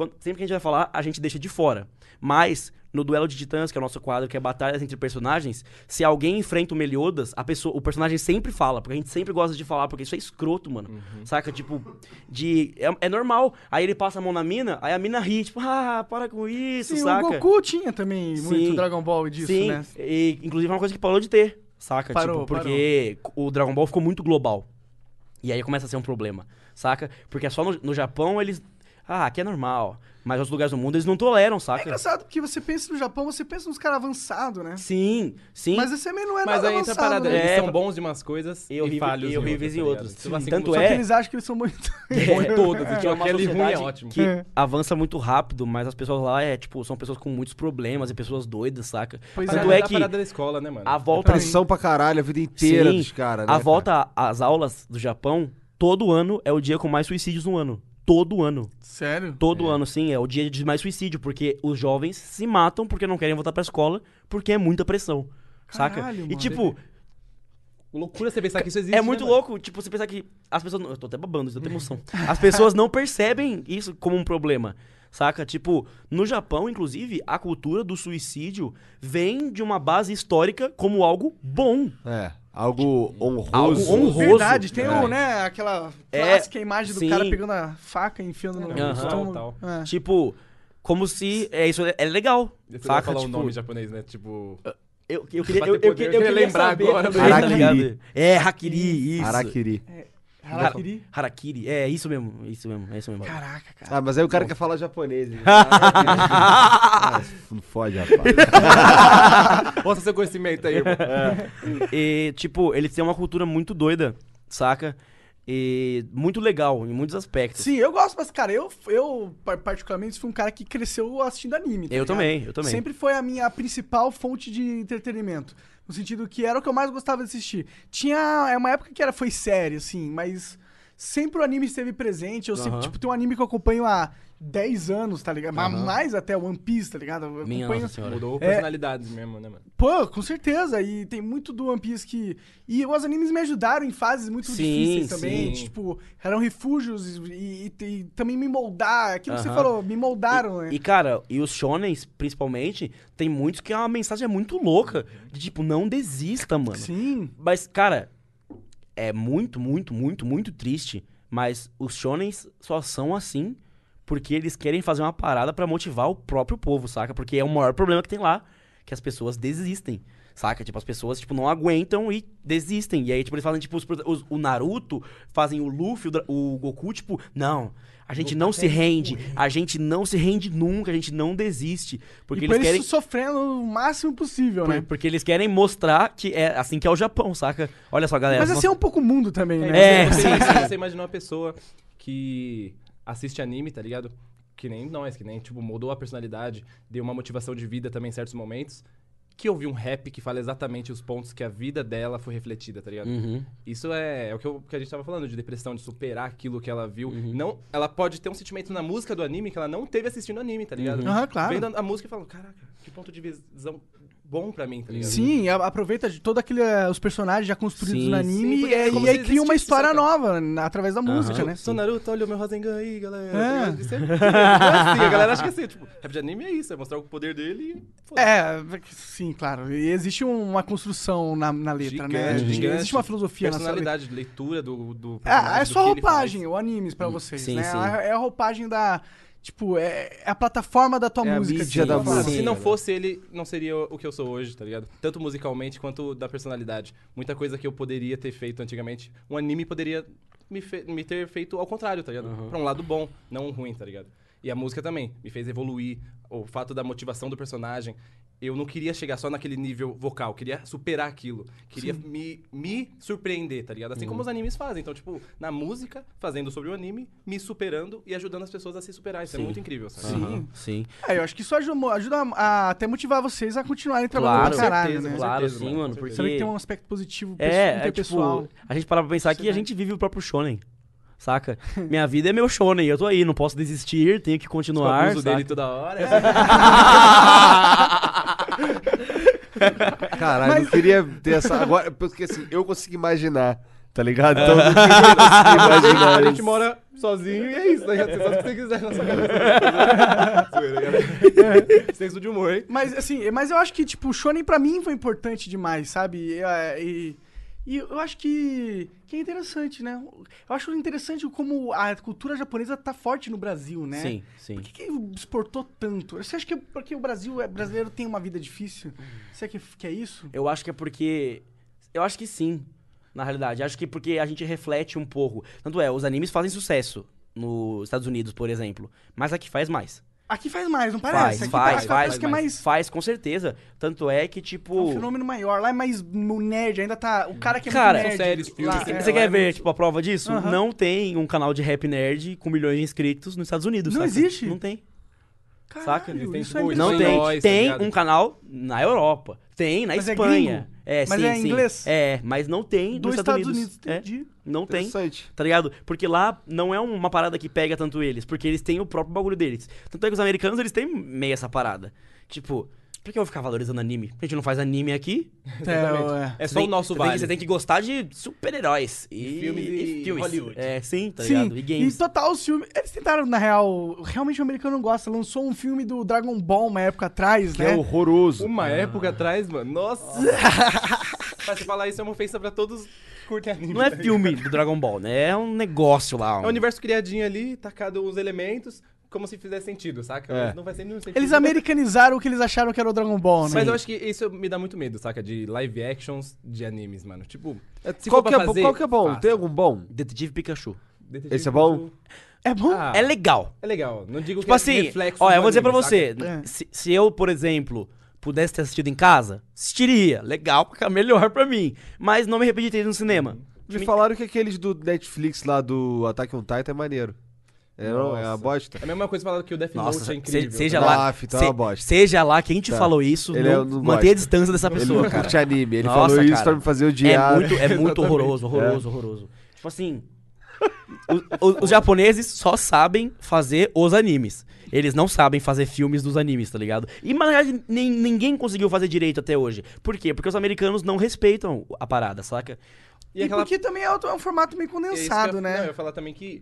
quando- sempre que a gente vai falar, a gente deixa de fora. Mas, no Duelo de Titãs, que é o nosso quadro, que é batalhas entre personagens, se alguém enfrenta o Meliodas, a pessoa, o personagem sempre fala, porque a gente sempre gosta de falar, porque isso é escroto, mano. Saca? Tipo, de. É, é normal. Aí ele passa a mão na mina, aí a mina ri, tipo, ah, para com isso, Sim, saca? o Goku tinha também muito Sim. Dragon Ball disso, Sim, né? e, inclusive é uma coisa que parou de ter, saca? Parou, tipo, porque o Dragon Ball ficou muito global. E aí começa a ser um problema, saca? Porque é só no, no Japão eles. Ah, aqui é normal. Mas outros lugares do mundo eles não toleram, É saca? engraçado porque você pensa no Japão, você pensa nos caras avançados, né? sim, sim. Mas esse também não é Mas nada aí entra a avançado, parada, né? eles É, são bons de umas coisas e e, falhos e horríveis em tá outras. Tipo assim Tanto como- Só é- que eles acham que eles são muito... (laughs) Bom em todas, que tipo, é uma ruim é sociedade ótimo. que É. avança muito rápido, mas as pessoas lá é, tipo, são pessoas com muitos problemas e pessoas doidas, saca? Pois Tanto é a que parada da escola, né, mano? a volta Pressão pra caralho a vida inteira Sim, dos caras, né? a volta às aulas do Japão, todo ano é o dia com mais suicídios no ano. Todo ano. Sério? Todo ano, sim, é o dia de mais suicídio, porque os jovens se matam porque não querem voltar pra escola, porque é muita pressão. saca? Caralho, E mano. tipo, Loucura você pensar que isso existe. é muito né, mano? louco, tipo, você pensar que as pessoas. Eu tô até babando, isso, eu tenho emoção. As pessoas não percebem isso como um problema. Saca? Tipo, no Japão, inclusive, a cultura do suicídio vem de uma base histórica como algo bom. É, algo honroso. Algo honroso. Verdade, tem É. o, né, aquela É, clássica imagem do sim. cara pegando a faca e enfiando no Aham. estômago. Tal, É. Tipo, como se. É, isso é, é legal. Eu vou Saca? falar tipo, um nome japonês, né? Tipo. Eu, eu queria, Bater eu, eu, poder, eu, eu queria queria lembrar saber agora, mas- tá ligado? É, Hakiri, isso. Harakiri. Harakiri. Harakiri, é isso mesmo, isso mesmo, é isso mesmo. Caraca, cara. Ah, mas aí o cara quer falar japonês. Ah, (laughs) não (laughs) fode, rapaz. (laughs) Mostra seu conhecimento aí, irmão. E, tipo, eles têm uma cultura muito doida, saca? E muito legal em muitos aspectos. Sim, eu gosto, mas, cara, eu, eu par- particularmente fui um cara que cresceu assistindo anime. tá Eu ligado? também, eu também. Sempre foi a minha principal fonte de entretenimento. No sentido que era o que eu mais gostava de assistir. Tinha. É uma época que era, foi série, assim, mas sempre o anime esteve presente. Eu sempre, tipo, tem um anime que eu acompanho há 10 anos, tá ligado? Mas Mais até One Piece, tá ligado? Eu Minha acompanho. nossa senhora. Mudou É. personalidades mesmo, né, mano? Pô, com certeza. E tem muito do One Piece que. E os animes me ajudaram em fases muito Sim, difíceis também. sim. Tipo, eram refúgios e, e- e também me moldar. Aquilo que você Aham. falou, me moldaram, né? E, cara, e os shonens, principalmente, tem muitos que a mensagem é muito louca. De tipo, não desista, mano. Sim. Mas, cara, é muito, muito, muito, muito triste. Mas os shonens só são assim porque eles querem fazer uma parada pra motivar o próprio povo, saca? Porque é o maior problema que tem lá, que as pessoas desistem. Saca? Tipo, as pessoas, tipo, não aguentam e desistem. E aí, tipo, eles fazem, tipo, os, os- o Naruto, fazem o Luffy, o, o Goku, tipo, não, a gente não se rende, a gente não se rende nunca, a gente não desiste. Porque e por eles eles querem... sofrendo o máximo possível, Por- né? Porque eles querem mostrar que é assim que é o Japão, saca? Olha só, galera. Mas assim é um pouco o mundo também, né? É, você, sim, você, você imagina uma pessoa que assiste anime, tá ligado? Que nem nós, que nem, tipo, mudou a personalidade, deu uma motivação de vida também em certos momentos, que ouviu um rap que fala exatamente os pontos que a vida dela foi refletida, tá ligado? Uhum. Isso é, é o que, eu- que a gente tava falando, de depressão, de superar aquilo que ela viu. Uhum. Não, ela pode ter um sentimento na música do anime que ela não teve assistindo anime, tá ligado? Uhum. Claro. Vendo a, a música e falando, caraca, que ponto de visão bom pra mim, tá ligado? Sim, a- aproveita de todo aquele eh, os personagens já construídos Sim, no sim, anime porque e, é como e aí cria uma existisse, história saca? nova na- através da música, né? Sou Naruto, olha o meu Rasengan aí, galera. É. Tá ligado? Sempre (laughs) é assim, a galera acha que é assim, tipo, rap de anime é isso, é mostrar o poder dele e... foda-se. É, sim, claro. E existe um- uma construção na, na letra, né? Gigante, gigante. Existe uma filosofia na sua letra. Personalidade, leitura do, do É, é personagem, do só que ele roupagem, o animes pra vocês, sim, né? sim. É a roupagem da. Tipo, é, é a plataforma da tua É a música. mídia de da música. Se não fosse ele, não seria o que eu sou hoje, tá ligado? Tanto musicalmente quanto da personalidade. Muita coisa que eu poderia ter feito antigamente, um anime poderia me, fe- me ter feito ao contrário, tá ligado? Pra um lado bom, não um ruim, tá ligado? E a música também me fez evoluir. O fato da motivação do personagem. Eu não queria chegar só naquele nível vocal, queria superar aquilo. Queria me, me surpreender, tá ligado? Assim como os animes fazem. Então, tipo, na música, fazendo sobre o anime, me superando e ajudando as pessoas a se superar. Isso é Sim. muito incrível, sabe? Aham, Sim. É, eu acho que isso ajuda, ajuda a até motivar vocês a continuarem trabalhando Claro, pra caralho, certeza, né? Claro, certeza, sim, mano, Porque Você vê que tem um aspecto positivo é, é, interpessoal. tipo, a gente para pra pensar que a gente vive o próprio shonen. Saca? Minha vida é meu shonen, eu tô aí, não posso desistir, tenho que Eu continuar. abuso dele saca? toda hora. (laughs) Caralho, Mas- eu queria ter essa. Agora, porque assim, eu consigo imaginar, tá ligado? Então (laughs) eu não queria conseguir imaginar. a gente isso. mora sozinho e é isso, né? Você faz o que você quiser na sua cabeça. (laughs) Senso de humor, hein? Mas assim, mas eu acho que, tipo, o Shonen pra mim foi importante demais, sabe? E, é, e, e eu acho que, que é interessante, né? Eu acho interessante como a cultura japonesa tá forte no Brasil, né? Sim, sim. Por que, que exportou tanto? Você acha que é porque o Brasil é brasileiro tem uma vida difícil? Você acha que, que é isso? Eu acho que é porque. Eu acho que sim, na realidade. Acho que porque a gente reflete um pouco. Tanto é, os animes fazem sucesso nos Estados Unidos, por exemplo. Mas aqui faz mais. Aqui faz mais, não Faz, parece? Aqui faz, parece, faz, parece que é mais. Faz, com certeza. Tanto é que, tipo. É um fenômeno maior. Lá é mais o nerd, ainda tá. O cara que é Cara, muito nerd. lá, Você é. você quer é ver, muito- tipo, a prova disso? Não tem um canal de rap nerd com milhões de inscritos nos Estados Unidos. Não saca? existe? Não tem. Caralho, saca? Têm, isso tipo, é Não Não tem. Nós, tá tem ligado? um canal na Europa. Tem na Mas é Espanha. gringo? É, Mas sim, é sim. inglês? É, mas não tem Dos nos Estados Unidos, É, entendi. não tem. Interessante. Tá ligado? Porque lá não é uma parada que pega tanto eles, porque eles têm o próprio bagulho deles. Tanto é que os americanos, eles têm meio essa parada. Tipo, por que eu vou ficar valorizando anime? A gente não faz anime aqui. (laughs) Exatamente. é. É só tem- o nosso você tem, que- vale. você tem que gostar de super-heróis. E, filmes e Hollywood. É, sim, tá Sim, ligado? E games. e total os filmes. Eles tentaram, na real. Realmente o americano não gosta. Lançou um filme do Dragon Ball uma época atrás, Que né? é horroroso. Uma época atrás, mano. Nossa! (laughs) Mas você falar isso é uma ofensa pra todos que curtem anime. Não é tá filme do Dragon Ball, né? É um negócio lá. É um- um universo criadinho ali, tacado os elementos, como se fizesse sentido, saca? É. Mas não faz nenhum sentido. Eles americanizaram o que eles acharam que era o Dragon Ball, né? Mas eu acho que isso me dá muito medo, saca? De live actions de animes, mano. Tipo, se Qual que, pra é, fazer, qual que é bom? faça. Tem algum bom? Detetive Pikachu. Detetive Esse é bom? Pikachu. É bom? Ah, É legal. é legal. Não digo Tipo que é assim, reflexo ó, eu vou dizer pra anime, você. saca? É. Se, se eu, por exemplo, pudesse ter assistido em casa, assistiria. Legal, pra- (laughs) melhor pra mim. Mas não me arrependi de ter ido no cinema. Me falaram que aqueles do Netflix lá do Attack on Titan é maneiro. É, não, é uma Nossa. bosta. É a mesma coisa falando que o Death Note Nossa, é incrível. se- seja tá? lá, Ah, então se- é uma bosta. seja lá quem te Tá. falou isso, Ele não, é- não mantenha a distância dessa Ele pessoa, não cara. curte anime. Ele Nossa, falou isso cara. pra me fazer É odiar. muito, é muito (laughs) horroroso, horroroso, horroroso. Tipo assim, o- o- os japoneses só sabem fazer os animes. Eles não sabem fazer filmes dos animes, tá ligado? E, na verdade, nem, ninguém conseguiu fazer direito até hoje. Por quê? Porque os americanos não respeitam a parada, saca? E, porque também é, é um formato meio É isso que eu condensado, ia- né? Não, eu ia falar também que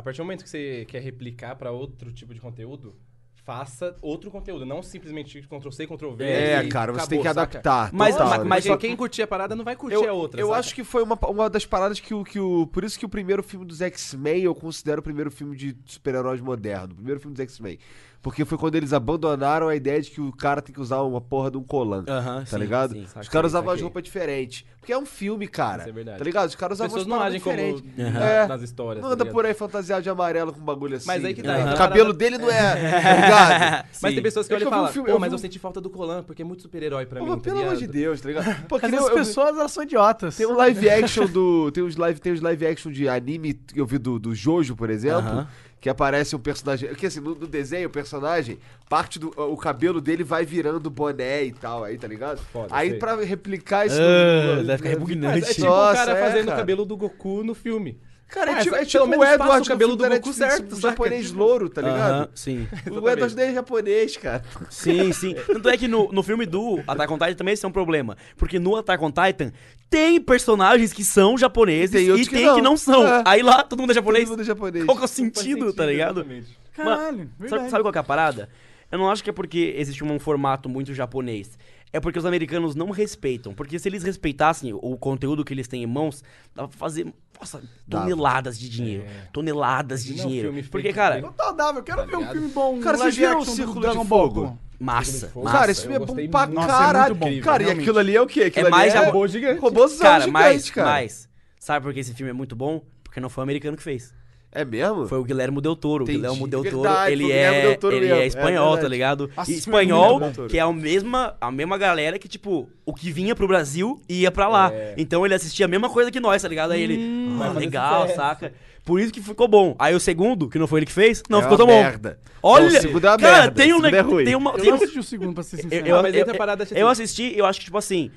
a partir do momento que você quer replicar pra outro tipo de conteúdo, faça outro conteúdo, não simplesmente Ctrl-C, Ctrl-V. É, e cara, você acabou, tem que saca? adaptar. Mas- total, mas- mas Porque só- quem curtir a parada não vai curtir eu, a outra, eu saca? acho que foi uma, uma das paradas que o, que o. Por isso que o primeiro filme dos X-Men eu considero o primeiro filme de super-heróis moderno. O primeiro filme dos X-Men. Porque foi quando eles abandonaram a ideia de que o cara tem que usar uma porra de um colan. Aham, Tá ligado? sim, Os saquei, caras usavam as saquei. roupas diferentes. Porque é um filme, cara. Isso é verdade. Tá ligado? Os caras As usavam pessoas as não paradas agem como diferentes. (laughs) É. nas histórias. Não tá anda ligado? por aí fantasiado de amarelo com um bagulho assim. Mas aí que tá, O então a cabelo parada- dele não é. Tá (laughs) ligado? Mas Sim. tem pessoas que É olham e vi um falam, filme- pô, eu mas vi eu um- senti falta do Colan, porque é muito super-herói pra Pô, mim, tá pelo amor de? Deus, tá ligado? (laughs) Pô, que Mas nem as eu vi- pessoas, elas são idiotas. Tem um live action do. Tem uns live, tem uns live action de anime que eu vi do, do Jojo, por exemplo. Aham. Que aparece um personagem. Que assim, no, no desenho, o personagem, parte do. O cabelo dele vai virando boné e tal, aí, tá ligado? Foda, aí sei. pra replicar isso. Ah, no- deve ficar no- repugnante. Mas é tipo Nossa, o cara é, fazendo cara. o cabelo do Goku no filme. Cara, é Ah, tipo, essa- é tipo pelo o Edward o cabelo do Goku certo, saca? japonês louro, tá ligado? Aham, sim. (laughs) O Edward é japonês, cara. Sim, (laughs) sim. Tanto é que no, no filme do Attack on Titan também esse é um problema. Porque no Attack on Titan tem personagens que são japoneses Tem e outros tem que que não. não, são. É. Aí lá todo mundo é japonês. Todo mundo é japonês. Qual que é o Faz sentido, tá ligado? exatamente. Caralho, sabe, sabe qual que é a parada? Eu não acho que é porque existe um formato muito japonês. É porque os americanos não respeitam. Porque se eles respeitassem o conteúdo que eles têm em mãos, dava pra fazer, nossa, Dava. goneladas de dinheiro. Toneladas de um dinheiro. filme Porque, cara, Total, dava. Eu quero ver um filme bom. Cara, vocês viram o Círculo de Fogo? massa. Massa. Cara, esse filme é bom pra muito. Nossa, é caralho. muito bom, cara, e realmente. aquilo ali é o quê? Aquilo É mais ali é... Robô gigante. Robôzão Cara, gigante, mas, cara. mas, sabe por que esse filme é muito bom? Porque não foi o americano que fez. É mesmo? Foi o Guilherme Del Toro. O Entendi. Guilherme Del Toro, Verdade, ele, é, Del Toro ele mesmo, é é espanhol, tá verdade. ligado? Nossa, é espanhol, que é a mesma, a mesma galera que, tipo, o que vinha pro Brasil ia pra lá. É. Então ele assistia a mesma coisa que nós, tá ligado? Aí ele, vai ah, legal, saca? Por isso que ficou bom. Aí o segundo, que não foi ele que fez, não É ficou tão bom. merda. Olha, Não, o segundo é uma cara, merda, tem um, segundo ne- é ruim. tem uma, Eu tem não um, assisti o segundo, pra ser sincero. eu, mas eu- assim. eu assisti, eu acho que, tipo assim,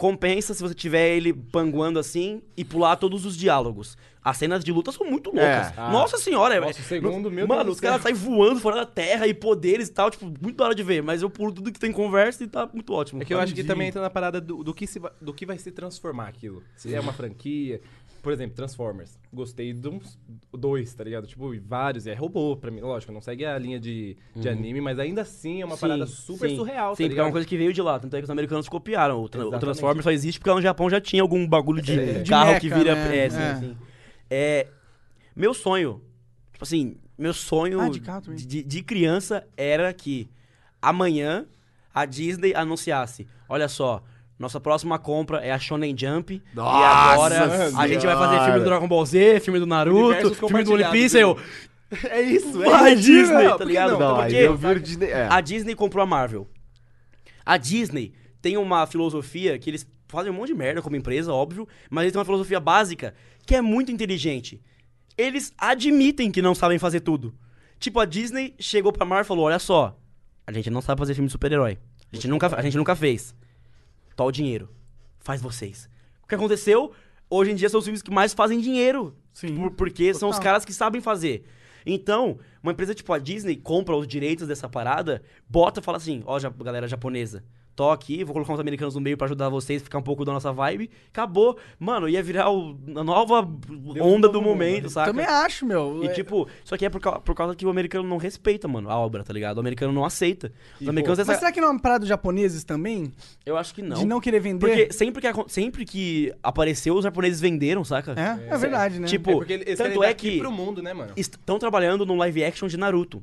compensa se você tiver ele panguando assim e pular todos os diálogos. As cenas de luta são muito loucas. É. Ah. Nossa senhora, é- Nossa, o segundo, meu Mano, Deus os caras saem voando fora da terra e poderes e tal, tipo, muito da hora de ver. Mas eu pulo tudo que tem conversa e tá muito ótimo. É que eu acho que Entendi. também entra na parada do, do que se do que vai se transformar aquilo. Se é uma franquia. Por exemplo, Transformers. Gostei de uns dois, tá ligado? Tipo, vários. E é robô pra mim. Lógico, não segue a linha de, de anime, mas ainda assim é uma Sim, parada super sim. surreal, Sim, tá porque é uma coisa que veio de lá. Tanto é que os americanos copiaram. O, tra- o. Transformers só existe porque lá no Japão já tinha algum bagulho de, É. De carro mecha, que vira. né? É, sim, É. sim. É, meu sonho, tipo assim, meu sonho Ah, de carro de, de criança era que amanhã a Disney anunciasse: olha só. Nossa próxima compra é a Shonen Jump. e Nossa agora a gente vai fazer filme do Dragon Ball Z, filme do Naruto, filme do One Piece. Eu, É isso, vai, isso. Disney, Não, tá ligado? não? Não, Porque eu viro Disney. É. a Disney comprou a Marvel. A Disney tem uma filosofia que eles fazem um monte de merda como empresa, óbvio, mas eles têm uma filosofia básica que é muito inteligente. Eles admitem que não sabem fazer tudo. Tipo, a Disney chegou pra Marvel e falou: olha só, a gente não sabe fazer filme de super-herói. A gente, nunca, a gente nunca fez. Tó o dinheiro. Faz vocês. O que aconteceu? Hoje em dia são os filmes que mais fazem dinheiro. Sim. Por- porque são os Total. caras que sabem fazer. Então, uma empresa tipo a Disney compra os direitos dessa parada, bota e fala assim: ó, ja- galera japonesa, tô aqui, vou colocar uns americanos no meio pra ajudar vocês, ficar um pouco da nossa vibe. Acabou. Mano, ia virar o- a nova onda do momento, saca? Também acho, meu. E É- tipo, só que é por, por causa que o americano não respeita, mano, a obra, tá ligado? O americano não aceita. Os americanos Mas essa- será que não é uma parada dos japoneses também? Eu acho que não. De não querer vender? Porque sempre que, sempre que apareceu, os japoneses venderam, saca? É, é verdade, né? Tipo, É porque eles tanto é que pro mundo, né, mano? estão trabalhando num live action de Naruto.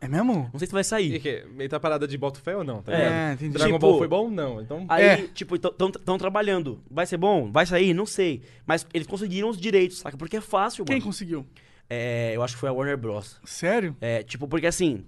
É mesmo? Não sei se vai E sair. que? Meio tá parada de bota fé ou não, tá É, ligado? entendi. Dragon Tipo, Ball foi bom? Não. Então. Aí, É. tipo, estão trabalhando. Vai ser bom? Vai sair? Não sei. Mas eles conseguiram os direitos, saca? Porque é fácil, Quem mano. conseguiu? É, eu acho que foi a Warner Bros. Sério? É, tipo, porque assim.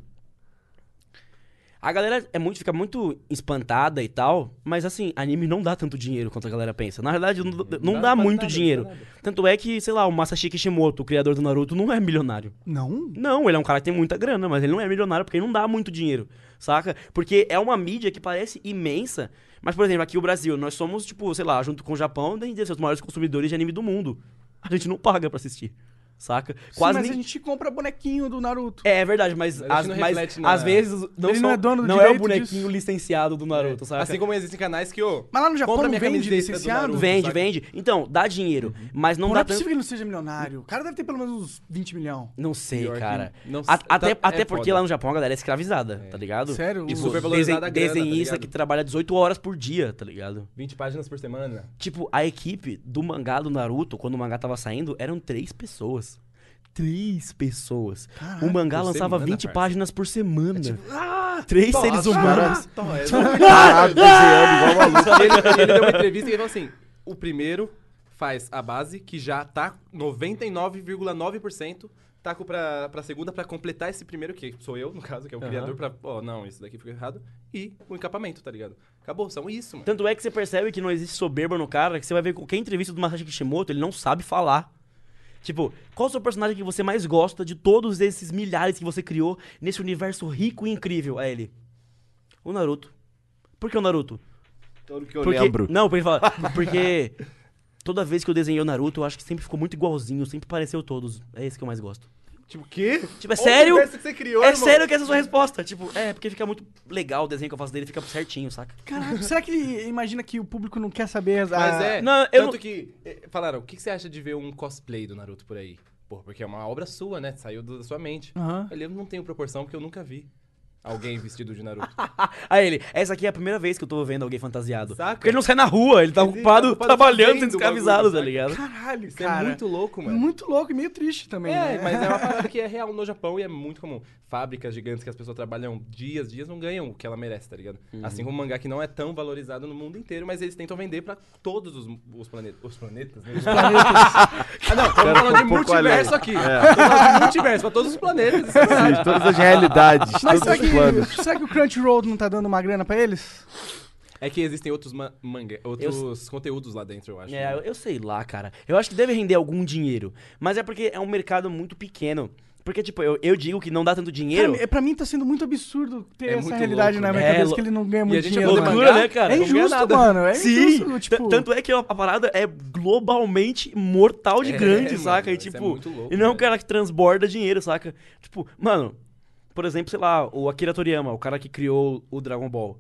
A galera é muito, fica muito espantada e tal, mas assim, anime não dá tanto dinheiro quanto a galera pensa. Na verdade, não, não dá dá muito nada, dinheiro. nada. Tanto é que, sei lá, o Masashi Kishimoto, o criador do Naruto, não é milionário. Não? Não, ele é um cara que tem muita grana, mas ele não é milionário porque ele não dá muito dinheiro, saca? Porque é uma mídia que parece imensa, mas, por exemplo, aqui o Brasil, nós somos, tipo, sei lá, junto com o Japão, dentre os maiores consumidores de anime do mundo. A gente não paga pra assistir, saca? Sim, Quase mas nem... a gente compra bonequinho do Naruto. É, é verdade, mas, Mas a às, gente não mas às vezes não, Ele são- não é dono do não é o bonequinho disso. licenciado do Naruto, saca? Assim como existem canais que, ô. Mas lá no Japão compra não minha vende licenciado? Naruto, Vende, saca? vende. Então, dá dinheiro, mas não Pô, não dá é tanto... possível que ele não seja milionário. O cara deve ter pelo menos uns 20 milhões. Não sei, Pior cara. não A- sei. até Tá- até é porque foda. lá no Japão a galera é escravizada, tá ligado? Sério? Tipo, super valorizada a grana, tá desenhista que trabalha 18 horas por dia, tá ligado? 20 páginas por semana. Tipo, a equipe do mangá do Naruto, quando o mangá tava saindo, eram três pessoas. Três pessoas. o mangá lançava semana, 20 parça. páginas por semana. três seres humanos. (laughs) Caralho, desenhando (laughs) igual ele, ele deu uma entrevista e ele falou assim: o primeiro faz a base, que já tá 99,9%. Taco pra, pra segunda pra completar esse primeiro, que sou eu, no caso, que é o criador, pra. Ó, não, isso daqui ficou errado. E o encapamento, tá ligado? Acabou, são isso, mano. Tanto é que você percebe que não existe soberba no cara, que você vai ver qualquer entrevista do Masashi Kishimoto, ele não sabe falar. Tipo, qual é o seu personagem que você mais gosta de todos esses milhares que você criou nesse universo rico e incrível? É ele. O Naruto. Por que o Naruto? Todo que eu porque, lembro. Não, porque ele fala. (laughs) Porque toda vez que eu desenhei o Naruto, eu acho que sempre ficou muito igualzinho, sempre pareceu todos. É esse que eu mais gosto. Tipo, o quê? Tipo, é sério? que você criou, é irmão. sério que essa é a sua resposta. Tipo, é, porque fica muito legal o desenho que eu faço dele, fica certinho, saca? Caraca, será que ele imagina que o público não quer saber as... Mas é. Não, eu tanto não- que. eh, Falaram, o que você acha de ver um cosplay do Naruto por aí? Pô, porque é uma obra sua, né? Saiu da sua mente. Eu não tenho proporção porque eu nunca vi alguém vestido de Naruto. (laughs) Aí ele, essa aqui é a primeira vez que eu tô vendo alguém fantasiado. Saca? Porque ele não sai na rua, ele tá Ele ocupado, tá ocupado trabalhando, fazendo sendo escravizado, tá ligado? Caralho, Isso cara. é muito louco, mano. Muito louco e meio triste também, É, né? mas é uma parada (laughs) que é real no Japão e é muito comum. Fábricas gigantes que as pessoas trabalham dias, dias, não ganham o que ela merece, tá ligado? Uhum. Assim como o mangá que não é tão valorizado no mundo inteiro, mas eles tentam vender pra todos os, os planetas. Os planetas, né? Os planetas. (laughs) ah, não, estamos falando de multiverso aqui. Estamos falando de multiverso, pra todos os planetas. isso é. Sim, todas as realidades, Mas os que, planos. (laughs) será que o Crunchyroll não tá dando uma grana pra eles? É que existem outros ma- manga, outros conteúdos lá dentro, eu acho. É, eu, eu sei lá, cara. Eu acho que deve render algum dinheiro. Mas é porque é um mercado muito pequeno. Porque, tipo, eu, eu digo que não dá tanto dinheiro. Cara, pra mim tá sendo muito absurdo ter É essa realidade louco, na minha né? cabeça, É, que ele não ganha e a muito gente dinheiro. mano. do loucura, né, cara? É injusto, mano. É Sim, injusto, tipo... tanto é que a, parada é globalmente mortal de É, grande, mano, saca? E isso é tipo, muito louco, e não é um cara que transborda dinheiro, saca? Tipo, mano, por exemplo, sei lá, o Akira Toriyama, o cara que criou o Dragon Ball.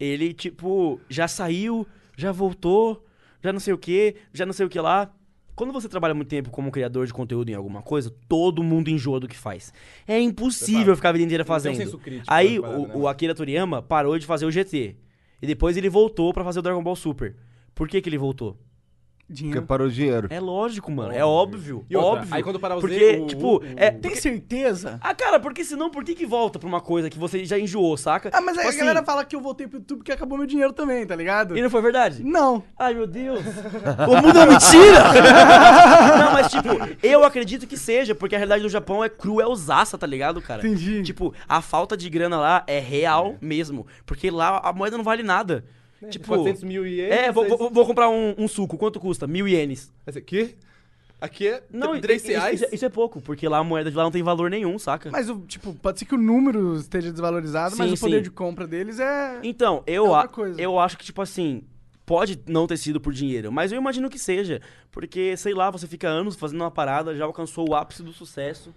Ele, tipo, já saiu, já voltou, já não sei o que, já não sei o que lá. Quando você trabalha muito tempo como criador de conteúdo em alguma coisa, todo mundo enjoa do que faz. É impossível Exato. ficar a vida inteira fazendo. crítico Aí parada, o, né, o? Akira Toriyama parou de fazer o GT. E depois ele voltou pra fazer o Dragon Ball Super. Por que que ele voltou? Porque Dinheiro. parou o dinheiro. É lógico, mano. É óbvio. E outra, óbvio. aí quando parar o Porque, o- tipo, o- é. Tem porque- certeza? Ah, cara, porque senão, por que que volta pra uma coisa que você já enjoou, saca? Ah, mas aí Tipo a assim, galera fala que eu voltei pro YouTube porque acabou meu dinheiro também, tá ligado? E não foi verdade? Não. Ai, meu Deus. (laughs) o mundo é mentira! (laughs) não, mas tipo, eu acredito que seja, porque a realidade do Japão é cruelzaça, tá ligado, cara? Entendi. Tipo, a falta de grana lá é real mesmo. Porque lá a moeda não vale nada. Tipo, 400 mil ienes. é, vou, vou- vou comprar um, um suco. Quanto custa? Mil ienes. Esse aqui? Aqui é Não, 3 isso, reais? isso, é- isso é pouco, porque lá a moeda de lá não tem valor nenhum, saca? Mas, o, tipo, pode ser que o número esteja desvalorizado, mas Sim, o poder sim. de compra deles é... Então, eu, É outra a- coisa. eu acho que, tipo assim, pode não ter sido por dinheiro, mas eu imagino que seja. Porque, sei lá, você fica anos fazendo uma parada, já alcançou o ápice do sucesso.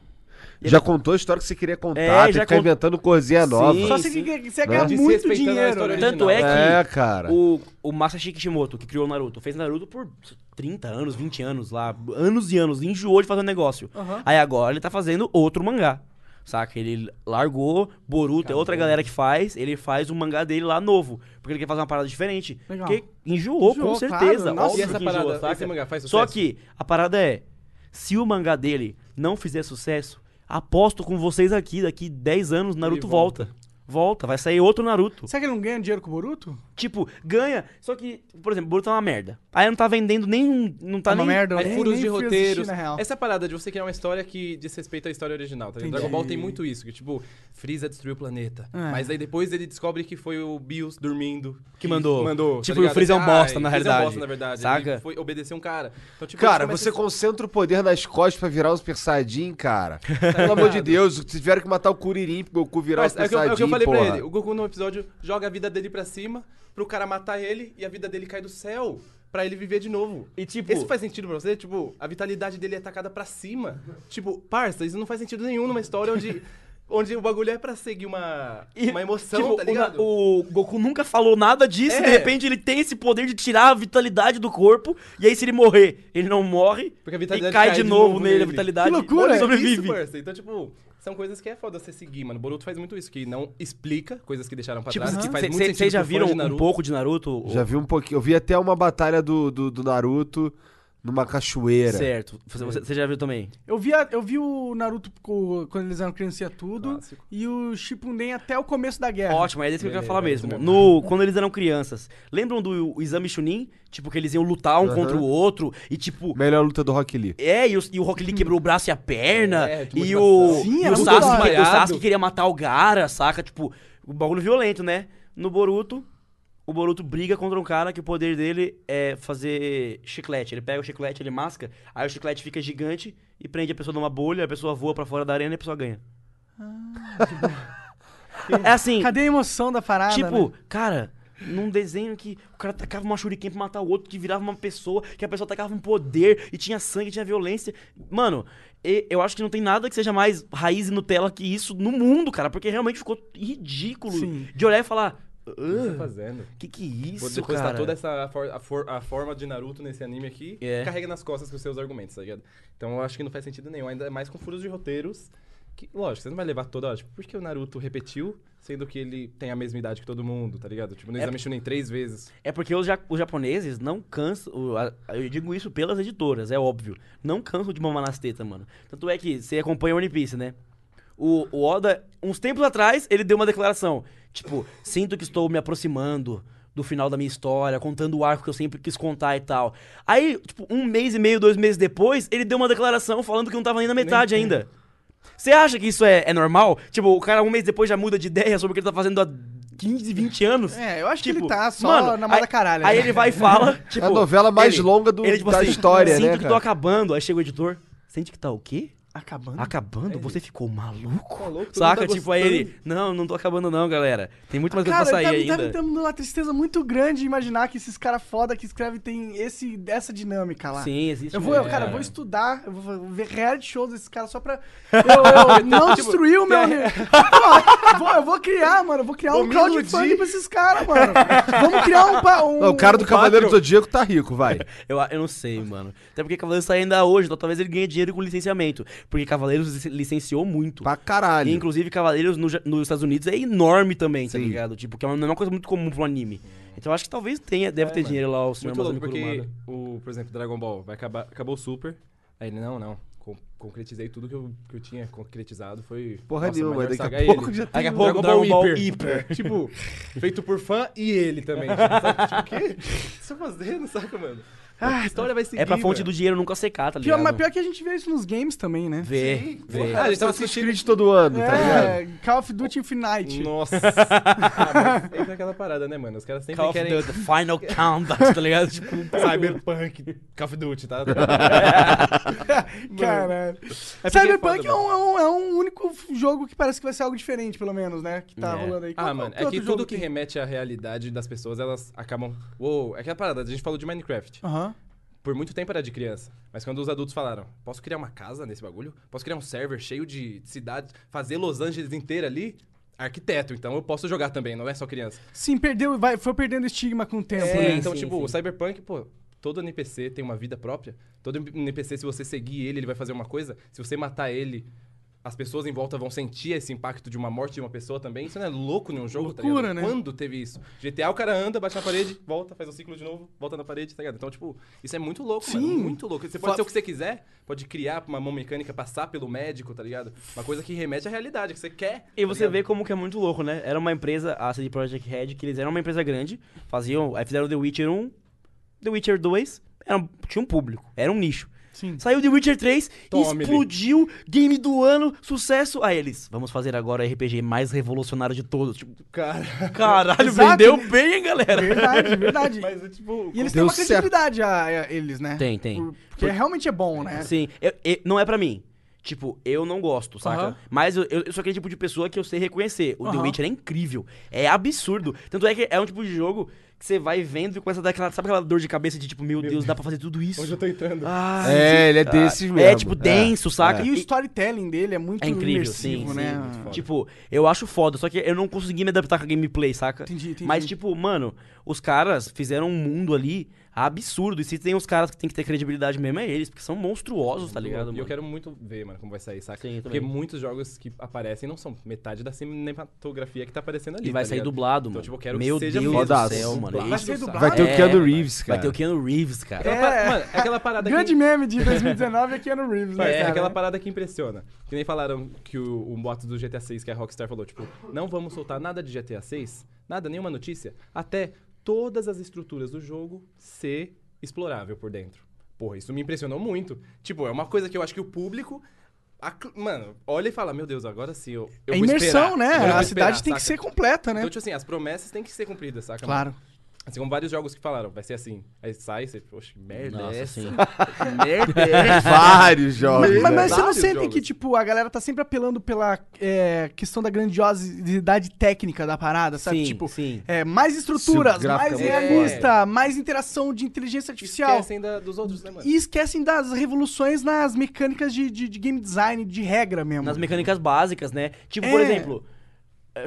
E Já contou a história que você queria contar, É, tem já que cont- inventando coisinha Sim. nova. Só sim. que- você Né? ganha muito Desrespeitando a dinheiro, história né? Tanto é que É, cara. o, o Masashi Kishimoto, que criou o Naruto, fez Naruto por 30 anos, 20 anos lá, anos e anos, enjoou de fazer um negócio. Aham. Aí agora ele tá fazendo outro mangá. Saca? Ele largou Boruto, é outra galera que faz, ele faz o mangá dele lá novo. Porque ele quer fazer uma parada diferente. Legal. Porque enjoou, Enjoou, com certeza. claro. Nossa, E essa que parada, enjoa, saca? esse mangá faz Só que a parada é, se o mangá dele não fizer sucesso, aposto com vocês aqui, daqui 10 anos, Naruto volta. volta. Volta. vai sair outro Naruto. Será que ele não ganha dinheiro com o Boruto? Tipo, ganha, só que, por exemplo, Boruto é uma merda. Aí não tá vendendo nem. Não tá É uma nem. merda, nem- furos nem de roteiros. assistir, na real. Essa parada de você criar uma história que diz respeito à história original, tá. Dragon Ball tem muito isso, que tipo, Freeza destruiu o planeta. É. Mas aí depois ele descobre que foi o Bios dormindo. Que mandou. Mandou. Tipo, tá o Freeza é um Ah, bosta, na Freeza é um realidade. bosta, na verdade. Saca? Ele foi obedecer um cara. Então, tipo, Cara, você começam- concentra o poder nas costas pra virar um Super Saiyajin, cara. (laughs) Pelo amor de Deus, tiveram que matar o Kuririn pro Goku virar Mas Super é, o que é o falei porra. pra ele. O Goku no episódio joga a vida dele pra cima pro cara matar ele e a vida dele cai do céu pra ele viver de novo. E, tipo- Esse faz sentido pra você? Tipo, a vitalidade dele é atacada pra cima. Tipo, parça, isso não faz sentido nenhum numa história onde, (laughs) onde o bagulho é pra seguir uma, E, uma emoção, tipo, tá o ligado? O, Goku nunca falou nada disso, É. de repente ele tem esse poder de tirar a vitalidade do corpo, e aí se ele morrer, ele não morre, Porque a e vitalidade cai, cai de de novo, novo nele, a nele. vitalidade Que loucura, ele é sobrevive. Isso, parça. Então, tipo, são coisas que é foda você seguir, mano. Boruto faz muito isso, que não explica coisas que deixaram pra Tipo, trás, que faz muito vocês sentido já pro fã viram um pouco de Naruto? Já vi um pouquinho. Eu vi até uma batalha do, do, do Naruto numa cachoeira. Certo. Você, você- você já viu também? Eu vi, a- eu vi o Naruto co- quando eles eram criança tudo Clássico. e o Shippuden até o começo da guerra. Ótimo, é desse que eu quero Beleza, falar é mesmo. No, quando eles eram crianças, lembram do Exame Chunin? Tipo, que eles iam lutar um Aham. contra o outro, e tipo... Melhor luta do Rock Lee. É, e o, e o Rock Lee quebrou o braço e a perna. É, de e motivação. o, Sim, e era o, muito Sasuke, o. Sasuke queria matar o Gara, saca? Tipo, o bagulho violento, né? No Boruto, o Boruto briga contra um cara que o poder dele é fazer chiclete. Ele pega o chiclete, ele masca, aí o chiclete fica gigante e prende a pessoa numa bolha, a pessoa voa pra fora da arena e a pessoa ganha. é assim, Cadê a emoção da parada? Tipo, né? cara, num desenho que o cara tacava uma shuriken pra matar o outro, que virava uma pessoa, que a pessoa tacava um poder, e tinha sangue, tinha violência. Mano, eu acho que não tem nada que seja mais raiz e Nutella que isso no mundo, cara, porque realmente ficou ridículo Sim. de olhar e falar. O que você tá "Ah, fazendo? que que é Vou isso, depositar cara? toda essa for- a, for- a forma de Naruto nesse anime aqui É. carrega nas costas com os seus argumentos, tá ligado? Então eu acho que não faz sentido nenhum, ainda mais com furos de roteiros. Que, lógico, você não vai levar toda hora. Tipo, por que o Naruto repetiu, sendo que ele tem a mesma idade que todo mundo, tá ligado? Tipo, no É- exame Chunin três vezes. É porque os, ja- os japoneses não cansam. Eu digo isso pelas editoras, é óbvio. Não cansam de mamar nas tetas, mano. Tanto é que você acompanha One Piece, né? O, o Oda, uns tempos atrás, ele deu uma declaração. Tipo, sinto que estou me aproximando do final da minha história, contando o arco que eu sempre quis contar e tal. Aí, tipo, um mês e meio, dois meses depois, ele deu uma declaração falando que não tava nem na metade ainda. Você acha que isso é, é normal? Tipo, o cara um mês depois já muda de ideia sobre o que ele tá fazendo há 15, 20 anos? É, eu acho que Tipo, ele tá só mano, na moda aí- caralho. Aí né? ele vai e fala, tipo... (laughs) É a novela mais ele- longa do- ele, tipo da assim, história, Sinto né, que tô cara? acabando. Aí chega o editor, sente que tá o quê? Acabando. Acabando? Você ficou maluco? Tá? Todo Saca? tá tipo, aí ele, não, não tô acabando não, galera. Tem muito mais coisa Cara, pra sair tá, tá ainda. me dando uma tristeza muito grande imaginar que esses caras foda que escrevem tem esse, essa dinâmica lá. Sim, existe. Eu vou, eu, cara, eu vou estudar, eu vou ver reality shows desses caras só pra eu, eu (laughs) não destruir o meu. Pô, vou- eu vou criar, mano. Eu vou criar Vou um crowdfunding pra esses caras, mano. Vamos criar um. um Não, o cara do Cavaleiro do. Zodíaco tá rico, vai. (laughs) Eu, eu não sei, mano. Até porque Cavaleiros tá ainda hoje, então talvez ele ganhe dinheiro com licenciamento. Porque Cavaleiros lic- licenciou muito. Pra caralho. E, inclusive, Cavaleiros no nos Estados Unidos é enorme também, tá Sim. ligado? Tipo, que é uma, não é uma coisa muito comum pro anime. Então eu acho que talvez tenha, deve É, ter mano. dinheiro lá o senhor Muito louco, Masami porque, Kurumada. o, por exemplo, Dragon Ball vai acabar, acabou o Super. Aí ele, não, não. con- concretizei tudo que eu, que eu tinha concretizado. Foi. Porra nenhuma, melhor daqui a é pouco ele. já Daqui a tem... pouco Dragon Ball Hiper. Hiper. (laughs) tipo, feito por fã e ele também. (laughs) Sabe? Tipo, o quê? O que você tá fazendo, saca, mano? A história vai seguir. É pra fonte do dinheiro nunca secar, tá Pior, ligado? mas pior que a gente vê isso nos games também, né? Vê, vê. Ah, a gente tava assistindo. Creed todo ano, tá ligado? É, Call of Duty Infinite. Nossa. (laughs) ah, mas entra aquela parada, né, mano? Os caras sempre Call of querem. Duty, Final Countdown, tá ligado? Tipo, (laughs) Cyberpunk, Call of Duty, tá? (laughs) Caralho. É Cyberpunk porque é, é foda, um, é, um, é um único jogo que parece que vai ser algo diferente, pelo menos, né? Que tá É. rolando aí. Qual- Ah, qual- mano, é que tudo que tem? remete à realidade das pessoas, elas acabam. Uou, é aquela parada, a gente falou de Minecraft. Aham. Por muito tempo era de criança. Mas quando os adultos falaram, posso criar uma casa nesse bagulho? Posso criar um server cheio de cidades, fazer Los Angeles inteira ali? Arquiteto, então eu posso jogar também, não é só criança. Sim, perdeu, vai, foi perdendo estigma com o tempo, É, né? então, sim, tipo, sim. o Cyberpunk, pô, todo NPC tem uma vida própria. Todo NPC, se você seguir ele, ele vai fazer uma coisa. Se você matar ele, as pessoas em volta vão sentir esse impacto de uma morte de uma pessoa também. Isso não é louco em um jogo, tá Loucura, ligado? né? Quando teve isso? GTA, o cara anda, bate na parede, volta, faz o ciclo de novo, volta na parede, tá ligado? Então, tipo, isso é muito louco, mano. Sim. Muito louco. Você pode Fa- ser o que você quiser, pode criar uma mão mecânica, passar pelo médico, tá ligado? Uma coisa que remete à realidade, que você quer. E tá você ligado? vê como que é muito louco, né? Era uma empresa, a CD Projekt Red, que eles eram uma empresa grande, faziam, aí fizeram The Witcher 1, The Witcher 2, era, tinha um público, era um nicho. Sim. Saiu The Witcher 3, Tome-lhe. explodiu, game do ano, sucesso. Aí eles, vamos fazer agora o RPG mais revolucionário de todos. Tipo, Cara. caralho, Exato, vendeu bem, hein, galera? Verdade, verdade. (laughs) Mas, é, tipo. E eles têm uma credibilidade, a, a eles, né? Tem, tem. Por- porque realmente é bom, né? Sim, eu- eu- não é pra mim. Tipo, eu não gosto, saca? Aham. Mas eu, eu, sou aquele tipo de pessoa que eu sei reconhecer. O The Aham. Witcher é incrível. É absurdo. Tanto é que é um tipo de jogo que você vai vendo e começa a dar aquela. Sabe aquela dor de cabeça de tipo, meu Deus, dá pra fazer tudo isso? Onde eu tô entrando? Ah, É, ele é ah, desses É, mesmo. tipo, denso, saca? E o storytelling dele é muito É incrível, imersivo, sim, né? sim, muito foda. Tipo, eu acho foda, só que eu não consegui me adaptar com a gameplay, saca? Entendi, entendi. Mas, tipo, mano, os caras fizeram um mundo ali absurdo. E se tem os caras que tem que ter credibilidade mesmo, é eles, porque são monstruosos, tá ligado? E eu quero muito ver, mano, como vai sair, saca? Sim, Porque também. muitos jogos que aparecem não são metade da cinematografia que tá aparecendo ali. E vai tá sair ligado? dublado, Então, mano. tipo, eu quero Meu que seja Deus mesmo do Fodaço. céu, mano. Vai ser dublado? Vai ter o É, Keanu. Reeves, cara. Vai ter o Keanu Reeves, cara. Aquela É. Mano, é aquela parada Grande que... meme de 2019 é Keanu Reeves, né, É, cara? aquela parada que impressiona. Que nem falaram que o, o boato do GTA 6 que a Rockstar falou, tipo, não vamos soltar nada de GTA 6, nada, nenhuma notícia, até todas as estruturas do jogo ser explorável por dentro. Porra, isso me impressionou muito. Tipo, é uma coisa que eu acho que o público. Mano, olha e fala, meu Deus, agora sim, eu, eu É imersão, esperar. né? A cidade esperar, tem que ser completa, né? Então, tipo assim, as promessas têm que ser cumpridas, saca? mano? Assim como vários jogos que falaram, vai ser assim. Aí sai, você, poxa, que merda Nossa, é essa? sim. (laughs) Que merda é essa? Vários jogos. Mas, mas- né? mas você não Vários sente jogos. que, tipo, a galera tá sempre apelando pela é, questão da grandiosidade técnica da parada, sabe? Sim, tipo, sim. é, mais estruturas, Se o gráfico mais é muito realista, mais interação de inteligência artificial. Esquecem da- dos outros, né, mano? E esquecem das revoluções nas mecânicas de, de- de game design, de regra mesmo. Nas mecânicas básicas, né? Tipo, por É. exemplo,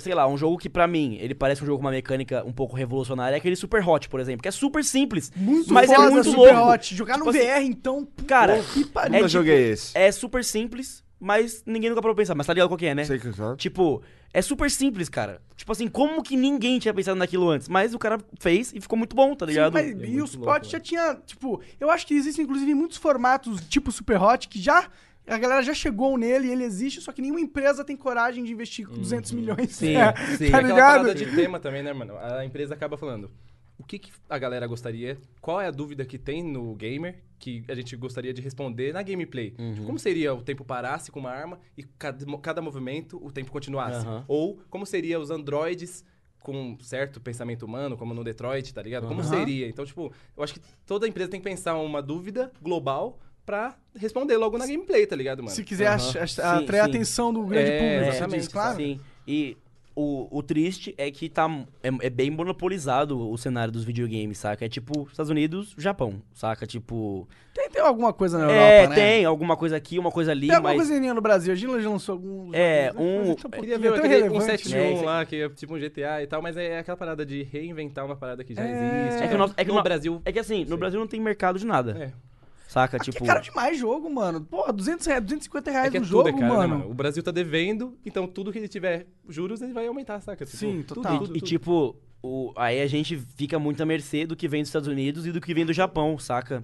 sei lá, um jogo que pra mim, ele parece um jogo com uma mecânica um pouco revolucionária, é aquele Super Hot, por exemplo, que é super simples. Muito mas foda, é muito Super louco. Hot. Jogar Tipo no assim, VR, então... Cara, pô, que pariu. Nunca tipo- joguei esse. É super simples, mas ninguém nunca parou pra pensar. Mas tá ligado qual que é, né? Sei que não. Tipo, é super simples, cara. Tipo assim, como que ninguém tinha pensado naquilo antes? Mas o cara fez e ficou muito bom, tá Sim, ligado? mas- É e o Spot louco, já né? tinha, tipo, eu acho que existem inclusive muitos formatos tipo Super Hot que já a galera já chegou nele, ele existe, só que nenhuma empresa tem coragem de investir com 200 milhões. Sim, (laughs) é, sim. Tá Aquela ligado? parada de tema também, né, mano? A empresa acaba falando. O que, que a galera gostaria? Qual é a dúvida que tem no gamer que a gente gostaria de responder na gameplay? Uhum. Tipo, como seria o tempo parasse com uma arma e cada, cada movimento o tempo continuasse? Aham. Ou como seria os androides com um certo pensamento humano, como no Detroit, tá ligado? Como Aham. seria? Então, tipo, eu acho que toda empresa tem que pensar uma dúvida global pra responder logo na gameplay, tá ligado, mano? Se quiser Aham. ach- ach- Sim, atrair a sim. atenção do grande É, público, você exatamente, diz, claro. Sim. E o, o triste é que tá. É, é bem monopolizado o cenário dos videogames, saca? É tipo Estados Unidos, Japão, saca? Tipo. Tem, tem alguma coisa na Europa, é, né? tem alguma coisa aqui, uma coisa ali, Tem alguma mas. coisinha no Brasil. A gente já lançou alguns. É, jogos, né? um- é tão Queria ver é aquele irrelevante, 171 né? lá, que é tipo um GTA e tal, mas é aquela parada de reinventar uma parada que já É. existe. É que o nosso- é que no no- Brasil. É que assim, no. Brasil não tem mercado de nada. É. Saca? Aqui tipo. é caro demais jogo, mano. Pô, 200 reais, 250 reais É que é no tudo, jogo, é caro, né, mano. mano? O Brasil tá devendo, então tudo que ele tiver juros, ele vai aumentar, saca? Tipo, Sim, tudo, total. tudo, E tudo. tipo, o, aí a gente fica muito à mercê do que vem dos Estados Unidos e do que vem do Japão, saca?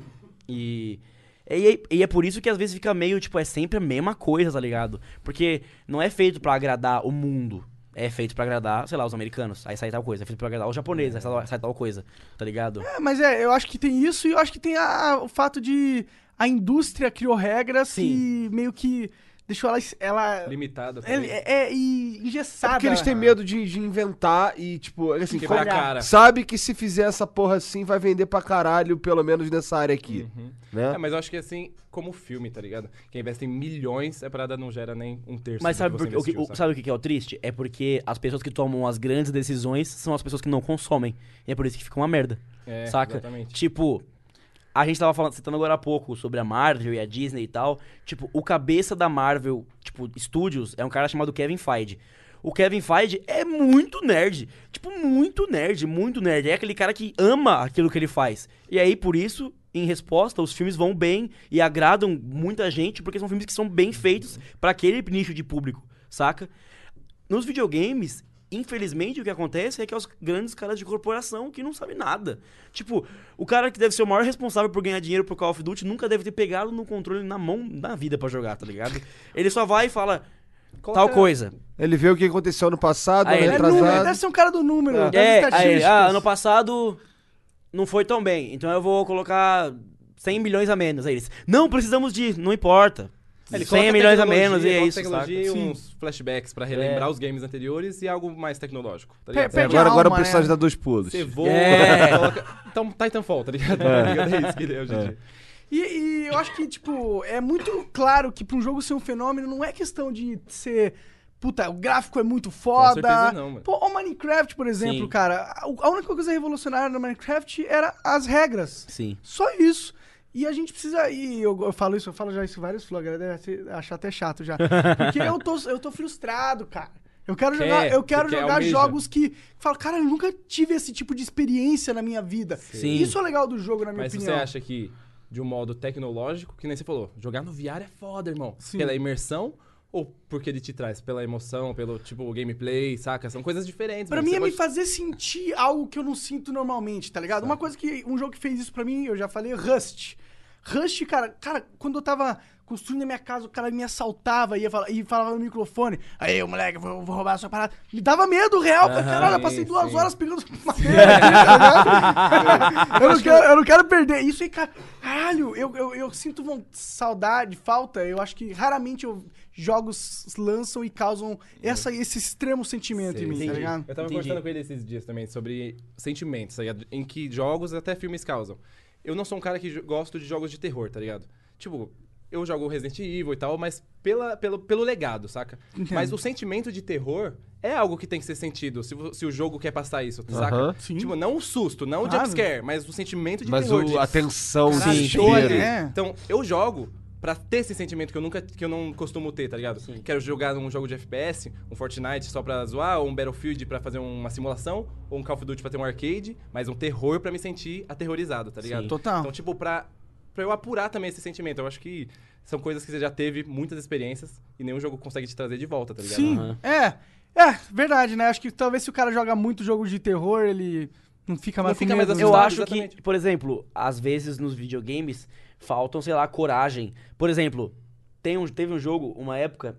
E. E é, e é por isso que às vezes fica meio, tipo, é sempre a mesma coisa, tá ligado? Porque não é feito pra agradar o mundo. É feito pra agradar, sei lá, os americanos. Aí sai tal coisa. É feito pra agradar os japoneses. Aí sai, sai tal coisa. Tá ligado? É, mas é, eu acho que tem isso e eu acho que tem a- o fato de a indústria criou regras que meio que deixou ela. ela Limitada. é, também. é, é e engessada. É porque eles têm medo de, de inventar e, tipo, assim, Quebrar a como- cara. sabe que se fizer essa porra assim, vai vender pra caralho, pelo menos nessa área aqui. Né? É, mas eu acho que assim, como filme, tá ligado? Quem investe em milhões, a parada não gera nem um terço Mas sabe, que por, você o que, investiu, o- sabe? sabe o que que é o triste? É porque as pessoas que tomam as grandes decisões são as pessoas que não consomem. E é por isso que fica uma merda. É, saca? exatamente. Tipo, a gente tava falando, citando agora há pouco sobre a Marvel e a Disney e tal. Tipo, o cabeça da Marvel, tipo, Studios, é um cara chamado Kevin Feige. O Kevin Feige é muito nerd. Tipo, muito nerd, muito nerd. É aquele cara que ama aquilo que ele faz. E aí, por isso, em resposta, os filmes vão bem e agradam muita gente, porque são filmes que são bem feitos pra aquele nicho de público, saca? Nos videogames, infelizmente, o que acontece é que é os grandes caras de corporação que não sabem nada. Tipo, o cara que deve ser o maior responsável por ganhar dinheiro por Call of Duty nunca deve ter pegado no controle na mão na vida pra jogar, tá ligado? (laughs) Ele só vai e fala tal coisa. Ele vê o que aconteceu no passado, Aí ano ele- É número, ele deve ser um cara do número, das É, aí, estatísticas. ah, ano passado não foi tão bem, então eu vou colocar 100 milhões a menos. Aí eles, não, precisamos de, não importa. Ele 100 coloca milhões a menos e é isso, tecnologia saca? e uns flashbacks pra relembrar os games anteriores e algo mais tecnológico, tá ligado? Pe- perde Agora, a agora alma, o personagem né? dá dois pulos. Você voa, É. coloca... Então, Titanfall, tá ligado? (laughs) É, isso que ele é hoje em dia. E, e eu acho que, tipo, é muito claro que pra um jogo ser um fenômeno não é questão de ser. Puta, o gráfico é muito foda. certeza não, mano. Pô, o Minecraft, por exemplo, Sim. cara, a, a única coisa revolucionária no Minecraft era as regras. Sim. Só isso. E a gente precisa. E eu, eu falo isso, eu falo já isso vários flows, a galera deve achar até chato já. Porque eu tô, eu tô frustrado, cara. Eu quero Quer, jogar, eu quero jogar jogos que, que falo, cara, eu nunca tive esse tipo de experiência na minha vida. Sim. Isso é legal do jogo, na minha Mas opinião. você acha que, de um modo tecnológico, que nem você falou, jogar no VR é foda, irmão. Sim. Pela imersão ou porque ele te traz? Pela emoção, pelo, tipo, gameplay, saca? São coisas diferentes. Pra mim é me pode- fazer sentir algo que eu não sinto normalmente, tá ligado? Uma coisa que. Um jogo que fez isso pra mim, eu já falei, Rust. Rust, cara, cara, quando eu tava construindo a minha casa, o cara me assaltava e, ia falar, e falava no microfone. Aí, moleque, vou, vou roubar a sua parada. Me dava medo real, cara. Caralho, eu passei duas sim. horas pegando (laughs) madeira tá (laughs) eu, não quero, eu não quero perder. Isso aí, cara. Caralho, eu, eu, eu sinto saudade, falta. Eu acho que raramente eu, jogos lançam e causam essa, esse extremo sentimento em mim, tá entendi. ligado? Eu tava Entendi. conversando com ele esses dias também sobre sentimentos, tá ligado? Em que jogos até filmes causam. Eu não sou um cara que gosto de jogos de terror, tá ligado? Tipo, eu jogo Resident Evil e tal, mas pela, pelo, pelo legado, saca? Mas o sentimento de terror é algo que tem que ser sentido, se, o- se o jogo quer passar isso, saca? Aham. Sim. Tipo, não o susto, não o Claro. jumpscare, mas o sentimento de Mas terror. o, de- a tensão, o show ali. É. Então, eu jogo pra ter esse sentimento que eu nunca que eu não costumo ter, tá ligado? Quero jogar um jogo de FPS, um Fortnite só pra zoar, ou um Battlefield pra fazer uma simulação, ou um Call of Duty pra ter um arcade, mas um terror pra me sentir aterrorizado, tá ligado? Sim. Total. Então, tipo, pra, pra eu apurar também esse sentimento. Eu acho que são coisas que você já teve muitas experiências e nenhum jogo consegue te trazer de volta, tá ligado? Sim, Aham. é. É, verdade, né? Acho que talvez se o cara joga muito jogo de terror, ele não fica mais Não com fica medo, mais né? Eu Assustado, acho exatamente. que, por exemplo, às vezes nos videogames faltam, sei lá, coragem. Por exemplo, tem um, teve um jogo, uma época,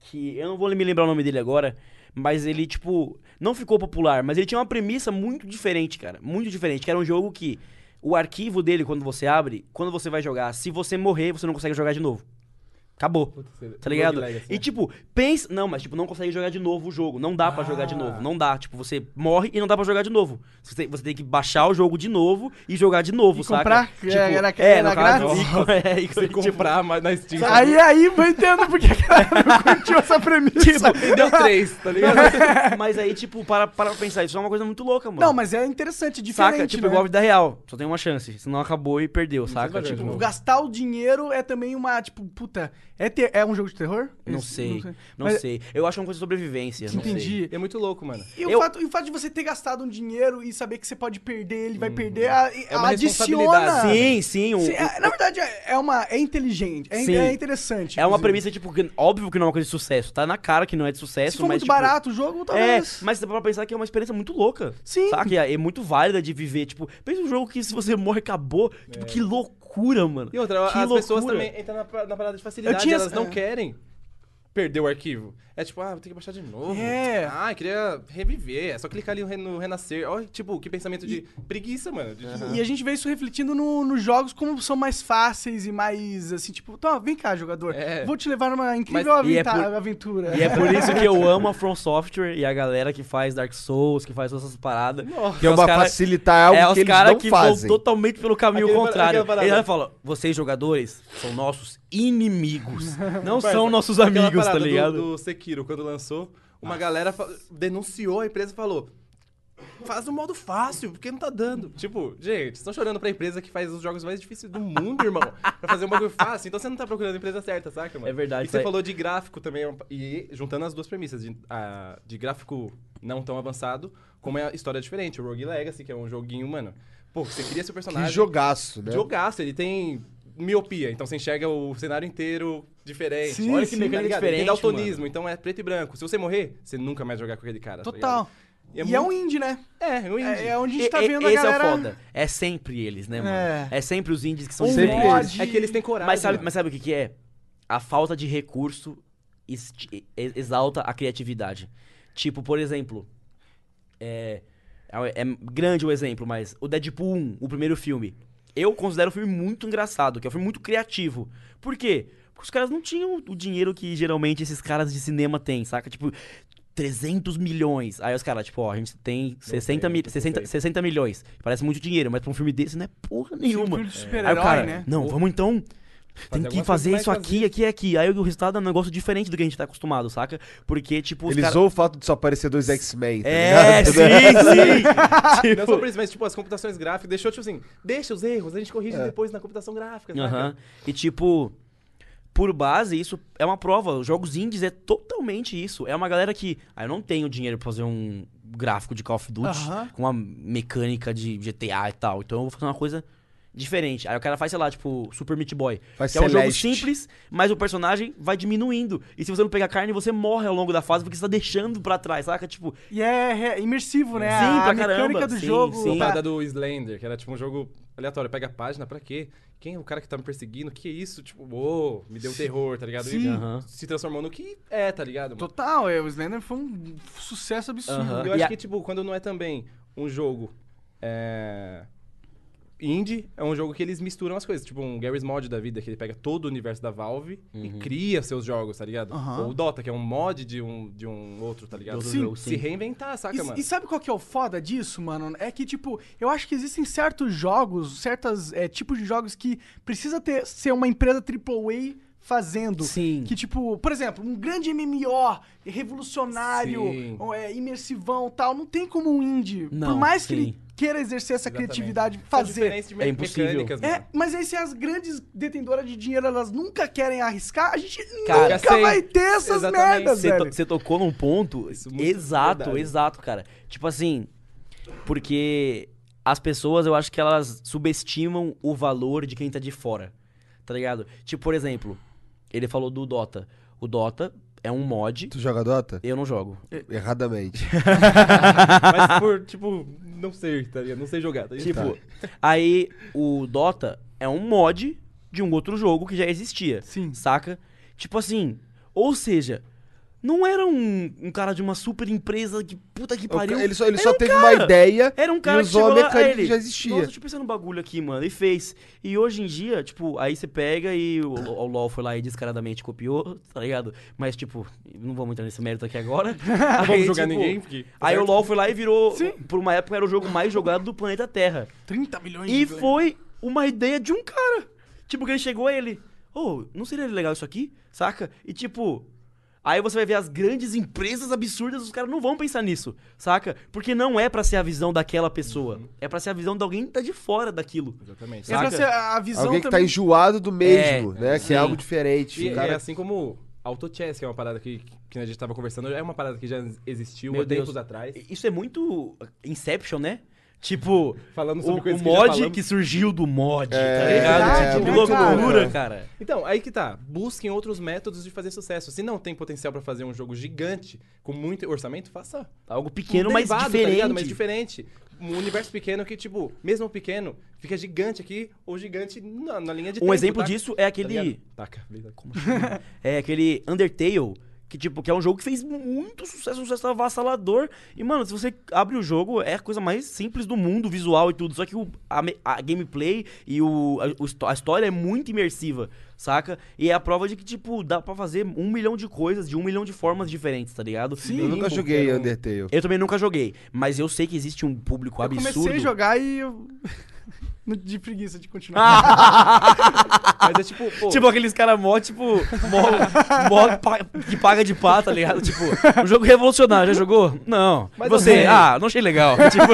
que eu não vou me lembrar o nome dele agora, mas ele, tipo, não ficou popular, mas ele tinha uma premissa muito diferente, cara. Muito diferente. Que era um jogo que o arquivo dele, quando você abre, quando você vai jogar, se você morrer, você não consegue jogar de novo. Acabou. Tá ligado? E né? tipo, pensa. Não, mas tipo, não consegue jogar de novo o jogo. Não dá pra jogar de Ah. novo. Não dá. Tipo, você morre e não dá pra jogar de novo. Você tem, você tem que baixar o jogo de novo e jogar de novo, E saca? comprar? Tipo, É, era- é, era no caso, grátis? (laughs) e é, e Você tipo, comprar mas na Steam. Aí, aí, eu entendo porque a galera não (laughs) curtiu essa premissa. Vendeu três, tá (laughs) ligado? Mas aí, tipo, para, para pra pensar, isso é uma coisa muito louca, mano. Não, mas é interessante, diferente, Saca? Tipo, né? igual a vida real. Só tem uma chance. Senão acabou e perdeu, saca? jogar de Tipo. Gastar o dinheiro é também uma, tipo, puta, é, ter- é um jogo de terror? não Esse- sei. Não Mas- sei. Eu acho uma coisa de sobrevivência. não sei. Entendi. É muito louco, mano. E o, Eu- fato, e o fato de você ter gastado um dinheiro e saber que você pode perder, ele vai perder, a, É uma adiciona. responsabilidade. Sim, sim. um- Sim, é- na verdade, é é uma, é inteligente, é, Sim. é interessante. É uma inclusive. premissa, tipo, que- óbvio que não é uma coisa de sucesso. Tá na cara que não é de sucesso, Se for mas. muito tipo, barato o jogo, É, talvez. mas dá pra pensar que é uma experiência muito louca. Sim. Saca? E é, é muito válida de viver. Tipo, pensa um jogo que se você morre, acabou. Tipo, que loucura, mano. E outra, que as pessoas loucura. também entram na, na parada de facilidade, tinha elas não é. querem perder o arquivo. É tipo, ah, vou ter que baixar de novo. É. Ah, eu queria reviver. É só clicar ali no, re- no renascer. Olha, tipo, que pensamento de preguiça, mano. De- E a gente vê isso refletindo no- nos jogos como são mais fáceis e mais assim, tipo, então, vem cá, jogador. É. Vou te levar numa incrível Mas- e é por- aventura. E é por isso que eu amo a From Software e a galera que faz Dark Souls, que faz todas essas paradas. Que é uma cara- facilitar algo é que os eles caras não que fazem. vão totalmente pelo caminho Aquele- contrário. aquela parada. Ele fala, vocês jogadores são nossos inimigos. (laughs) Não são nossos amigos, tá parada do- ligado? Do, Sekiro, quando lançou, uma galera fa- denunciou a empresa e falou. Faz no modo fácil, porque não tá dando. Tipo, gente, vocês estão chorando pra empresa que faz os jogos mais difíceis do mundo, irmão. pra fazer um bagulho fácil. Então você não tá procurando a empresa certa, saca, mano? É verdade, E você aí- falou de gráfico também, e juntando as duas premissas, de, a- de gráfico não tão avançado, como é a história diferente. O Rogue Legacy, que é um joguinho, mano, Pô, você cria seu Que personagem. jogaço, né? Jogaço, ele tem miopia, então você enxerga o cenário inteiro diferente. Sim, Olha que sim, mecânica Tá ligado? Ele tem diferente, daltonismo, mano. então é preto e branco. Se você morrer, você nunca mais jogar com aquele cara. tá Total. ligado? E, E é é um muito- indie, né? É, é um indie. É, é onde a gente tá e- vendo a esse galera... é o foda. É sempre eles, né, mano? É. É, sempre os indies que são Um Sempre diferentes. mod. É que eles têm coragem. Mas sabe, mano. mas sabe o que, que é? A falta de recurso exalta a criatividade. Tipo, por exemplo, é, é, é grande o exemplo, mas o Deadpool 1, o primeiro filme, eu considero um filme muito engraçado, que é um filme muito criativo. Por quê? Porque os caras não tinham o dinheiro que geralmente esses caras de cinema têm, saca? Tipo, 300 milhões. Aí os caras, tipo, ó, a gente tem 60, tem, mi não 60, sei. 60 milhões. Parece muito dinheiro, mas pra um filme desse não é porra nenhuma. filme de Aí o super-herói, cara, né? não, vamos então. Tem que fazer coisas isso aqui, aqui e aqui. Aí o resultado é um negócio diferente do que a gente tá acostumado, saca? Porque, tipo, os Ele caras. zoou o fato de só aparecer dois X-Men. tá É, ligado? (laughs) sim, sim. (laughs) Não só por isso, mas tipo, as computações gráficas deixou, tipo assim, deixa os erros, a gente corrige depois na computação gráfica. saca? Aham. E tipo, por base, isso é uma prova. Os jogos indies é totalmente isso. É uma galera que. Ah, eu não tenho dinheiro pra fazer um gráfico de Call of Duty Aham. com uma mecânica de GTA e tal. Então eu vou fazer uma coisa diferente. Aí o cara faz, sei lá, tipo, Super Meat Boy. Faz que é um jogo Celeste. simples, mas o personagem vai diminuindo. E se você não pegar carne, você morre ao longo da fase porque você tá deixando pra trás, saca? Tipo, E é, é imersivo, né? Sim, a pra mecânica caramba. do Sim, jogo. sim. A tá- parada do Slender, que era tipo um jogo aleatório. Pega a página, pra quê? Quem é o cara que tá me perseguindo? Que é isso? Tipo, ô, me deu terror, tá ligado? E Sim. Aham. se transformou no que é, tá ligado? mano? Total, é, o Slender foi um sucesso absurdo. Eu E acho a- que, tipo, quando não é também um jogo é... indie, é um jogo que eles misturam as coisas. Tipo, um Garry's Mod da vida, que ele pega todo o universo da Valve e cria seus jogos, tá ligado? Aham. Ou o Dota, que é um mod de um, de um outro, tá ligado? Sim. jogo, Se sim. reinventar, saca, mano? E, e sabe qual que é o foda disso, mano? É que, tipo, eu acho que existem certos jogos, certos tipos de jogos que precisa ter, ser uma empresa AAA fazendo. Sim. Que, tipo, por exemplo, um grande MMO, revolucionário, Sim. ou, é, imersivão tal, não tem como um indie. por Não, mais que sim. ele queira exercer essa Exatamente. criatividade, fazer. É impossível. É, mas aí se as grandes detentoras de dinheiro elas nunca querem arriscar, a gente Cara, nunca sei. vai ter essas Exatamente. merdas, Você, velho. você tocou num ponto Isso é exato, verdade. exato, cara. Tipo assim, porque as pessoas, eu acho que elas subestimam o valor de quem tá de fora, tá ligado? Tipo, por exemplo, ele falou do Dota. O Dota é um mod, Tu joga Dota? eu não jogo. Erradamente. (laughs) Mas por, tipo, não sei, tá ligado? Não sei jogar, tá ligado? Tipo, aí o Dota é um mod de um outro jogo que já existia. Sim. Saca? Tipo assim, ou seja, não era um, um cara de uma super empresa que puta que pariu. Ele só, ele só um teve cara. uma ideia Era um cara e que usou a mecânica que já existia. Nossa, deixa eu pensar num bagulho aqui, mano. E fez. E hoje em dia, tipo, aí você pega e o, o LoL foi lá e descaradamente copiou, tá ligado? Mas, tipo, não vamos entrar nesse mérito aqui agora. (laughs) Não vamos jogar tipo, ninguém, porque... Aí o? LoL foi lá e virou, Sim. por uma época, era o jogo mais jogado do planeta Terra. 30 milhões E de foi uma ideia de um cara. Tipo, que ele chegou e ele. Ô, não seria legal isso aqui? Saca? E tipo. Aí você vai ver as grandes empresas absurdas, os caras não vão pensar nisso, saca? Porque não é pra ser a visão daquela pessoa. É pra ser a visão de alguém que tá de fora daquilo. Exatamente. É pra Saca? ser a visão Alguém que tá também. enjoado do mesmo, É, né? Que sim. é algo diferente. E o cara... é assim como AutoChess, que é uma parada que, que a gente tava conversando, é uma parada que já existiu Meu há Deus. tempos atrás. Isso é muito Inception, né? Tipo, Falando o, sobre o coisas que já mod falamos. que surgiu do mod, tá É, ligado? verdade, tipo, né, que loucura, cara? cara. Então, aí que tá. Busquem outros métodos de fazer sucesso. Se não tem potencial pra fazer um jogo gigante, com muito orçamento, faça Algo um pequeno, mas derivado, diferente. Tá ligado? Mas diferente. Um universo pequeno que, tipo, mesmo pequeno, fica gigante aqui ou gigante na, na linha de Um tempo, exemplo tá? disso é Tá aquele. ligado? Taca. beleza. (laughs) É aquele Undertale, que tipo, que é um jogo que fez muito sucesso, um sucesso avassalador. E, mano, se você abre o jogo, é a coisa mais simples do mundo, visual e tudo. Só que o, a, a gameplay e o, a, a história é muito imersiva, saca? E é a prova de que, tipo, dá pra fazer um milhão de coisas de um milhão de formas diferentes, tá ligado? Sim. Eu nunca joguei Undertale. Eu também nunca joguei, mas eu sei que existe um público Eu absurdo. comecei a jogar e eu... (laughs) de preguiça de continuar. (laughs) Mas é tipo, pô, Tipo aqueles caras mó, tipo, mó, mó pa- que paga de pá, tá ligado? Tipo, um jogo revolucionário, já jogou? Não. Mas Você, sei. ah, não achei legal. (laughs) tipo,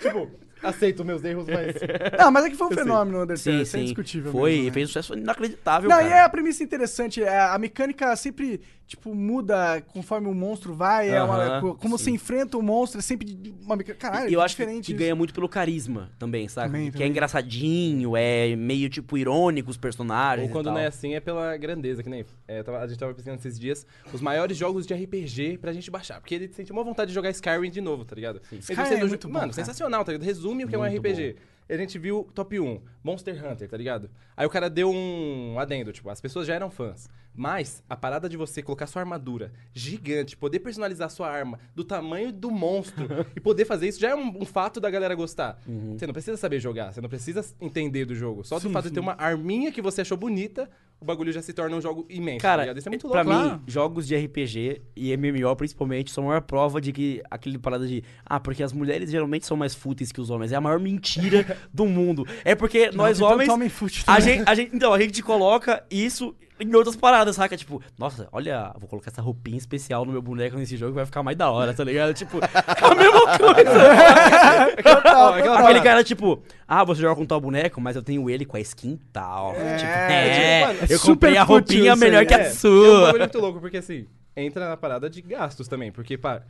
tipo, aceito meus erros, mas. Não, mas é que foi um fenômeno o Undertale, sim, isso é indiscutível. Foi, mesmo, né? fez um sucesso inacreditável, Não, cara. e é a premissa interessante. é, A mecânica sempre tipo, muda conforme o monstro vai? É uma- como você enfrenta o monstro, é sempre de uma Caralho, E eu que acho que, diferente. que ganha muito pelo carisma também, saca? Também, que também. é engraçadinho, é meio, tipo, irônico os personagens. Ou e quando tal. não é assim, é pela grandeza, que nem. é, a gente tava pesquisando esses dias os maiores jogos de RPG pra gente baixar. Porque ele sentiu uma vontade de jogar Skyrim de novo, tá ligado? Skyrim sendo é muito bom, Mano, cara. sensacional, tá ligado? Resume o que é um Muito RPG. A gente viu top 1, Monster Hunter, tá ligado? Aí o cara deu um adendo, tipo, as pessoas já eram fãs. Mas a parada de você colocar sua armadura gigante, poder personalizar sua arma do tamanho do monstro (laughs) e poder fazer isso já é um, um fato da galera gostar. Você não precisa saber jogar, você não precisa entender do jogo. Só do Sim, fato de sim. ter uma arminha que você achou bonita, o bagulho já se torna um jogo imenso, tá Cara, ligado? Isso é muito pra louco. mim, Claro. jogos de RPG e MMO principalmente são a maior prova de que aquele parada de ah, porque as mulheres geralmente são mais fúteis que os homens. É a maior mentira (laughs) do mundo. É porque nós tem tanto homens homem a gente, a gente então a gente coloca isso em outras paradas, saca? Tipo, nossa, olha, vou colocar essa roupinha especial no meu boneco nesse jogo que vai ficar mais da hora, tá ligado? Tipo, (laughs) é a mesma coisa. (laughs) Total, Aquele total. cara, tipo, ah, você joga com tal boneco, mas eu tenho ele com a skin tal. É, tipo, é, é, tipo, mano, eu super comprei a roupinha aí, melhor que É, a é um sua. bagulho muito louco, porque assim, entra na parada de gastos também, porque, pá,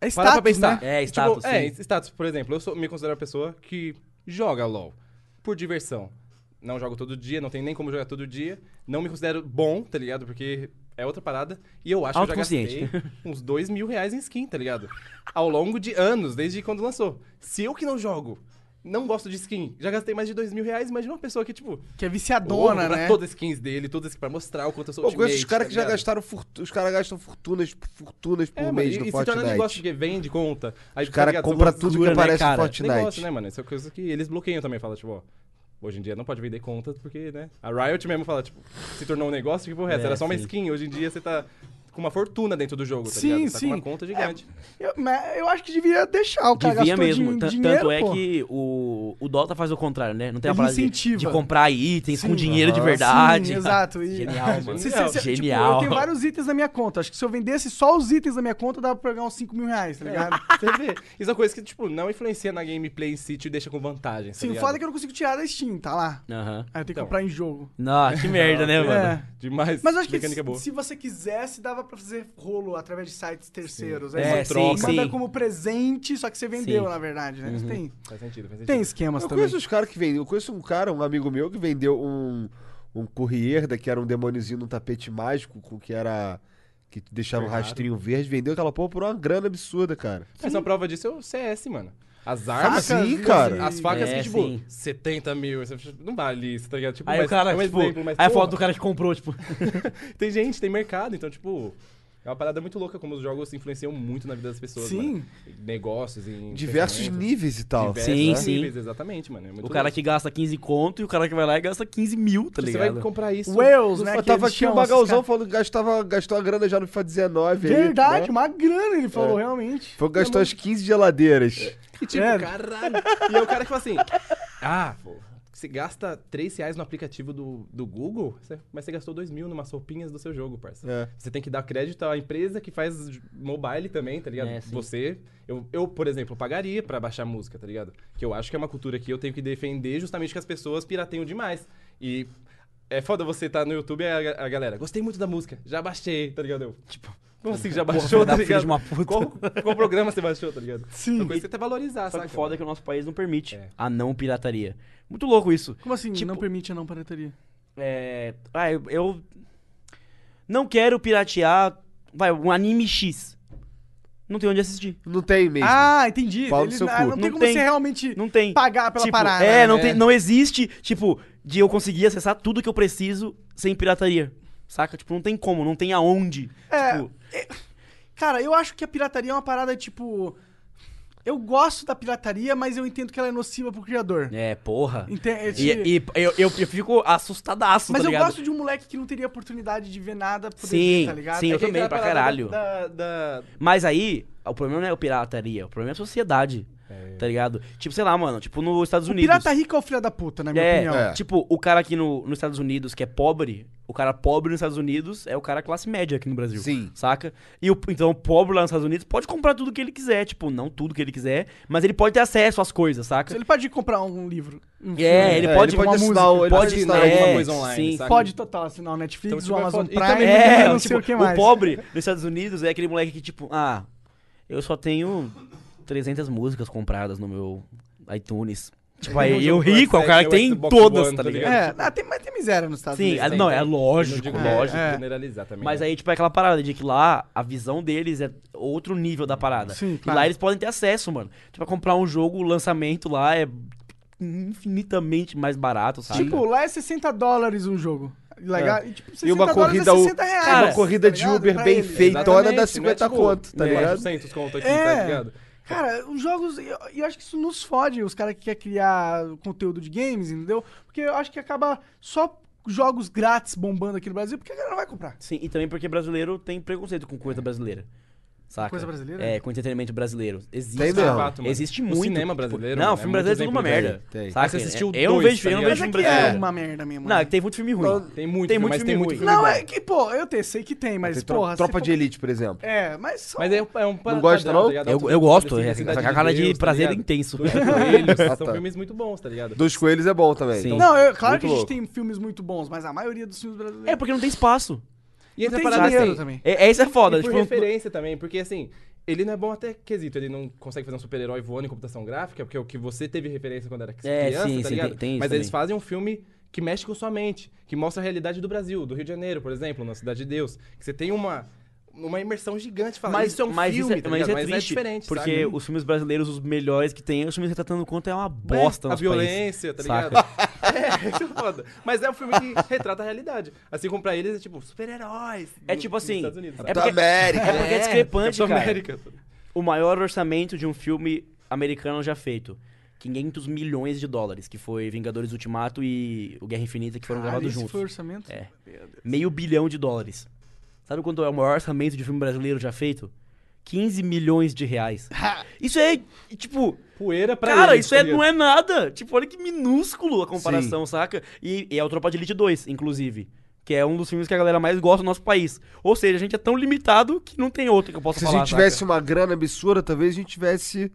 É Para pra status, pensar. né? É, Tipo, status, é, sim. status, por exemplo, eu sou, me considero uma pessoa que joga LOL por diversão. Não jogo todo dia, não tem nem como jogar todo dia. Não me considero bom, tá ligado? Porque é outra parada. E eu acho que eu já gastei uns dois mil reais em skin, tá ligado? Ao longo de anos, desde quando lançou. Se eu que não jogo, não gosto de skin, já gastei mais de dois mil reais, imagina uma pessoa que, tipo, Que é "Ô, viciadona, né? todas as skins dele, todas as skins pra mostrar o quanto eu sou Pô, eu conheço os ultimate, caras tá que já gastaram fortu- Os caras gastam fortunas, fortunas por É, mano, mês e, no e se torna Fortnite. negócio que vende conta. Aí, Os caras? São compram tudo que aparece no cara? Fortnite. Negócio, né, mano? Isso é coisa que eles bloqueiam também. Fala, tipo, ó, hoje em dia não pode vender contas porque, né? A Riot mesmo fala, tipo, se tornou um negócio, que porra, é, essa? É, era só uma sim. skin. Hoje em dia você tá com uma fortuna dentro do jogo, tá Sim, ligado? Tá sim. com uma conta gigante. Eu, mas eu acho que devia deixar o cara Devia mesmo. din- dinheiro, Tanto é pô. que o, o Dota faz o contrário, né? Não tem a parada de, de comprar itens com Sim. dinheiro de verdade. Sim, exato. E- Genial, mano. Se- se- se- tipo, Genial. eu tenho vários itens na minha conta. Acho que se eu vendesse só os itens da minha conta, dava pra pegar uns 5 mil reais, tá ligado? (laughs) Você vê. Isso é uma coisa que, tipo, não influencia na gameplay em si, te deixa com vantagem, tá Sim, o foda é que eu não consigo tirar da Steam, tá lá. Aham. Aí eu tenho que Então. comprar em jogo. Nossa, que merda, né, (laughs) mano? É. Demais. Mas acho que Mecânica se, boa. se você quisesse, dava pra fazer rolo através de sites terceiros. Aí É, você sim, troca, manda sim. como presente, só que você vendeu, Sim. na verdade, né? Mas Tem, Faz sentido, faz sentido. tem esquemas Eu também. conheço os caras que vendem. Eu conheço um cara, um amigo meu, que vendeu um, um courier, que era um demôniozinho num tapete mágico, com que era. que deixava um Ferrado. rastrinho verde, vendeu aquela porra por uma grana absurda, cara. Mas uma prova disso é o CS, mano. As armas. Facas, sim, cara. As facas É, que, tipo, sim. 70 mil. você- Não vale isso, tá ligado? Tipo, Aí mas- o cara, é um tipo, exemplo, mas, aí a porra, foto do cara que comprou, tipo... (laughs) Tem gente, tem mercado, então, tipo. É uma parada muito louca como os jogos influenciam muito na vida das pessoas. Sim. mano. Negócios, em. Diversos níveis e tal. diversos Sim, sim. níveis, exatamente, mano. É muito O cara louco. que gasta 15 conto e o cara que vai lá e gasta 15 mil, tá Você ligado? vai comprar isso. Wales, né? Eu tava aqui o chamam esses Magalzão caras. falando que gastava, gastou a grana já no FIFA 19. aí, Verdade, né? uma grana, ele falou, realmente. Foi que gastou as 15 geladeiras. (laughs) E tipo, É. caralho. E é o cara que fala assim: Ah, pô, você gasta 3 reais no aplicativo do, do Google, você- mas você gastou 2 mil numas roupinhas do seu jogo, parça. É. Você tem que dar crédito à empresa que faz mobile também, tá ligado? É, você. Eu, eu, por exemplo, pagaria pra baixar música, tá ligado? Que eu acho que é uma cultura que eu tenho que defender justamente que as pessoas pirateiam demais. E. É foda você tá no YouTube e a, a galera, gostei muito da música, já baixei, tá ligado? Eu, tipo, como assim já baixou, filho tá ligado? de uma puta. Qual, qual programa você baixou, tá ligado? Sim. Uma coisa que você até valorizar, Só que foda é que o nosso país não permite É. a não pirataria. Muito louco isso. Como assim? Tipo- não permite a não pirataria? É... Ah, eu, eu não quero piratear, vai, um anime X. Não tem onde assistir. Não tem mesmo. Ah, entendi. Pau Ele- seu ah, cu. não tem Não como tem. você realmente Não tem. pagar pela tipo, parada. É, não, né? tem, não existe, tipo, de eu conseguir acessar tudo que eu preciso sem pirataria. Saca? Tipo, não tem como, não tem aonde. É. Tipo, Cara, eu acho que a pirataria é uma parada, tipo... Eu gosto da pirataria, mas eu entendo que ela é nociva pro criador. é, porra. Entende? E, e eu, eu, eu fico assustadaço, mas tá eu gosto de um moleque que não teria oportunidade de ver nada poder Sim, ver, tá ligado? sim, eu É também, pra caralho. Da, da- Mas aí, o problema não é a pirataria, o problema é a sociedade. Tá ligado? Tipo, sei lá, mano, tipo nos Estados O Unidos. pirata rico é o filho da puta, na minha É, opinião. É. tipo, o cara aqui no, nos Estados Unidos que é pobre, o cara pobre nos Estados Unidos é o cara classe média aqui no Brasil. Sim. Saca? E o, então o pobre lá nos Estados Unidos pode comprar tudo que ele quiser. Tipo, não tudo que ele quiser, mas ele pode ter acesso às coisas, saca? Ele pode comprar um livro. um É, filme. ele É, pode, ele pode uma assinar música, o- ele pode assinar assinar alguma alguma coisa online, sim. saca? Pode total assinar o Netflix, Então, tipo, o é Amazon Prime, também- (laughs) É, não tipo, sei o que mais. o pobre nos Estados Unidos é aquele moleque que, tipo, ah, eu só tenho 300 músicas compradas no meu iTunes. Tipo, um aí do rico é o cara que tem Xbox todas, One, tá tá ligado? É, ah, tem, mas tem miséria nos Estados Sim, Unidos. ah, tem. não, é Eu lógico, não digo lógico. É. generalizar também. Mas né? aí, tipo, é aquela parada de que lá a visão deles é outro nível da parada. Sim, E claro. lá eles podem ter acesso, mano. Tipo, pra comprar um jogo, o lançamento lá é infinitamente mais barato, sabe? Tipo, lá é 60 dólares um jogo. Legal? E, tipo, 60 E uma corrida, é u- 60 reais. Cara, uma corrida tá de? Uber bem feitona dá não 50 é, tipo, conto, tá é, ligado? 400 conto aqui, É. tá ligado? Cara, os jogos, eu, eu acho que isso nos fode, os caras que querem criar conteúdo de games, entendeu? Porque eu acho que acaba só jogos grátis bombando aqui no Brasil, porque a galera não vai comprar. Sim, e também porque brasileiro tem preconceito com coisa brasileira. Saca? Coisa brasileira? É, com entretenimento brasileiro. Existe. Tem mesmo. Fato, mano. Existe O muito. cinema tipo, brasileiro, Não, o filme é muito brasileiro é tudo uma merda. Tem. Saca? Você assistiu eu não dois, vejo, tá eu não vejo filme é que é brasileiro. uma merda mesmo. Não, né? é que tem muito filme ruim. Tem muito, Tem filme, muito mas filme tem muito ruim. filme Não, bom. é que, pô, eu te- sei que tem, mas, Tem porra... Tropa de Elite, por exemplo. É, mas... Mas é, é um Não gosta, não? Eu, gosto, é, com a cara de prazer intenso. Dois Coelhos, (laughs) Ah, são tá. filmes muito bons, tá ligado? Dos Coelhos é bom também. Sim. Não, claro que a gente tem filmes muito bons, mas a maioria dos filmes brasileiros... É porque não tem espaço. E não entra tem a parada assim, também. É, é isso é foda. E por tipo, referência também, porque assim, ele não é bom até quesito, ele não consegue fazer um super-herói voando em computação gráfica, porque é o que você teve referência quando era É, criança, sim, tá sim, ligado? tem- tem Mas eles também. fazem um filme que mexe com sua mente, que mostra a realidade do Brasil, do Rio de Janeiro, por exemplo, na Cidade de Deus, que você tem uma uma imersão gigante falando, mas isso é um mas filme, isso é, tá mas é mas triste, é diferente, porque saca? os filmes brasileiros, os melhores que tem, os filmes retratando o quanto é uma bosta É, a violência, tá saca? ligado? (laughs) é, isso é foda. Mas é um filme que retrata a realidade. Assim como pra eles é tipo, super-heróis. É tipo assim, Unidos, é sabe? Da porque- América. É porque é discrepante, Capitão cara. América. O maior orçamento de um filme americano já feito. 500 milhões de dólares, que foi Vingadores Ultimato e o Guerra Infinita, que foram Caralho, gravados juntos. foi o orçamento? É. Meio bilhão de dólares. Sabe quanto é o maior orçamento de filme brasileiro já feito? 15 milhões de reais. Isso é, tipo... Poeira pra Cara, eles, isso é, não é nada. Tipo, olha que minúsculo a comparação, saca? E, e é o Tropa de Elite 2, inclusive. Que é um dos filmes que a galera mais gosta do nosso país. Ou seja, a gente é tão limitado que não tem outro que eu possa Se a falar. gente tivesse saca? uma grana absurda, talvez a gente tivesse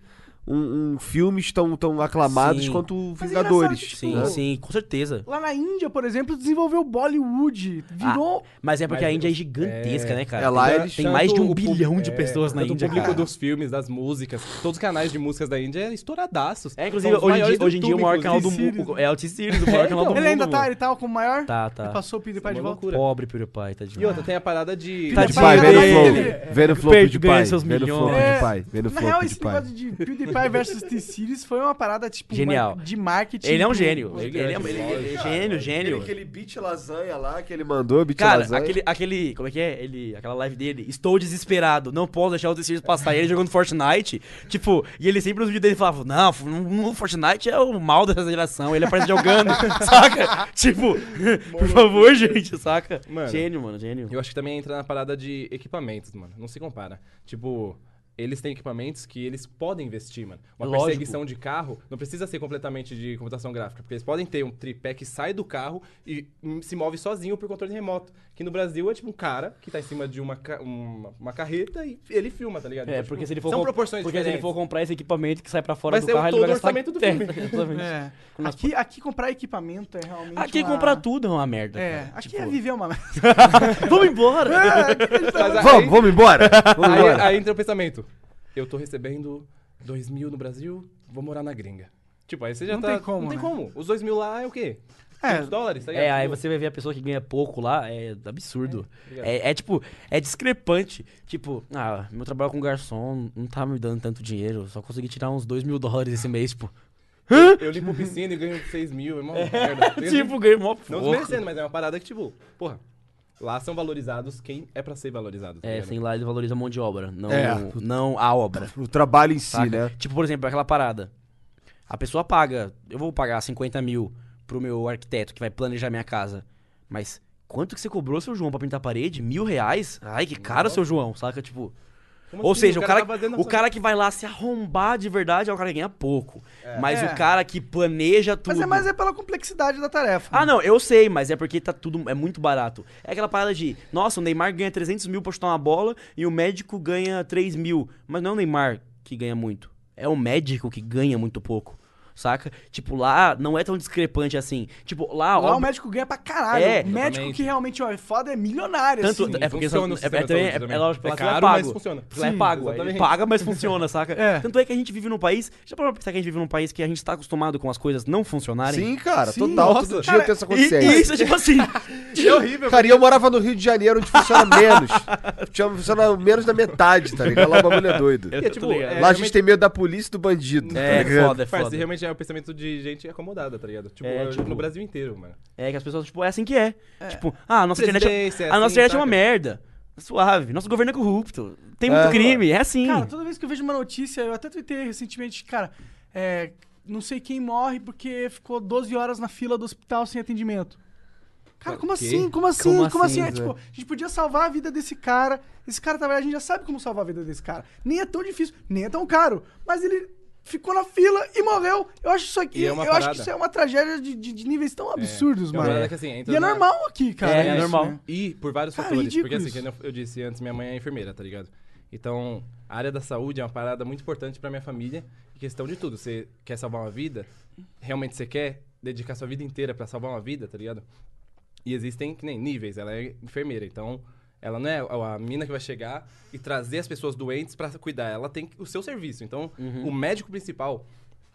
um, um filmes tão, tão aclamados Sim. quanto é Vingadores. que, Sim, sim, com certeza. Lá na Índia, por exemplo, desenvolveu Bollywood. Virou... Mas é porque Mas a Índia é os- gigantesca, é- né, cara? é lá tem eles- tem mais de um bilhão de é, pessoas na tanto Índia, o público cara. dos filmes, das músicas, todos os canais de músicas da Índia é estouradaços. É, inclusive, hoje, em maiores dia, hoje em dia o maior canal do mundo é o T-Series, o maior canal do (laughs) mundo. Ele ainda tá, ele tá como o maior? Tá, tá. Ele passou o PewDiePie é de volta? loucura. Pobre PewDiePie, tá de E outra, tem a parada de... Tá PewDiePie, de vendo o flow. Vendo o flow PewDiePie. Vendo o flow. PewDiePie. Na flow real, esse negócio de PewDiePie versus T-Series foi uma parada, tipo, Genial. uma- de marketing. Ele é um gênio. Ele, ele é, ele- ele é gênio, gênio. Aquele beat lasanha lá que ele mandou, beat Cara, lasanha. aquele, aquele. Como é que é? Ele, aquela live dele. Estou desesperado, não posso deixar o T-Series passar. E ele jogando Fortnite. Tipo, e ele sempre nos vídeos dele falava: Não, o Fortnite é o mal dessa geração. Ele aparece jogando, (laughs) saca? Tipo, por favor, gente, saca? Mano. Gênio, mano, gênio. Eu acho que também entra na parada de equipamentos, mano. Não se compara. Tipo, eles têm equipamentos que eles podem investir, mano. Uma Lógico. perseguição de carro não precisa ser completamente de computação gráfica, porque eles podem ter um tripé que sai do carro e hum, se move sozinho por controle remoto. Que no Brasil é tipo um cara que tá em cima de uma, ca- uma, uma carreta e ele filma, tá ligado? É, Então, porque tipo, se ele for São proporções Porque se ele diferentes. for comprar esse equipamento que sai pra fora Vai do ser carro, o ele vai todo gastar orçamento do (laughs) É, filme. É. Aqui, aqui comprar equipamento é realmente Aqui uma... comprar tudo é uma merda. É, cara. aqui Tipo, é viver uma... (laughs) Vamos embora! (laughs) Mas aí- Vamos, vamos embora. Vamos Aí, embora. aí entra o pensamento. Eu tô recebendo dois mil no Brasil, vou morar na gringa. Tipo, aí você já Não tá... tem como, Não tem né? como. Os dois mil lá é o quê? É. 500 dólares, tá ligado? É, aí você vai ver a pessoa que ganha pouco lá, é absurdo. ligado? É, é tipo, é discrepante. Tipo, ah, meu trabalho com garçom não tá me dando tanto dinheiro, só consegui tirar uns 2 mil dólares esse mês, tipo. Eu limpo piscina e ganho 6 mil, é uma (laughs) merda. tipo, ganhei mó Não pouco. desmerecendo, mas é uma parada que, tipo, porra, lá são valorizados quem é pra ser valorizado. tá É, sem lá eles valorizam a mão de obra, não, É. não a obra. O trabalho em si, saca? né? Tipo, por exemplo, aquela parada. A pessoa paga, eu vou pagar 50 mil pro meu arquiteto que vai planejar minha casa. Mas quanto que você cobrou, seu João, pra pintar a parede? Mil reais? Ai, que caro, seu João, saca? Tipo. Como Ou assim? seja, o O cara, cara tá fazendo a o cara que vai lá se arrombar de verdade é o cara que ganha pouco. Mas É. o cara que planeja tudo. Mas é mais é pela complexidade da tarefa. Ah, não, eu sei, mas é porque tá tudo. É muito barato. É aquela parada de. Nossa, o Neymar ganha 300 mil pra chutar uma bola e o médico ganha 3 mil. Mas não é o Neymar que ganha muito. É o médico que ganha muito pouco. Saca? Tipo, lá não é tão discrepante assim. Tipo, lá. Lá o óbvio- médico ganha pra caralho. É, o médico exatamente. que realmente ó, é foda é milionário, Tanto, assim. é porque funciona o é, é, também- é, é lógico, É caro, é mas pago. funciona. Lá é Sim, pago. Exatamente. paga, mas funciona, saca? É. Tanto é que a gente vive num país. Já parou pra pensar que a gente vive num país que a gente tá acostumado com as coisas não funcionarem? Sim, cara, Sim, total. nossa. todo dia Cara, eu tenho essa consciência. e isso é tipo assim. (laughs) É horrível. Cara, e eu morava no Rio de Janeiro, onde funciona (laughs) menos. Tinha, funciona menos da metade, tá ligado? Lá o bagulho é doido. Eu É, tô tipo, é- Lá a gente realmente- tem medo da polícia e do bandido. É, tá foda, é foda. realmente é o pensamento de gente acomodada, tá ligado? Tipo, É, eu- tipo- no Brasil inteiro, mano. É que as pessoas, tipo, é assim que é. Tipo, ah, a nossa internet, é, Presidência, a nossa assim, internet é uma saca? merda. Suave. Nosso governo é corrupto. Tem muito É. crime. É assim. Cara, toda vez que eu vejo uma notícia, eu até tuitei recentemente, cara, é, não sei quem morre porque ficou 12 horas na fila do hospital sem atendimento. Cara, como quê? assim? Como assim? Como Como, assim? assim, É, tipo, a gente podia salvar a vida desse cara. Esse cara, na verdade, a gente já sabe como salvar a vida desse cara. Nem é tão difícil, nem é tão caro. Mas ele ficou na fila e morreu. Eu acho isso aqui. É eu acho parada. que isso é uma tragédia de, de- de níveis tão absurdos, É mano. assim, entra E é normal aqui, cara. É, é isso, normal. né? E por vários Cara, fatores. Porque assim, eu eu disse antes, minha mãe é enfermeira, tá ligado? Então, a área da saúde é uma parada muito importante pra minha família. Em questão de tudo. Você quer salvar uma vida? Realmente você quer dedicar sua vida inteira pra salvar uma vida, tá ligado? E existem, que nem níveis. Ela é enfermeira, então... Ela não é a mina que vai chegar e trazer as pessoas doentes pra cuidar. Ela tem o seu serviço. Então, Uhum. o médico principal,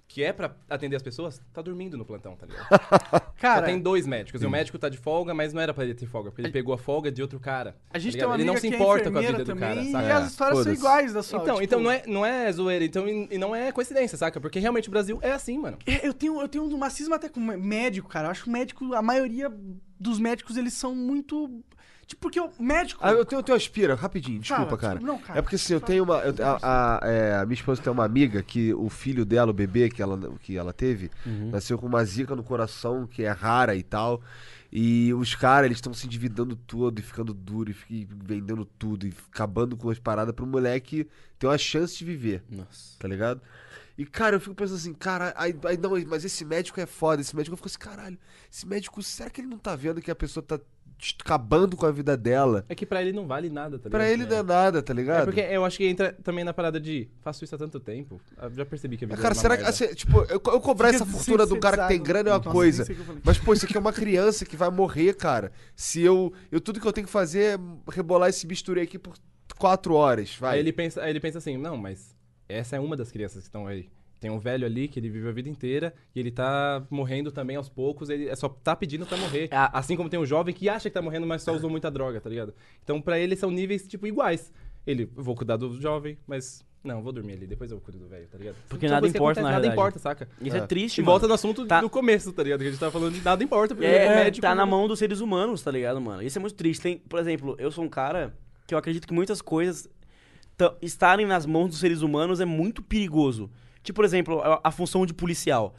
que é pra atender as pessoas, tá dormindo no plantão, tá ligado? (laughs) Cara, Só tem dois médicos. E o médico tá de folga, mas não era pra ele ter folga, porque ele pegou a folga de outro cara. a gente tá tem uma? Ele não se é importa com a vida do também, cara, E saca? as histórias são iguais da saúde. Então, tipo, então não, é, não é zoeira, então, e, e não é coincidência, saca? Porque realmente o Brasil é assim, mano. É, Eu tenho, eu tenho um macismo até com médico, cara. Eu acho que o médico, a maioria dos médicos, eles são muito. Tipo, porque o médico. Ah, eu tenho, eu tenho uma aspira, rapidinho, desculpa, Fala, cara. não, cara. É porque assim, eu tenho uma. eu- a, a- é, a minha esposa tem uma amiga que o filho dela, o bebê que ela, que ela teve, nasceu com uma zica no coração, que é rara e tal. E os caras, eles estão se endividando todo e ficando duro e, fi- vendendo tudo e acabando com as paradas pro moleque ter uma chance de viver, Nossa. tá ligado? E, cara, eu fico pensando assim, cara, aí, aí não, mas esse médico é foda, esse médico eu fico assim, caralho, esse médico, será que ele não tá vendo que a pessoa tá acabando com a vida dela? É que pra ele não vale nada, tá ligado? Pra ele não é nada, tá ligado? É porque eu acho que entra também na parada de faço isso há tanto tempo. Eu já percebi que a vida Cara, é será que. merda. assim, tipo, eu, eu cobrar essa fortuna um cara que tem grana é uma coisa. que. Mas, pô, isso aqui é uma criança que vai morrer, cara. Se eu. Eu tudo que eu tenho que fazer é rebolar esse bisturi aqui por quatro horas. Vai. Aí ele, pensa, aí ele pensa assim, não, mas essa é uma das crianças que estão aí. Tem um velho ali que ele vive a vida inteira e ele tá morrendo também aos poucos, ele é só tá pedindo pra morrer. Ah. Assim como tem um jovem que acha que tá morrendo, mas só usou muita droga, tá ligado? Então pra ele são níveis, tipo, iguais. Ele, vou cuidar do jovem, mas não, vou dormir ali, depois eu cuido do velho, tá ligado? Porque São nada importa, na acontecem, Nada importa, saca? Isso é, É. triste, E mano. volta no assunto Tá- do começo, tá ligado? Que a gente tava falando de nada importa, porque É, é médico. tá na mão dos seres humanos, tá ligado, mano? Isso é muito triste. Tem, por exemplo, eu sou um cara que eu acredito que muitas coisas estarem nas mãos dos seres humanos é muito perigoso. Tipo, por exemplo, a, a função de policial.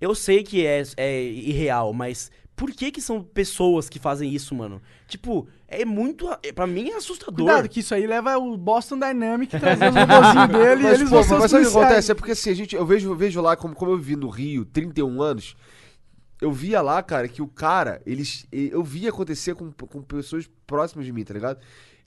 Eu sei que é, é irreal, mas por que que são pessoas que fazem isso, mano? Tipo, é muito... é- Pra mim é assustador. Cuidado, que isso aí leva o Boston Dynamic (laughs) trazendo os robozinhos dele e Mas, eles pô, vão ser mas sabe o que acontece? É porque assim, a gente, eu vejo, eu vejo lá, como, como eu vi no Rio, 31 anos, eu via lá, cara, que o cara, eles. Eu via acontecer com, com pessoas próximas de mim, tá ligado?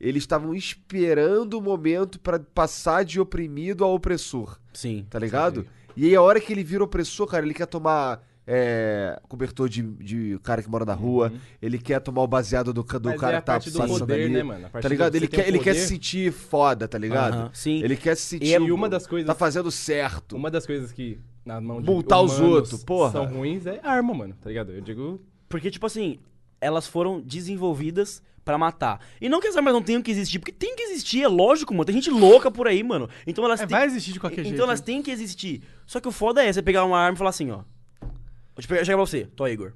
Eles estavam esperando o momento pra passar de oprimido a opressor, Sim. tá ligado? E aí a hora que ele vira opressor, cara, ele quer tomar. é, cobertor de, de cara que mora na rua, ele quer tomar o baseado do, do Uhum. Mas cara é que tá passando poder, ali. né, mano? Tá ligado? do- Ele quer, ele quer se sentir foda, tá ligado? Aham, sim. Ele quer se sentir. E é- uma das coisas- Tá fazendo certo. Uma das coisas que na mão de Multar os outros, porra. são ruins é arma, mano, tá ligado? Eu digo, Porque, tipo assim, elas foram desenvolvidas pra matar. E não que as armas não tenham que existir, porque tem que existir, é lógico, mano. Tem gente louca por aí, mano. Então elas É, têm... vai existir de qualquer então jeito. elas têm que existir. Só que o foda é você pegar uma arma e falar assim, ó. Vou te pegar, chegar pra você, tô Igor.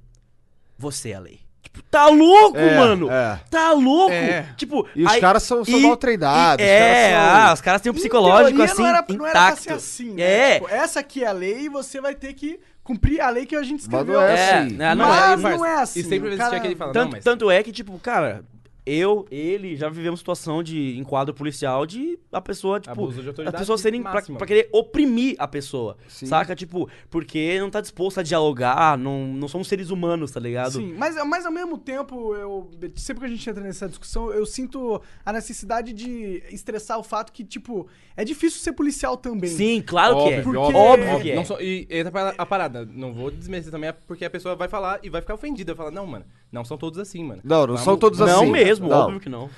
Você é a lei. Tipo, tá louco, É, mano! é. Tá louco! É. Tipo, E os aí- caras são, são e- mal treinados. e- os caras é, são- ah, os caras têm um psicológico assim, não era, não era pra ser assim, né? É. Tipo, essa aqui é a lei e você vai ter que cumprir a lei que a gente Mas escreveu. não é É, assim. né, não Mas é. não é assim. E sempre o existia cara- aquele que fala, Tanto, não, mas tanto é que, tipo, cara, eu, ele, já vivemos situação de enquadro policial de a pessoa, tipo, Abuso de autoridade pessoas serem pra, pra querer oprimir a pessoa, Sim. saca? Tipo, porque não tá disposto a dialogar, não, não somos seres humanos, tá ligado? Sim, mas, mas ao mesmo tempo, eu sempre que a gente entra nessa discussão, eu sinto a necessidade de estressar o fato que, tipo, é difícil ser policial também. Sim, claro que é. Porque- Óbvio que é. Não só- e entra a parada. Não vou desmerecer também, porque a pessoa vai falar e vai ficar ofendida. Vai falar, não, mano, não são todos assim, mano. Não, não Vamos- são todos Não assim. mesmo, Não. óbvio que não.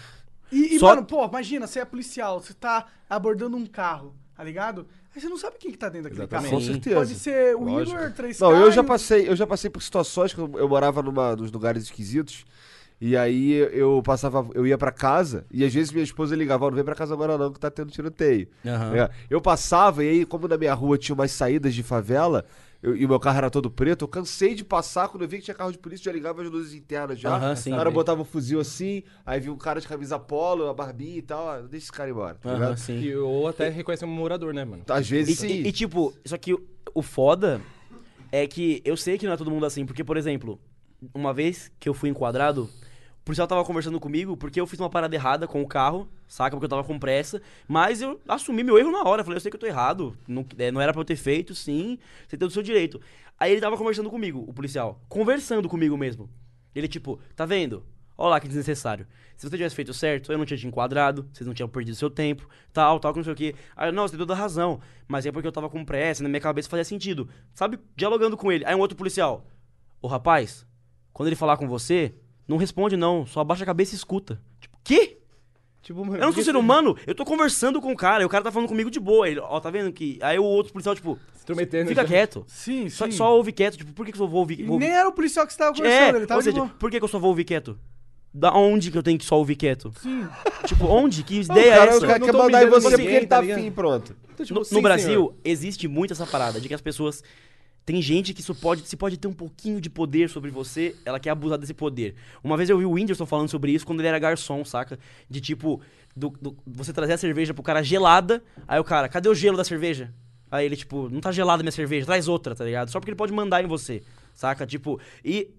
E, e, Só- mano, pô, imagina, você é policial, você tá abordando um carro, tá ligado? Aí você não sabe quem que tá dentro daquele Exatamente. carro. Com certeza. Pode ser o Lógico. Igor, três Não, eu já passei, eu já passei por situações que eu, eu morava numa, nos lugares esquisitos. E aí eu passava, eu ia pra casa e às vezes minha esposa ligava, "Ó, não vem pra casa agora não, que tá tendo tiroteio. Aham. É, Eu passava e aí, como na minha rua tinha umas saídas de favela, eu- e o meu carro era todo preto, eu cansei de passar, quando eu vi que tinha carro de polícia, já ligava as luzes internas já. Aham, sim. o cara botava um fuzil assim, aí vi um cara de camisa polo, a barbinha e tal, ah, deixa esse cara embora, tá Aham, ligado? sim. E, ou até reconhecer um morador, né, mano? Às vezes E, sim. e- e, tipo, só que o, o foda é que eu sei que não é todo mundo assim, porque, por exemplo, uma vez que eu fui enquadrado, o policial tava conversando comigo porque eu fiz uma parada errada com o carro, saca? Porque eu tava com pressa, mas eu assumi meu erro na hora. Falei, eu sei que eu tô errado, não, é, não era pra eu ter feito, sim, você tem o seu direito. Aí ele tava conversando comigo, o policial, conversando comigo mesmo. Ele, tipo, tá vendo? Olha lá que desnecessário. Se você tivesse feito certo, eu não tinha te enquadrado, vocês não tinham perdido seu tempo, tal, tal, não sei o quê. Aí, eu, não, você tem toda a razão. Mas é porque eu tava com pressa, na minha cabeça fazia sentido. Sabe? Dialogando com ele. Aí um outro policial. Ô rapaz, quando ele falar com você, não responde não, só abaixa a cabeça e escuta. Tipo, quê? Tipo, mano. Eu não sou ser humano, eu tô conversando com o cara, e o cara tá falando comigo de boa. Ele, ó, tá vendo que. Aí o outro policial, tipo, fica já. quieto. Sim, sim. Só, só ouve quieto, tipo, por que, que eu vou ouvir? Vou ouvir- nem era o policial que você tava é, conversando, ele tava ou seja, por que, que eu só vou ouvir quieto? Da onde que eu tenho que só ouvir quieto? Sim. Tipo, onde? Que (laughs) o ideia cara, é o essa? cara Não quer tô mandar em você porque ele tá tá afim, pronto. Então, tipo, No, sim, no Brasil, senhor. existe muito essa parada de que as pessoas. Tem gente que isso pode, se pode ter um pouquinho de poder sobre você, ela quer abusar desse poder. Uma vez eu vi o Whindersson falando sobre isso quando ele era garçom, saca? De tipo, do- do- você trazer a cerveja pro cara gelada, aí o cara, cadê o gelo da cerveja? Aí ele, tipo, não tá gelada minha cerveja, traz outra, tá ligado? Só porque ele pode mandar em você, saca? Tipo, e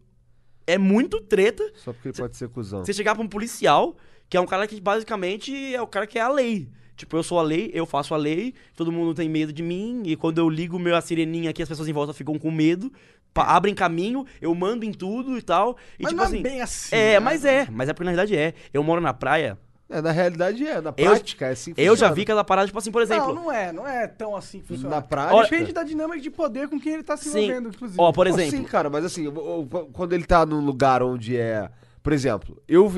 é muito treta Só porque ele pode ser cuzão. você chegar pra um policial, que é um cara que basicamente é o cara que é a lei. Tipo, eu sou a lei, eu faço a lei, todo mundo tem medo de mim, e quando eu ligo meu a sireninha aqui, as pessoas em volta ficam com medo, pa- abrem caminho, eu mando em tudo e tal. E Mas tipo não assim. é bem assim. É, né? mas é, mas é porque na realidade é. Eu moro na praia, É, na realidade é, na Eu- prática é assim que eu já vi cada parada, tipo assim, por exemplo. Não, não é, não é tão assim que funciona. Na prática... Depende da dinâmica de poder com quem ele tá se Sim. envolvendo, inclusive. Ó, por Pô, exemplo. Sim, cara, mas assim, quando ele tá num lugar onde é. Por exemplo, eu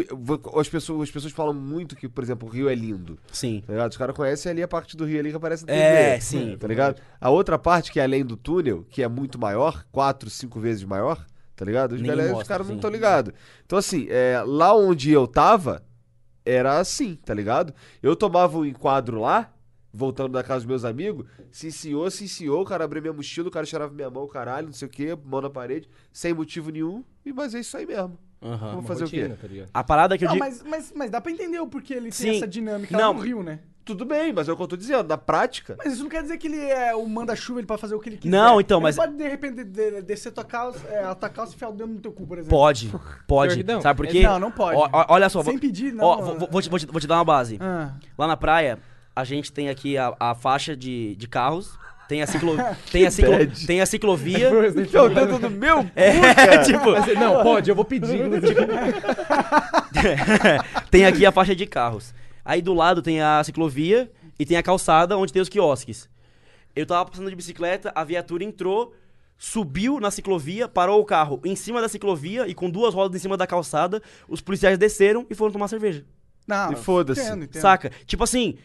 as pessoas, as pessoas falam muito que, por exemplo, o Rio é lindo. Sim. Tá ligado? Os caras conhecem ali a parte do rio ali que aparece na TV. É, sim. Tá ligado? A outra parte, que é além do túnel, que é muito maior, quatro, cinco vezes maior, tá ligado? Os, galera- os mostra, caras não sim. estão ligados. Então, assim, é, lá onde eu tava, era assim, tá ligado? Eu tomava um enquadro lá, voltando da casa dos meus amigos, se ensiou, se ensiou, o cara abria minha mochila, o cara cheirava minha mão, caralho, não sei o quê, mão na parede, sem motivo nenhum, e mas é isso aí mesmo. Aham. Vamos fazer o rotina, quê? tá? A parada que eu Não, digo. mas, mas, mas dá pra entender o porquê ele tem Sim. essa dinâmica Não. lá no Rio, né? Tudo bem, mas é o que eu tô dizendo, na prática. Mas isso não quer dizer que ele é o manda-chuva, ele pode fazer o que ele quiser. Não, então, ele mas- pode, de repente, de- descer tua calça, é, a tua calça e enfiar o dedo no teu cu, por exemplo. Pode, pode. Sabe por É, quê? não, não pode. Ó, olha só. Sem vou- pedir, não, Ó, vou, vou, te, vou te dar uma base. Ah. Lá na praia, a gente tem aqui a, a faixa de, de carros, tem a, ciclo, tem, a (laughs) ciclo, tem a ciclovia. Então, dentro do meu é, (laughs) tipo, Não, pode, eu vou pedir. (laughs) inclusive. tem aqui a faixa de carros. Aí do lado tem a ciclovia e tem a calçada onde tem os quiosques. Eu tava passando de bicicleta, a viatura entrou, subiu na ciclovia, parou o carro em cima da ciclovia e com duas rodas em cima da calçada, os policiais desceram e foram tomar cerveja. Não, E foda-se. entendo, entendo. Saca? Tipo assim,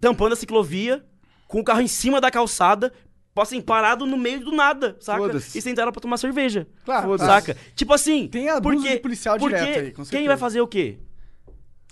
tampando a ciclovia, com o carro em cima da calçada, assim, parado no meio do nada, saca? E sentaram pra tomar cerveja. Claro. Saca? Tipo assim. Tem abuso porque, de policial porque direto aí, com Quem vai fazer o quê?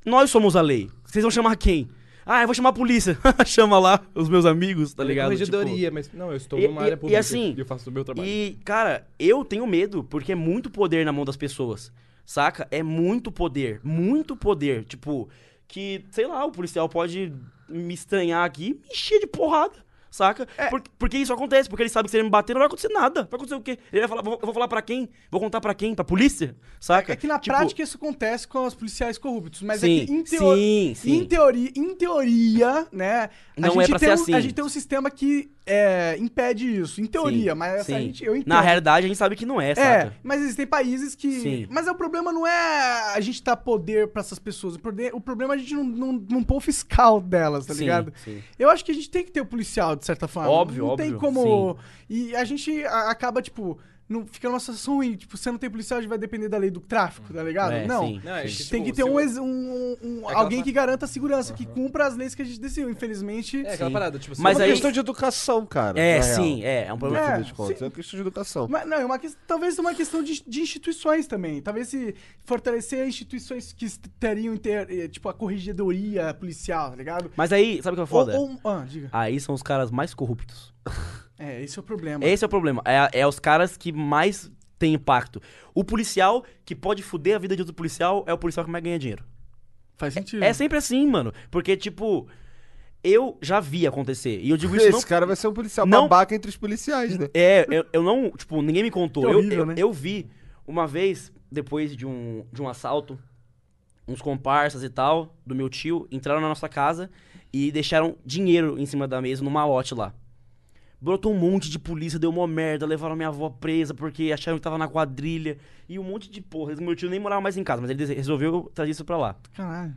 Nós somos a lei. Vocês vão chamar quem? Ah, eu vou chamar a polícia. (laughs) Chama lá os meus amigos, tá ligado? Corregedoria, mas não, eu estou E- numa e- área e pública assim, eu faço o meu trabalho. E, cara, eu tenho medo, porque é muito poder na mão das pessoas. Saca? É muito poder. Muito poder. Tipo, que, sei lá, o policial pode me estranhar aqui me encher de porrada. saca? É. Por- porque isso acontece, porque ele sabe que se ele me bater não vai acontecer nada. Vai acontecer o quê? Ele vai falar, vou- eu vou falar pra quem? Vou contar pra quem? Pra polícia? Saca? É que na Tipo, prática isso acontece com os policiais corruptos, mas Sim, é que em, teo- sim, sim. em teoria, em teoria, né, Não é pra ser um, assim. a gente tem um sistema que é, impede isso, em teoria, sim, mas gente, eu entendo. Na realidade, a gente sabe que não é, É, saca? mas existem países que. Sim. Mas o problema não é a gente dar poder pra essas pessoas. O poder- o problema é a gente não, não, não pôr o fiscal delas, tá Sim, ligado? sim. Eu acho que a gente tem que ter o policial, de certa forma. Óbvio, não óbvio, tem como. E a gente acaba, tipo. Não, fica numa situação ruim. Tipo, você não tem policial, a gente vai depender da lei do tráfico, tá ligado? É, não. sim. Não, é que, Tem tipo, que ter um, um- um- aquela alguém que garanta a segurança, que cumpra as leis que a gente decidiu. Infelizmente. É aquela Sim. parada, tipo, se Mas é uma aí- questão de educação, cara. É, sim, é. É um problema. É, das contas. É uma questão de educação. Mas, não, é uma questão, talvez uma questão de, de instituições também. Talvez se fortalecer instituições que teriam, ter, eh, tipo, a corregedoria policial, tá ligado? Mas aí, sabe o que é foda? Ou, ou- ah, diga. Aí são os caras mais corruptos. (laughs) É, esse é o problema. Esse é o problema. É, é os caras que mais têm impacto. O policial que pode fuder a vida de outro policial é o policial que mais ganha dinheiro. Faz sentido. É sempre assim, mano. Porque, tipo, eu já vi acontecer. E eu digo isso (laughs) Esse não. cara vai ser um policial Não- babaca entre os policiais, né? É, eu, eu não. Tipo, ninguém me contou. Eu, horrível, eu, né? eu vi uma vez, depois de um, de um assalto, uns comparsas e tal, do meu tio, entraram na nossa casa e deixaram dinheiro em cima da mesa no malote lá. Brotou um monte de polícia, deu uma merda, levaram minha avó presa porque acharam que tava na quadrilha. E um monte de porra. Meu tio nem morava mais em casa, mas ele resolveu trazer isso pra lá. Caralho.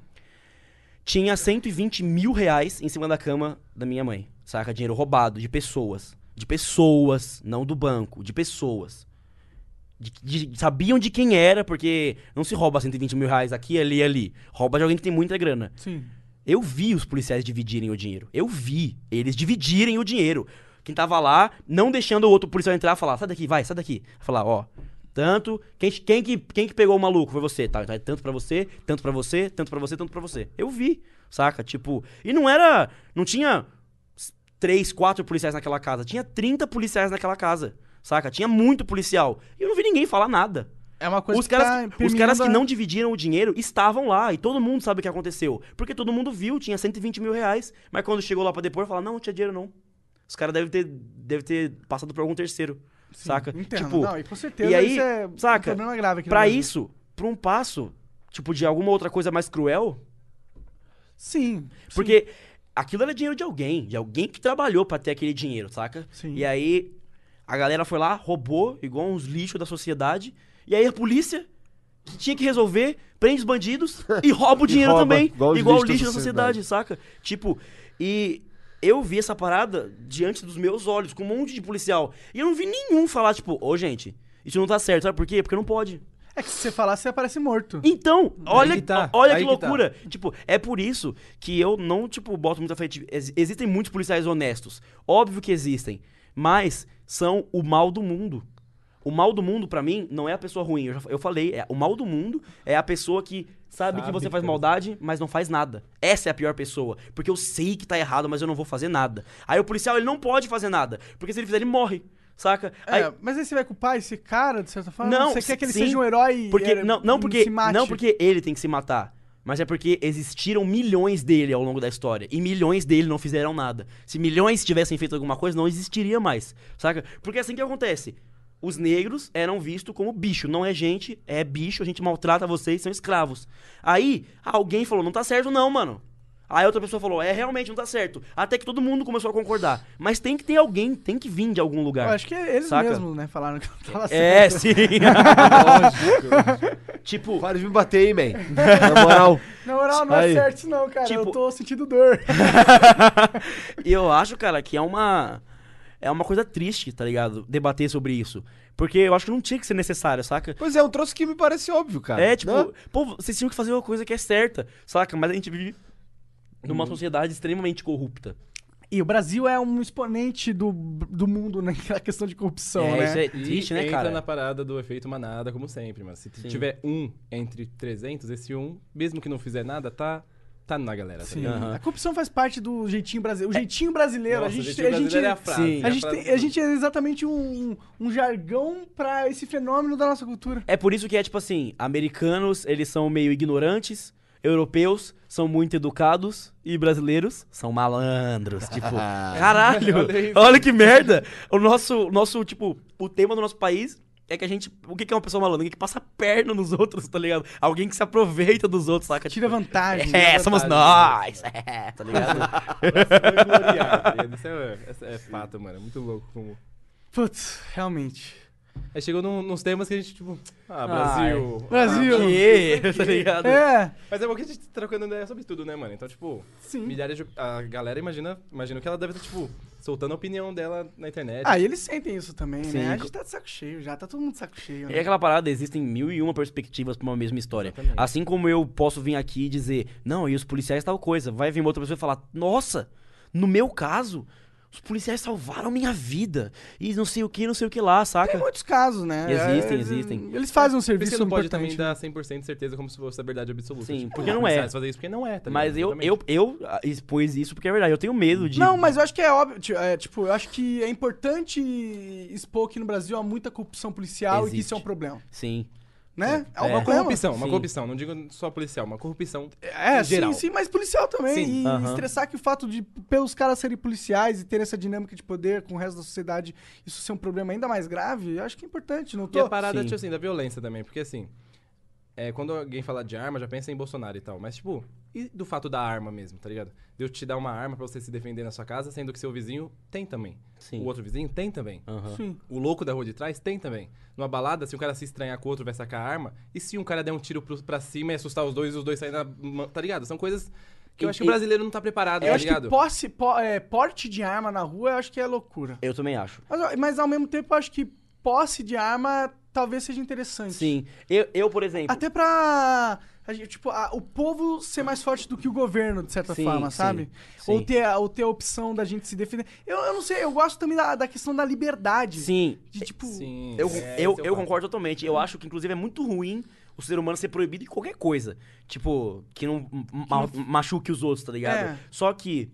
Tinha 120 mil reais em cima da cama da minha mãe. Saca? Dinheiro roubado de pessoas. De pessoas, não do banco, de pessoas. De- de- sabiam de quem era, porque não se rouba 120 mil reais aqui, ali e ali. Rouba de alguém que tem muita grana. Sim. Eu vi os policiais dividirem o dinheiro. Eu vi eles dividirem o dinheiro. Quem tava lá, não deixando o outro policial entrar, falar, sai daqui, vai, sai daqui. Falar, ó, tanto, quem, quem, que, quem que pegou o maluco? Foi você, tá? tá, Tanto pra você, tanto pra você, tanto pra você, tanto pra você. Eu vi, saca? Tipo, e não era, não tinha três, quatro policiais naquela casa, tinha 30 policiais naquela casa, saca? Tinha muito policial. E eu não vi ninguém falar nada. É uma coisa Os caras, tá que- os caras que não dividiram o dinheiro estavam lá e todo mundo sabe o que aconteceu. Porque todo mundo viu, tinha 120 mil reais. Mas quando chegou lá pra depor, falaram, não, não tinha dinheiro não. Os caras devem ter, deve ter passado por algum terceiro, saca? Entendo. Tipo, não, e com certeza e aí, é saca, um problema grave aqui pra isso, pra um passo, tipo, de alguma outra coisa mais cruel, Sim. porque aquilo era dinheiro de alguém, de alguém que trabalhou pra ter aquele dinheiro, saca? Sim. E aí a galera foi lá, roubou, igual uns lixos da sociedade. E aí a polícia, que tinha que resolver, prende os bandidos (laughs) e rouba o dinheiro rouba, também. igual Igual, o lixo da sociedade, saca? Tipo, e eu vi essa parada diante dos meus olhos, com um monte de policial. E eu não vi nenhum falar, tipo, ô gente, isso não tá certo. Sabe por quê? Porque não pode. É que se você falar, você aparece morto. Então, olha, que tá, olha que que tá. loucura. Tipo, é por isso que eu não, tipo, boto muita fé. Tipo, ex- existem muitos policiais honestos. Óbvio que existem. Mas são o mal do mundo. O mal do mundo, pra mim, não é a pessoa ruim. Eu, já, eu falei, é, o mal do mundo é a pessoa que sabe, que você faz maldade, mas não faz nada. Essa é a pior pessoa. Porque eu sei que tá errado, mas eu não vou fazer nada. Aí o policial, ele não pode fazer nada. Porque se ele fizer, ele morre. Saca? Aí- É, mas aí você vai culpar esse cara, de certa forma? Não, Você quer que ele sim, seja um herói Porque, é, não, não, porque, se mate? não porque ele tem que se matar, mas é porque existiram milhões dele ao longo da história. E milhões dele não fizeram nada. Se milhões tivessem feito alguma coisa, não existiria mais. Saca? Porque é assim que acontece. Os negros eram vistos como bicho. Não é gente, é bicho, a gente maltrata vocês, são escravos. Aí, alguém falou, não tá certo não, mano. Aí outra pessoa falou, é, realmente não tá certo. Até que todo mundo começou a concordar. Mas tem que ter alguém, tem que vir de algum lugar. Eu acho que eles Saca? mesmos, né, falaram que não tava É, certo. (laughs) sim. tipo, Para de me bater aí, man. (laughs) Na moral. Na moral, não Aí. é certo isso não, cara. Eu Tipo- tô sentindo dor. (laughs) E eu acho, cara, que é uma. É uma coisa triste, tá ligado? Debater sobre isso. Porque eu acho que não tinha que ser necessário, saca? Pois é, um troço que me parece óbvio, cara. É, tipo, Né? pô, vocês tinham que fazer uma coisa que é certa, saca? Mas a gente vive numa sociedade extremamente corrupta. E o Brasil é um exponente do, do mundo (laughs) naquela questão de corrupção, é, né? isso é E triste, né, entra cara? na parada do efeito manada, como sempre, mas se Sim. tiver um entre 300, esse um, mesmo que não fizer nada, tá, tá na galera, tá Sim. ligado? Aham. A corrupção faz parte do jeitinho brasileiro. O jeitinho brasileiro, Nossa, a gente, a gente, é a frase, sim. é a gente, tem- a gente é exatamente um, um jargão pra esse fenômeno da nossa cultura. É por isso que é tipo assim, americanos, eles são meio ignorantes europeus são muito educados e brasileiros são malandros. (laughs) Tipo, caralho, olha que merda. O nosso, nosso, tipo, o tema do nosso país é que a gente. O que é uma pessoa malandra? Alguém que passa a perna nos outros, tá ligado? Alguém que se aproveita dos outros, saca? Tira Tipo, vantagem. (laughs) É, somos nós! É, tá ligado? Isso é, (laughs) é- é fato, mano. É muito louco como. Putz, realmente. Aí chegou num, nos temas que a gente, tipo. Ah, Brasil. Brasil. Que, (laughs) tá ligado? É, Mas é bom que a gente tá trocando ideia sobre tudo, né, mano? Então, tipo, sim. milhares de. A galera imagina, imagina que ela deve estar, tipo, soltando a opinião dela na internet. Ah, e eles sentem isso também, Sim. né? A gente tá de saco cheio já, tá todo mundo de saco cheio, né? É aquela parada, existem mil e uma perspectivas pra uma mesma história. Exatamente. Assim como eu posso vir aqui e dizer, não, e os policiais tal coisa. Vai vir uma outra pessoa e falar, nossa, no meu caso, os policiais salvaram minha vida. E não sei o que, não sei o que lá, saca? Tem muitos casos, né? Existem, É, existem. Eles fazem um serviço que não pode importante. também dar 100% de certeza como se fosse a verdade absoluta. Sim, Tipo, porque os não é. fazer isso porque não é, tá Mas eu, eu, eu ah, expus isso porque é verdade. Eu tenho medo de. Não, mas eu acho que é óbvio. é, tipo, eu acho que é importante expor que no Brasil há muita corrupção policial e que isso é um Existe. problema. Sim. Né? É, É. Uma problema. corrupção, uma Sim. corrupção. Não digo só policial, uma corrupção É, em geral. sim, sim, mas policial também. Sim. E Aham. estressar que o fato de, pelos caras serem policiais e ter essa dinâmica de poder com o resto da sociedade, isso ser um problema ainda mais grave, eu acho que é importante. Não E tô... a parada, Sim. tipo assim, da violência também, porque assim, é, quando alguém fala de arma, já pensa em Bolsonaro e tal, mas tipo, e do fato da arma mesmo, tá ligado? De eu te dar uma arma pra você se defender na sua casa, sendo que seu vizinho tem também. Sim. O outro vizinho tem também. Aham. Sim. O louco da rua de trás tem também. Numa balada, se um cara se estranhar com o outro, vai sacar a arma. E se um cara der um tiro pro, pra cima e assustar os dois e os dois saírem na. Tá ligado? São coisas que eu acho que o brasileiro não tá preparado, Eu tá acho ligado? que posse, po- é, porte de arma na rua, eu acho que é loucura. Eu também acho. Mas, mas ao mesmo tempo, eu acho que posse de arma talvez seja interessante. Sim. Eu, eu por exemplo. Até pra. a gente, tipo, a- o povo ser mais forte do que o governo, de certa Sim, forma, sim, sabe? sim. Ou, ter, a- ou ter a opção da gente se defender. Eu, eu não sei, eu gosto também da, da questão da liberdade. Sim. De tipo. Sim. Eu, é, eu, eu concordo totalmente. Eu acho que, inclusive, é muito ruim o ser humano ser proibido em qualquer coisa. Tipo, que não ma- machuque os outros, tá ligado? É. Só que,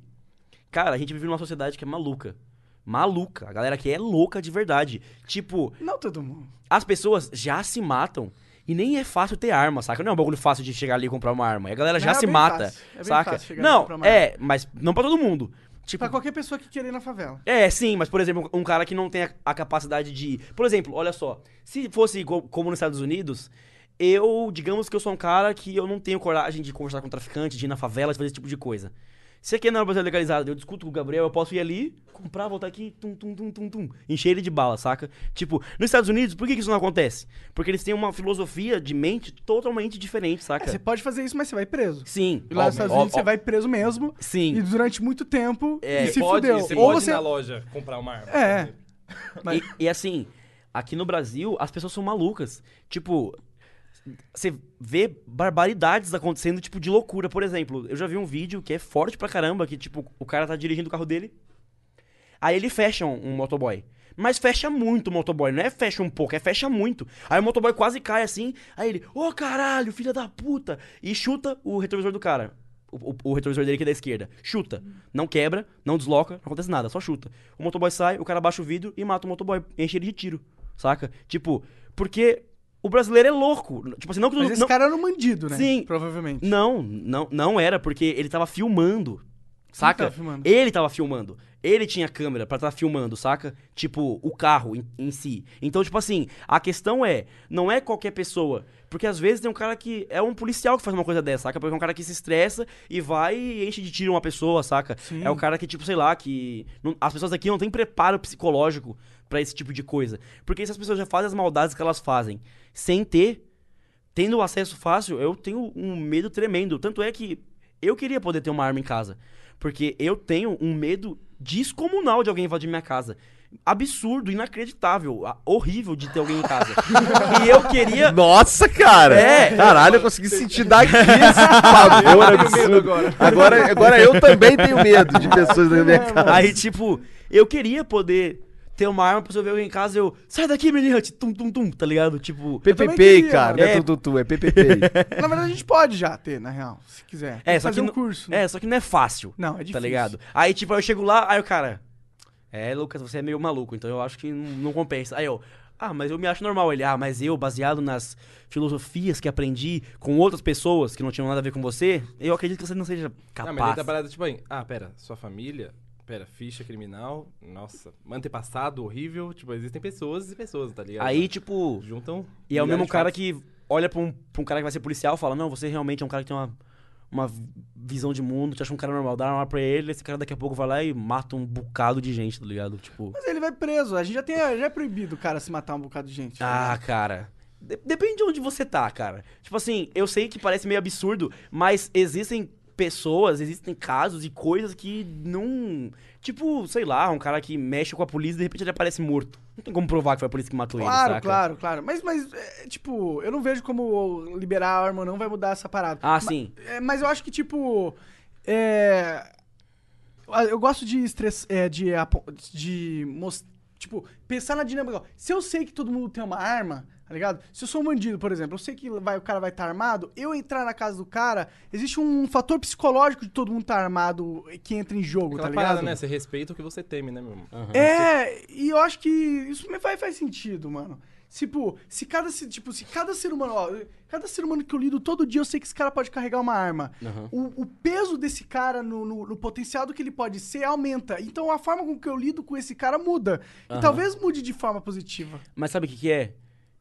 cara, a gente vive numa sociedade que é maluca. Maluca. A galera aqui é louca de verdade. Tipo, Não todo mundo. as pessoas já se matam. E nem é fácil ter arma, saca? Não é um bagulho fácil de chegar ali e comprar uma arma. E a galera já Não, é se mata. É saca? não, é, mas não pra todo mundo. Tipo, Pra qualquer pessoa que queira ir na favela. é, sim, mas por exemplo, um cara que não tem a, a capacidade de. Por exemplo, olha só. Se fosse igual- como nos Estados Unidos, eu, digamos que eu sou um cara que eu não tenho coragem de conversar com traficante, de ir na favela, de fazer esse tipo de coisa. Se aqui não é Brasil legalizado, eu discuto com o Gabriel, eu posso ir ali, comprar, voltar aqui, tum, tum, tum, tum, tum, encher ele de bala, saca? Tipo, nos Estados Unidos, por que, que isso não acontece? Porque eles têm uma filosofia de mente totalmente diferente, É, saca? você pode fazer isso, mas você vai preso. Sim. E lá nos Estados ó, Unidos ó, você vai preso mesmo. Sim. E durante muito tempo. É, e se pode, fudeu. Você Ou pode você. ir na loja comprar uma arma. É. Mas- E, e assim, aqui no Brasil, as pessoas são malucas. Tipo, você vê barbaridades acontecendo, tipo, de loucura. Por exemplo, eu já vi um vídeo que é forte pra caramba, que, tipo, o cara tá dirigindo o carro dele, aí ele fecha um, um motoboy. Mas fecha muito o motoboy, não é fecha um pouco, é fecha muito. Aí o motoboy quase cai assim, aí ele, ô caralho, filha da puta! E chuta o retrovisor do cara. O, o- o retrovisor dele que é da esquerda. Chuta. Não quebra, não desloca, não acontece nada, só chuta. O motoboy sai, o cara baixa o vidro e mata o motoboy, enche ele de tiro. Saca? Tipo, porque o brasileiro é louco. Tipo assim, não que Mas não- esse não- cara era um bandido, né? Sim. Provavelmente. não, não, não era, porque ele tava filmando. Saca? tava filmando? Ele tava filmando. Ele tinha câmera pra estar filmando, saca? Tipo, o carro em, em si. Então, tipo assim, a questão é, não é qualquer pessoa. Porque às vezes tem um cara que é um policial que faz uma coisa dessa, saca? Porque é um cara que se estressa e vai e enche de tiro uma pessoa, saca? Sim. É um cara que, tipo, sei lá, que. não- as pessoas aqui não têm preparo psicológico pra esse tipo de coisa. Porque se as pessoas já fazem as maldades que elas fazem sem ter tendo acesso fácil, eu tenho um medo tremendo. Tanto é que eu queria poder ter uma arma em casa. Porque eu tenho um medo descomunal de alguém invadir minha casa. Absurdo, inacreditável, horrível de ter alguém em casa. e eu queria. (laughs) Nossa, cara! É. Caralho, eu consegui sentir (laughs) daqui esse pavor absurdo. agora. Agora, agora eu também tenho medo de pessoas na minha (laughs) casa. Aí, tipo, eu queria poder ter uma arma pra eu ver alguém em casa, eu. Sai daqui, menino! Tum, tum, tum, tá ligado? Tipo. PPP, cara, não é é. tututu, é PPP. (laughs) Na verdade, a gente pode já ter, na real, se quiser. Tem É, só fazer que. um não- curso. né? É, só que não é fácil. Não, é difícil. Tá ligado? Aí, tipo, eu chego lá, aí o cara. É, Lucas, você é meio maluco, então eu acho que não, não compensa. Aí eu. Ah, mas eu me acho normal. Ele, ah, mas eu, baseado nas filosofias que aprendi com outras pessoas que não tinham nada a ver com você, eu acredito que você não seja Ah, capaz. mas ele tá parado tipo aí. Ah, pera, sua família. Pera, ficha criminal. Nossa, antepassado horrível. Tipo, existem pessoas e pessoas, tá ligado? Aí, tipo, Juntam. E é o mesmo cara fatos. que olha pra um, pra um cara que vai ser policial e fala: Não, você realmente é um cara que tem uma, uma visão de mundo, te acha um cara normal. Dá uma arma pra ele, esse cara daqui a pouco vai lá e mata um bocado de gente, tá ligado? Tipo. Mas ele vai preso. A gente já tem. Já é proibido o cara se matar um bocado de gente. Ah, cara. de- depende de onde você tá, cara. Tipo assim, eu sei que parece meio absurdo, mas existem pessoas, existem casos e coisas que não. Tipo, sei lá, um cara que mexe com a polícia e de repente ele aparece morto. Não tem como provar que foi a polícia que matou ele, Claro, claro, claro. Mas, mas é, tipo, eu não vejo como liberar a arma não vai mudar essa parada. Ah, sim. É, mas eu acho que, tipo. É. Eu gosto de estress, é, de, de Tipo, pensar na dinâmica. Se eu sei que todo mundo tem uma arma, tá ligado? Se eu sou um bandido, por exemplo, eu sei que vai, o cara vai estar armado, eu entrar na casa do cara, existe um fator psicológico de todo mundo estar armado que entra em jogo, Aquela tá ligado? parada, né? Você respeita o que você teme, né, meu irmão? É, e eu acho que isso me faz, faz sentido, mano. Tipo, se cada, se- tipo, se cada ser humano, ó, cada ser humano que eu lido todo dia, eu sei que esse cara pode carregar uma arma. O, o peso desse cara no, no- no potencial do que ele pode ser aumenta. Então a forma com que eu lido com esse cara muda. E Aham. talvez mude de forma positiva. Mas sabe o que, que é?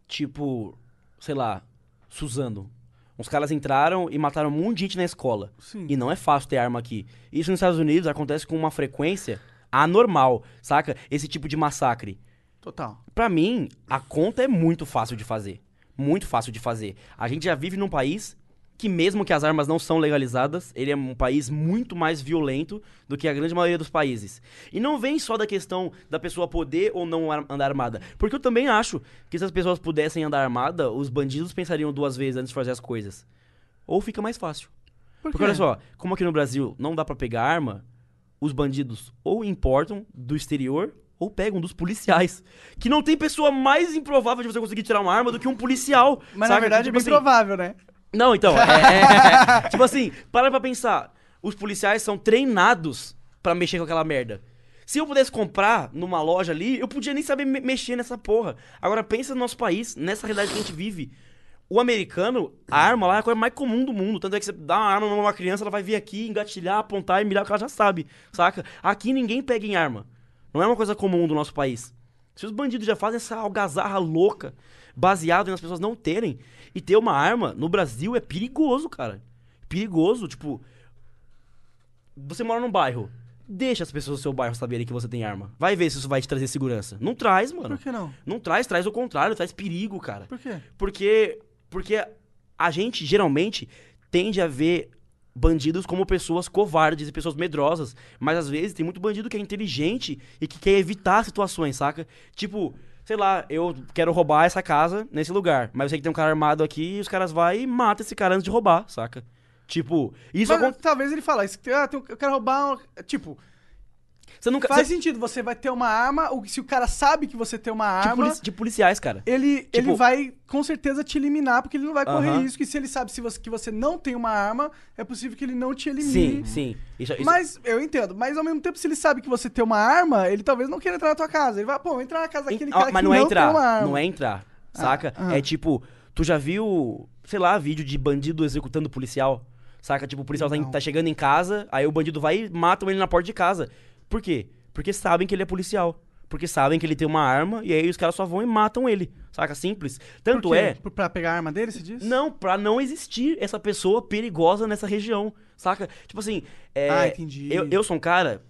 Tipo, sei lá, Suzano. Uns caras entraram e mataram um monte de gente na escola. Sim. E não é fácil ter arma aqui. Isso nos Estados Unidos acontece com uma frequência anormal, saca? Esse tipo de massacre. Total. Pra mim, a conta é muito fácil de fazer. Muito fácil de fazer. A gente já vive num país que, mesmo que as armas não são legalizadas, ele é um país muito mais violento do que a grande maioria dos países. E não vem só da questão da pessoa poder ou não ar- andar armada. Porque eu também acho que se as pessoas pudessem andar armada, os bandidos pensariam duas vezes antes de fazer as coisas. Ou fica mais fácil. Por Porque olha só, como aqui no Brasil não dá pra pegar arma, os bandidos ou importam do exterior ou pegam dos policiais. Que não tem pessoa mais improvável de você conseguir tirar uma arma do que um policial. Mas na saca? verdade Tipo é bem assim, provável, né? Não, então, é, é- (laughs) tipo assim, para pra pensar. Os policiais são treinados pra mexer com aquela merda. Se eu pudesse comprar numa loja ali, eu podia nem saber me- mexer nessa porra. Agora pensa no nosso país, nessa realidade que a gente vive. O americano, a arma lá é a coisa mais comum do mundo. Tanto é que você dá uma arma numa criança, ela vai vir aqui, engatilhar, apontar e mirar que ela já sabe, saca? Aqui ninguém pega em arma. Não é uma coisa comum do nosso país. Se os bandidos já fazem essa algazarra louca, baseado nas pessoas não terem, e ter uma arma no Brasil é perigoso, cara. Perigoso, tipo. Você mora num bairro. Deixa as pessoas do seu bairro saberem que você tem arma. Vai ver se isso vai te trazer segurança. Não traz, mano. Por que não? Não traz, traz o contrário, traz perigo, cara. Por quê? Porque, porque a gente geralmente tende a ver bandidos como pessoas covardes e pessoas medrosas. Mas às vezes tem muito bandido que é inteligente e que quer evitar situações, saca? Tipo, sei lá, eu quero roubar essa casa nesse lugar. Mas eu sei que tem um cara armado aqui e os caras vão e matam esse cara antes de roubar, saca? Tipo, isso Mas, acontece. talvez ele que- ah, eu quero roubar. Tipo, Você nunca. faz você- sentido, você vai ter uma arma, ou se o cara sabe que você tem uma arma. de policiais, cara. ele, Tipo- ele vai com certeza te eliminar, porque ele não vai correr Aham. risco. E se ele sabe se você, que você não tem uma arma, é possível que ele não te Sim, elimine. sim. Isso, isso- Mas, eu entendo, mas ao mesmo tempo, se ele sabe que você tem uma arma, ele talvez não queira entrar na tua casa. Ele vai, pô, entrar na casa daquele cara ah, mas que não não é entrar, tem uma arma. não é entrar, saca? ah. É tipo, tu já viu, sei lá, vídeo de bandido executando policial? Saca? Tipo, o policial tá, Não. tá chegando em casa, aí o bandido vai e matam ele na porta de casa. Por quê? Porque sabem que ele é policial. Porque sabem que ele tem uma arma e aí os caras só vão e matam ele. Saca? Simples. Tanto é. Pra pegar a arma dele, você diz? Não, pra não existir essa pessoa perigosa nessa região, saca? Tipo assim, é, Ah, entendi. Eu, eu sou um cara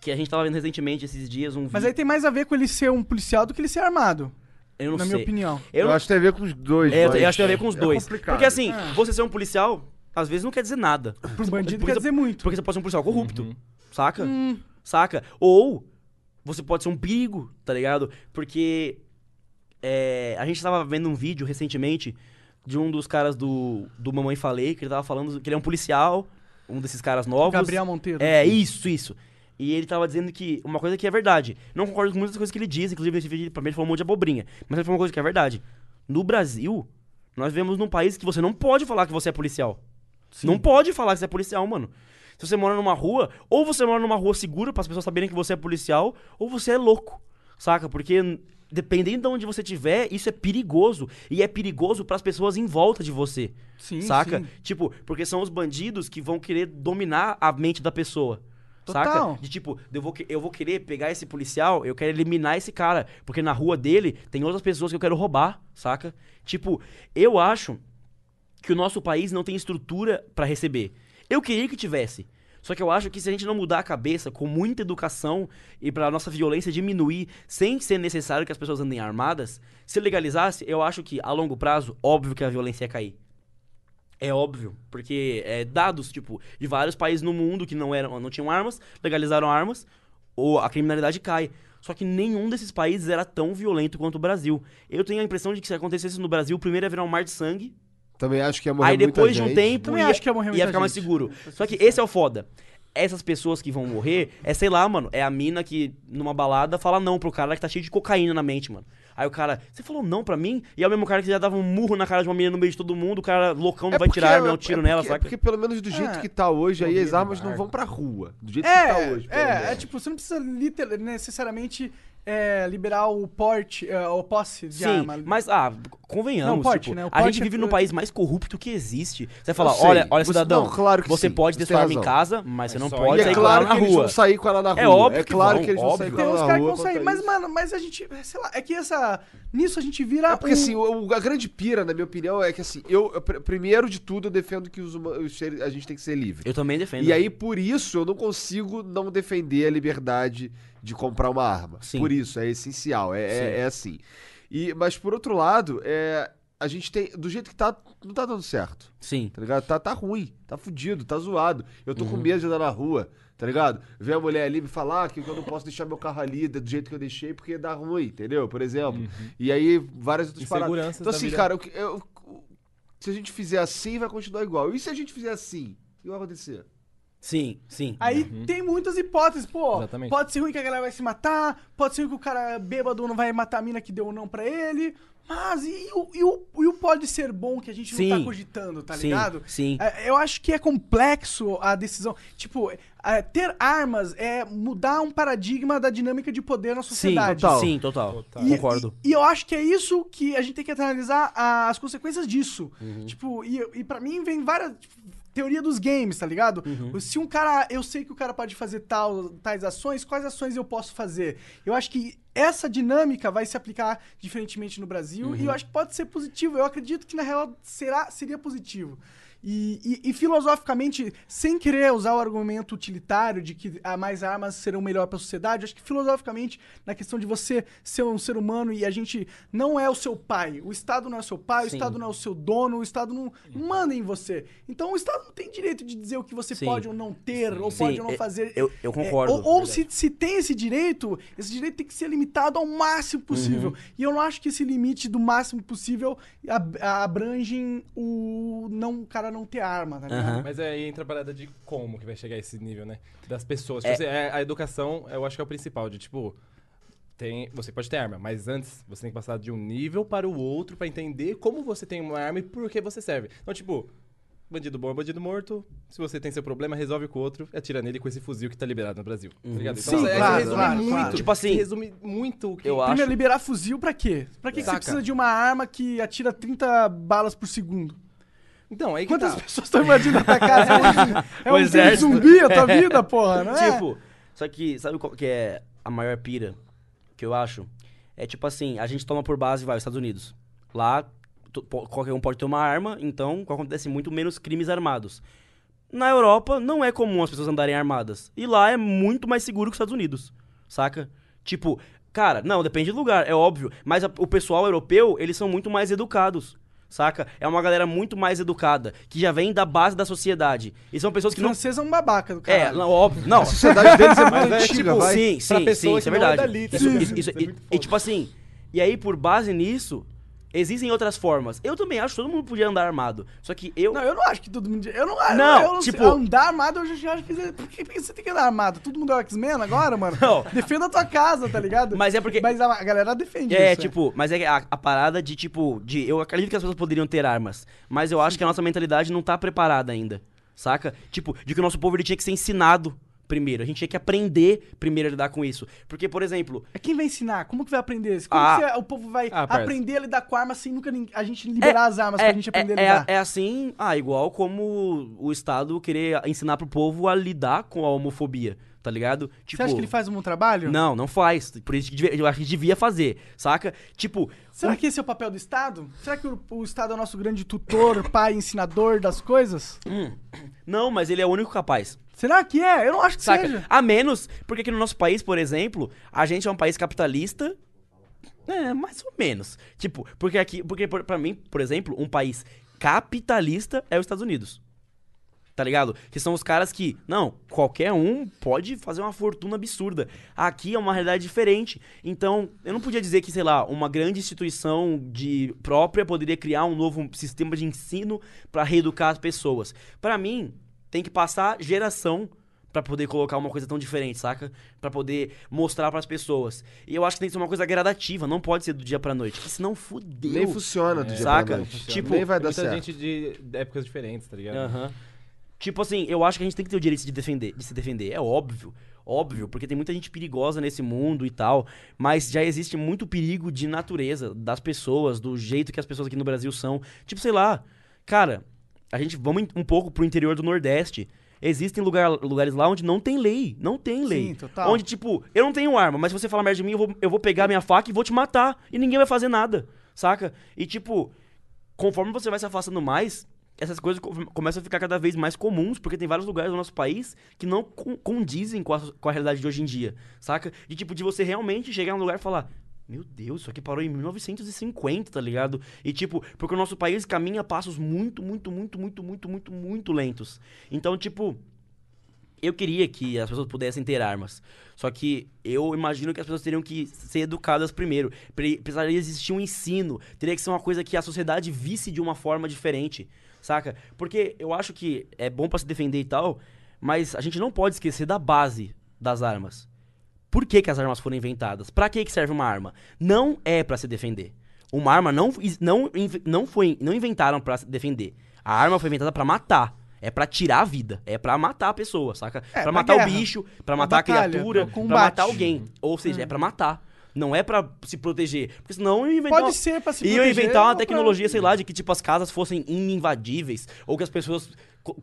que a gente tava vendo recentemente esses dias um vídeo. Mas aí tem mais a ver com ele ser um policial do que ele ser armado, eu não na sei. minha opinião. Eu, Eu, não- acho que tem a ver com os dois. É, eu, mas eu acho que tem a ver com os é dois. complicado. Porque assim, Ah. você ser um policial, às vezes não quer dizer nada. Pro bandido Porque quer você- dizer muito. Porque você pode ser um policial corrupto, Uhum. Saca? Hum, Saca? Ou você pode ser um perigo, tá ligado? Porque é, a gente tava vendo um vídeo recentemente de um dos caras do, do Mamãe Falei, que ele tava falando que ele é um policial, um desses caras novos. Gabriel Monteiro. É, isso, isso. E ele tava dizendo que uma coisa que é verdade. Não concordo com muitas coisas que ele diz, inclusive esse vídeo pra mim ele falou um monte de abobrinha. Mas ele falou uma coisa que é verdade. No Brasil, nós vivemos num país que você não pode falar que você é policial. Não pode falar que você é policial, mano. Se você mora numa rua, ou você mora numa rua segura para as pessoas saberem que você é policial, ou você é louco. Saca? Porque dependendo de onde você estiver, isso é perigoso. E é perigoso pras pessoas em volta de você. Sim, saca? sim. Tipo, porque são os bandidos que vão querer dominar a mente da pessoa. Total. Saca? De tipo, eu vou, eu vou querer pegar esse policial, eu quero eliminar esse cara. Porque na rua dele tem outras pessoas que eu quero roubar, saca? Tipo, eu acho que o nosso país não tem estrutura pra receber. Eu queria que tivesse. Só que eu acho que se a gente não mudar a cabeça com muita educação e pra nossa violência diminuir sem ser necessário que as pessoas andem armadas, se legalizasse, eu acho que a longo prazo, óbvio que a violência ia cair. É óbvio, porque é, dados, tipo, de vários países no mundo que não eram, não tinham armas, legalizaram armas, ou a criminalidade cai. Só que nenhum desses países era tão violento quanto o Brasil. Eu tenho a impressão de que se acontecesse no Brasil, o primeiro ia virar um mar de sangue, Também acho que ia morrer Aí muita depois de um gente. tempo Também ia, acho que ia morrer ia muita ficar mais gente. seguro. Só que esse é o foda. Essas pessoas que vão morrer, é sei lá, mano, é a mina que numa balada fala não pro cara que tá cheio de cocaína na mente, mano. Aí o cara, você falou não pra mim? E é o mesmo cara que já dava um murro na cara de uma menina no meio de todo mundo, o cara loucão não vai tirar a arma, e dar um tiro é nela, porque, saca? É porque pelo menos do jeito É. que tá hoje, aí as armas não vão pra rua. Do jeito que tá É, hoje. pelo é, menos. é tipo, você não precisa necessariamente é, liberar o porte, é, o posse de Sim, arma. mas, ah, convenhamos, Não, o porte, tipo, né? O a porte gente é vive no país mais corrupto que existe. Você vai falar, Eu sei. olha, olha, Você- cidadão, não, claro que você sim, pode você ter tem sua arma em razão. casa, mas você Mas não só pode E sair é com ela claro na que eles rua. vão sair com ela na rua. É óbvio É que claro vão, que eles vão sair óbvio. com Tem ela uns na caras que rua. quanto a mas, isso. mano, mas a gente, sei lá, é que essa, nisso a gente vira É porque um- assim, o- a grande pira, na minha opinião, é que assim, eu, eu, pr- primeiro de tudo, eu defendo que os, huma- os seres- a gente tem que ser livre. Eu também defendo. E aí, por isso, eu não consigo não defender a liberdade de comprar uma arma. Sim. Por isso, é essencial, é, é, é assim. E, mas por outro lado, é, a gente tem. Do jeito que tá, não tá dando certo. Sim. Tá ligado? Tá, tá ruim, tá fudido, tá zoado. Eu tô com Uhum. medo de andar na rua, tá ligado? Ver a mulher ali me falar que eu não posso deixar meu carro ali do jeito que eu deixei porque dá ruim, entendeu? Por exemplo. E aí, várias outras paradas. Então, assim, vida. cara, eu- o- se a gente fizer assim, vai continuar igual. E se a gente fizer assim, o que vai acontecer? Sim, sim. Aí tem muitas hipóteses, pô. Exatamente. Pode ser ruim que a galera vai se matar, pode ser ruim que o cara bêbado não vai matar a mina que deu um não pra ele. Mas e, o, e, o, e o pode ser bom que a gente não Sim. tá cogitando, tá Sim, ligado? sim. É, Eu acho que é complexo a decisão. Tipo, é, ter armas é mudar um paradigma da dinâmica de poder na Sim, sociedade. total. sim, total. Total. E- Concordo. E, e eu acho que é isso que a gente tem que analisar as consequências disso. Uhum. Tipo, e, e para mim vem várias. tipo, teoria dos games, tá ligado? Uhum. Se um cara. Eu sei que o cara pode fazer tal, tais ações, quais ações eu posso fazer? Eu acho que essa dinâmica vai se aplicar diferentemente no Brasil e Uhum. eu acho que pode ser positivo. Eu acredito que na real será, seria positivo. E, e- e filosoficamente, sem querer usar o argumento utilitário de que ah, mais armas serão melhor para a sociedade, acho que filosoficamente, na questão de você ser um ser humano e a gente não é o seu pai, o Estado não é o seu pai, o Sim. Estado não é o seu dono, o Estado não, manda em você. Então o Estado não tem direito de dizer o que você Sim. pode ou não ter, ou Sim, pode ou não eu- fazer. eu- eu É, concordo, ou ou verdade. se, se tem esse direito, esse direito tem que ser limitado ao máximo possível. Uhum. E eu não acho que esse limite do máximo possível ab- abrangem o não o cara não ter arma, tá ligado? Aham. Mas aí entra a parada de como que vai chegar a esse nível, né? Das pessoas. É. Tipo assim, é- a educação, eu acho que é o principal. De tipo, tem, você pode ter arma, mas antes você tem que passar de um nível para o outro pra entender como você tem uma arma e por que você serve. Então, tipo, bandido bom é bandido morto. Se você tem seu problema, resolve com o outro, atira nele com esse fuzil que tá liberado no Brasil. Tá ligado? Então, Sim, é, claro, resume claro, muito. claro. Tipo assim, resume muito o que. eu Primeiro, acho- liberar fuzil pra quê? Pra que, que você precisa de uma arma que atira 30 balas por segundo? Então, aí que Quantas tá. pessoas estão invadindo a tua (laughs) casa? É um, é um zumbi a tua vida, porra, não é? Tipo, só que sabe qual que é a maior pira que eu acho? É tipo assim, a gente toma por base, vai, os Estados Unidos. Lá, qualquer um pode ter uma arma, então acontece muito menos crimes armados. Na Europa, não é comum as pessoas andarem armadas. E lá é muito mais seguro que os Estados Unidos, saca? Tipo, cara, não, depende do lugar, é óbvio. Mas a- o pessoal europeu, eles são muito mais educados. Saca? É uma galera muito mais educada, que já vem da base da sociedade. E são pessoas Os que não franceses é um babaca do é, cara. não, óbvio. Não, A sociedade deles é (laughs) muito Mas é, antiga, tipo, vai. sim, sim, sim, isso é é verdade. dali, tá isso, isso, isso- Isso é e, e tipo assim, e aí por base nisso, existem outras formas. Eu também acho que todo mundo podia andar armado. Só que eu. Não, eu não acho que todo mundo. Eu não, Não, eu não tipo- sei, andar armado, eu já acho que. Por que, por que você tem que andar armado? Todo mundo é o X-Men agora, mano? (laughs) Não. Defenda a tua casa, tá ligado? Mas é porque- Mas a, galera defende É, isso. tipo, mas é a, a parada de, tipo, de. Eu acredito que as pessoas poderiam ter armas. Mas eu acho que a nossa mentalidade não tá preparada ainda. Saca? Tipo, de que o nosso povo ele tinha que ser ensinado primeiro. A gente tinha que aprender primeiro a lidar com isso. Porque, por exemplo, É quem vai ensinar? Como que vai aprender isso? Como Ah. que o povo vai Ah, aprender a lidar com arma sem nunca a gente liberar as armas pra gente aprender é, a lidar? é assim, ah, igual como o Estado querer ensinar pro povo a lidar com a homofobia, tá ligado? Tipo, Você acha que ele faz um bom trabalho? Não, não faz. Por isso que eu acho que devia fazer, saca? Tipo, Será que esse é o papel do Estado? Será que o, o Estado é o nosso grande tutor, pai, ensinador das coisas? não, mas ele é o único capaz. Será que é? Eu não acho que Saca? seja. A menos, porque aqui no nosso país, por exemplo, a gente é um país capitalista. É, mais ou menos. Tipo, porque aqui, porque por- pra mim, por exemplo, um país capitalista é os Estados Unidos. Tá ligado? Que são os caras que, não, qualquer um pode fazer uma fortuna absurda. Aqui é uma realidade diferente. Então, eu não podia dizer que, sei lá, uma grande instituição de própria poderia criar um novo sistema de ensino pra reeducar as pessoas. Pra mim, tem que passar geração pra poder colocar uma coisa tão diferente, saca? Pra poder mostrar pras pessoas. E eu acho que tem que ser uma coisa gradativa, não pode ser do dia pra noite, porque senão fudeu. Nem funciona do dia Saca? pra noite. Tipo, Nem vai dar muita certo. gente de de épocas diferentes, tá ligado? Aham. Tipo assim, eu acho que a gente tem que ter o direito de defender, de se defender. É óbvio. Óbvio, porque tem muita gente perigosa nesse mundo e tal. Mas já existe muito perigo de natureza, das pessoas, do jeito que as pessoas aqui no Brasil são. Tipo, sei lá. Cara, a gente vamos um pouco pro interior do Nordeste. Existem lugar, lugares lá onde não tem lei. Não tem lei. Sim, total. Onde, tipo, eu não tenho arma, mas se você falar merda de mim, eu vou, eu vou pegar minha faca e vou te matar. E ninguém vai fazer nada. Saca? E, tipo, conforme você vai se afastando mais, essas coisas co- começam a ficar cada vez mais comuns, porque tem vários lugares do nosso país que não con- condizem com a, com a realidade de hoje em dia, saca? De tipo, de você realmente chegar num lugar e falar. Meu Deus, isso aqui parou em 1950, tá ligado? E tipo, porque o nosso país caminha passos muito, muito, muito, muito, muito, muito, muito lentos. Então, tipo, eu queria que as pessoas pudessem ter armas. Só que eu imagino que as pessoas teriam que ser educadas primeiro. Pre- Precisaria existir um ensino. Teria que ser uma coisa que a sociedade visse de uma forma diferente. Saca? Porque eu acho que é bom pra se defender e tal, mas a gente não pode esquecer da base das armas. Por que, que as armas foram inventadas? Pra que, que serve uma arma? Não é pra se defender. Uma arma não, não, não, foi, não inventaram pra se defender. A arma foi inventada pra matar. É pra tirar a vida. É pra matar a pessoa, saca? É, pra pra matar guerra. o bicho, pra Uma matar batalha, a criatura, pra combate. matar alguém. Ou seja, é pra matar. Não é pra se proteger. Porque senão iam inventar. Pode ser pra se Iam proteger, inventar uma pra- tecnologia, sei lá, de que tipo as casas fossem ininvadíveis. Ou que as pessoas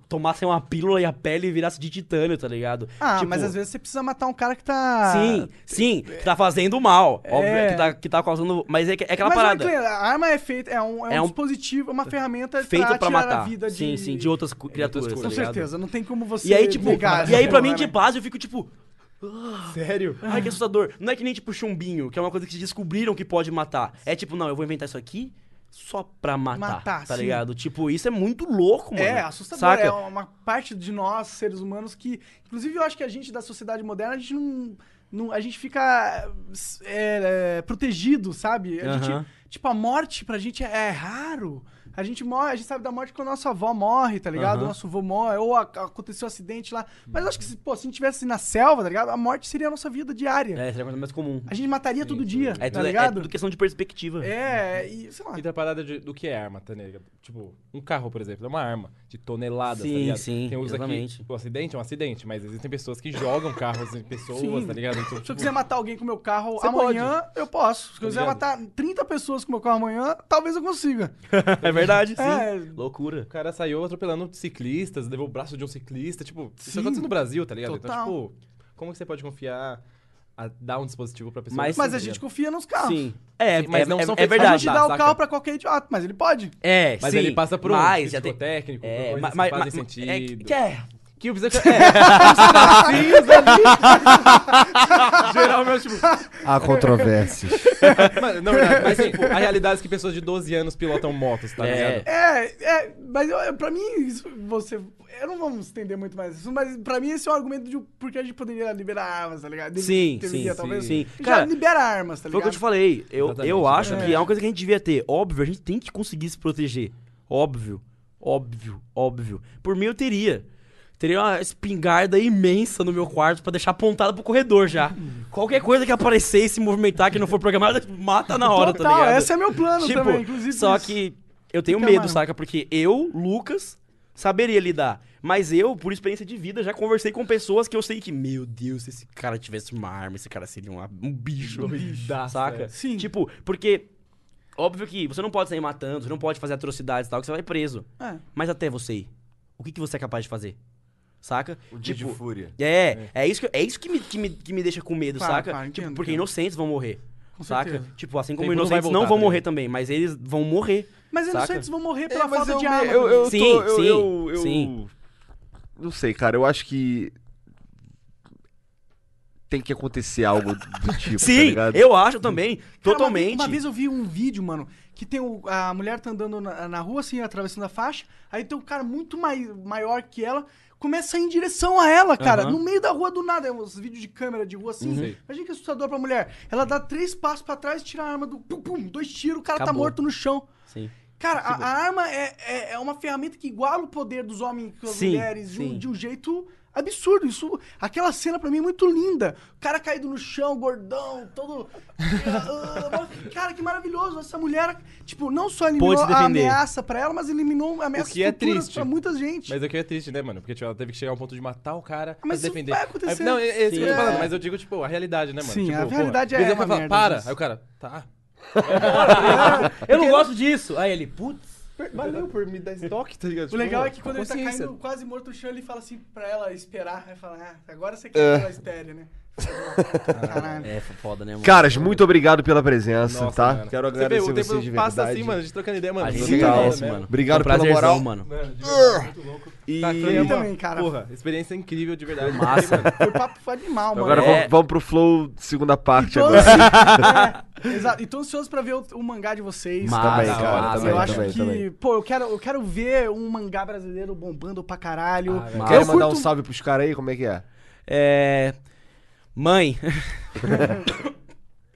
tomassem uma pílula e a pele virasse de titânio, tá ligado? Ah, Tipo, mas às vezes você precisa matar um cara que tá. Sim, sim, que tá fazendo mal. Óbvio, É. que tá, que tá causando. Mas é, que- é aquela Mas, parada. Clean, a arma é feita, é um, é um É um- dispositivo, uma ferramenta Feita pra tirar matar. a vida de... Sim, sim, de outras cu- criaturas. coisas. tá Com ligado? certeza, não tem como você E aí, tipo, negar e aí pra mim, de né? base, eu fico tipo. (gasps) Sério? Ai, que assustador. Não é que nem tipo chumbinho, que é uma coisa que descobriram que pode matar. É tipo, não, eu vou inventar isso aqui só pra matar. Matar, tá sim. ligado? Tipo, isso é muito louco, mano. É, assustador. Saca? É uma parte de nós, seres humanos, que. Inclusive, eu acho que a gente da sociedade moderna, a gente não. não- a gente fica é, é, protegido, sabe? A Aham. gente. Tipo, a morte pra gente é, é raro. A gente morre, a gente sabe da morte quando a nossa avó morre, tá ligado? O nosso avô morre, ou a- aconteceu um acidente lá. Mas eu acho que, se, pô, se a gente tivesse na selva, tá ligado? A morte seria a nossa vida diária. É, seria a coisa mais comum. A gente mataria todo dia, É, tá tudo, é ligado? tudo questão de perspectiva. É, e sei lá. E da parada de- do que é arma, tá ligado? Tipo, um carro, por exemplo, é uma arma de toneladas, Sim, tá ligado? sim, Tem uns exatamente. aqui, o acidente é um acidente, mas existem pessoas que jogam carros em pessoas, Sim. tá ligado? Então, Se eu tipo, quiser matar alguém com o meu carro Você amanhã, eu posso. Se eu quiser ligado? matar 30 pessoas com o meu carro amanhã, talvez eu consiga. (laughs) É verdade, sim. É. Loucura. o cara saiu atropelando ciclistas, levou o braço de um ciclista, tipo, Sim. isso acontece no Brasil, tá ligado? Total. Então, tipo, como que você pode confiar a dar um dispositivo pra pessoa? Mas- assim, Mas tá a gente confia nos carros. Sim. É, Sim, mas é, não é, são é feitos A verdade. gente dá o saca? carro pra qualquer idiota, mas ele pode. É, Mas sim. ele passa por um mas já tem... É, coisas mas, que mas, fazem mas- sentido. é, que é, Que precisa... (laughs) É, os ali. Geral, meu, tipo... Há controvérsias. (laughs) Mas, não, verdade, mas tipo, a realidade é que pessoas de 12 anos pilotam motos, tá É. ligado? É, é, mas eu, pra mim, isso, você. Eu não vamos estender muito mais isso, mas pra mim esse é um argumento de por que a gente poderia liberar armas, tá ligado? Deve- Sim, deveria, sim, talvez. sim. Já Cara, libera armas, tá Foi o que eu ligado? te falei. Eu, Exatamente, eu acho exatamente. que é uma coisa que a gente devia ter. Óbvio, a gente tem que conseguir se proteger. Óbvio. Óbvio, óbvio. Por mim, eu teria. Teria uma espingarda imensa no meu quarto pra deixar apontada pro corredor já. (laughs) Qualquer coisa que aparecer e se movimentar que não for programada, mata na hora, Total, tá ligado? esse é meu plano também, inclusive Só isso. que eu tenho Fica medo, saca? Porque eu, Lucas, saberia lidar. Mas eu, por experiência de vida, já conversei com pessoas que eu sei que, meu Deus, se esse cara tivesse uma arma, esse cara seria uma- um bicho. saca? Sim. Tipo, porque. Óbvio que você não pode sair matando, você não pode fazer atrocidades e tal, que você vai preso. É. Mas até você ir, o que, que você é capaz de fazer? Saca? Um dia de fúria. É, é isso que, é isso que, me, que, me, que me deixa com medo, Claro, saca? claro, tipo, entendo, porque entendo. inocentes vão morrer. Com saca? certeza. Tipo, assim como Tempo não inocentes não, voltar, vão tá morrer também, mas eles vão morrer. Mas saca? inocentes vão morrer pela É, falta eu de arma. eu, eu, Sim, tô- eu, sim, eu, eu- sim. Não sei, cara. Eu acho que tem que acontecer algo do tipo, tá (laughs) Sim, ligado? eu acho também, Cara, totalmente. Uma, uma vez eu vi um vídeo, mano, que tem o- a mulher tá andando na, na rua, assim, atravessando a faixa, aí tem um cara muito mai, maior que ela, começa a ir em direção a ela, cara, Aham. no meio da rua do nada, é uns vídeos de câmera de rua assim. Uhum. Imagina que assustador pra mulher. Ela dá três passos pra trás, tira a arma do pum, pum, dois tiros, o cara tá Acabou. morto no chão. Sim. Cara, a, a arma é, é, é uma ferramenta que iguala o poder dos homens com as Sim, mulheres de um, sim. de um jeito absurdo. Isso, aquela cena pra mim é muito linda. O cara caído no chão, gordão, todo. (laughs) Cara, que maravilhoso. Essa mulher, tipo, não só eliminou a defender. ameaça pra ela, mas eliminou ameaças O que é triste. pra muita gente. Mas o que é triste, né, mano? Porque tipo, ela teve que chegar ao ponto de matar o cara Mas pra se isso defender. vai acontecer. Aí- não, é, é isso que eu tô falando, É. mas eu digo, tipo, a realidade, né, mano? Sim, tipo, a realidade vezes é uma fala, merda, para. Aí o cara, tá. (laughs) Eu não gosto disso. Aí ele, putz. Valeu por me dar estoque, tá ligado? O legal é que quando ele tá caindo quase morto no chão, ele fala assim pra ela esperar. Aí fala, ah, agora você quer que ela espere, né? Caralho. É foda, né, mano? Caras, muito obrigado pela presença, Nossa, tá? mano. Quero Você vê, agradecer o tempo vocês de passa verdade. assim, mano, a gente trocando ideia, mano. A gente agradece, mesmo. mano. Obrigado Foi um pela prazerzão, moral. mano. Mano, de verdade, muito louco. E Tá, uma, também, cara. Porra, experiência incrível, de verdade. (laughs) Massa. Foi papo foi animal, mano. agora É. vamos, vamos pro flow segunda parte Tô agora. ansioso- (laughs) é, exato. E tô ansioso pra ver o, o mangá de vocês. Massa, Também, cara, hora, também, eu acho também, que, também. pô, eu quero, eu quero ver um mangá brasileiro bombando pra caralho. Ah, Massa. Quer eu mandar um curto- salve pros caras aí? Como é que é? É. Mãe. (laughs)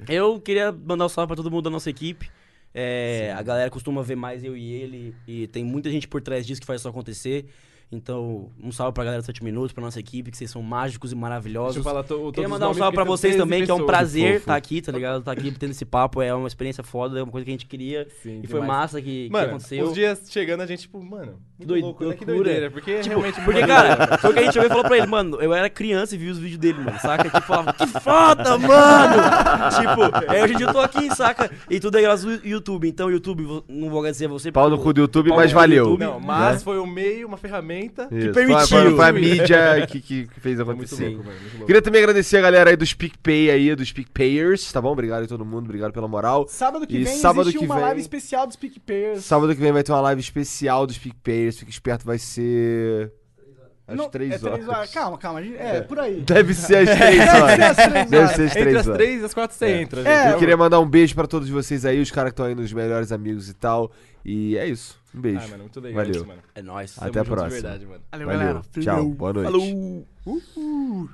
eu queria mandar um salve pra todo mundo da nossa equipe. É, a galera costuma ver mais eu e ele. E tem muita gente por trás disso que faz isso acontecer. Então, um salve pra galera do 7 Minutos, pra nossa equipe, que vocês são mágicos e maravilhosos. Deixa eu falar to- Queria mandar um salve pra vocês 13 também, que é um pessoas. prazer estar aqui, tá ligado? Estar aqui tendo esse papo, é uma experiência foda, é uma coisa que a gente queria. Sim, e foi demais. massa que, que Mano, aconteceu. os dias chegando, a gente, tipo, mano, muito Doido- louco, né? Que loucura. doideira, porque é realmente... Porque, cara, foi o que a gente chegou e falou pra ele, mano, eu era criança e vi os vídeos dele, mano, saca? Tipo, falava, que foda, mano! tipo, aí hoje em dia eu tô aqui, saca? E tudo é graças ao YouTube. Então, YouTube, não vou agradecer a você. Pau no cu do YouTube, mas valeu. YouTube. Não, mas Né? foi um meio, uma ferramenta... Isso, permitiu. Foi, foi- foi a mídia que, que, que fez É muito acontecer. louco, mano, muito louco. Queria também agradecer a galera aí dos PicPay aí, dos PicPayers, tá bom? Obrigado a todo mundo, obrigado pela moral. Sábado que E vem sábado existe que uma vem- live especial dos PicPayers. Sábado que vem vai ter uma live especial dos PicPayers, fica esperto, vai ser... Às Não, três é três horas. Calma, calma. gente- É, por aí. Deve ser às (laughs) três Deve ser horas. às três Deve horas. ser às Entre três as horas. três e as quatro você entra, É. Eu queria mandar um beijo pra todos vocês aí, os caras que estão aí nos melhores amigos e tal. E é isso. Um beijo. Ah, mano, muito legal Valeu. isso, mano. É nóis. Até a próxima. verdade, mano. Valeu, Valeu. galera. Tchau. Boa noite. Falou! Falou.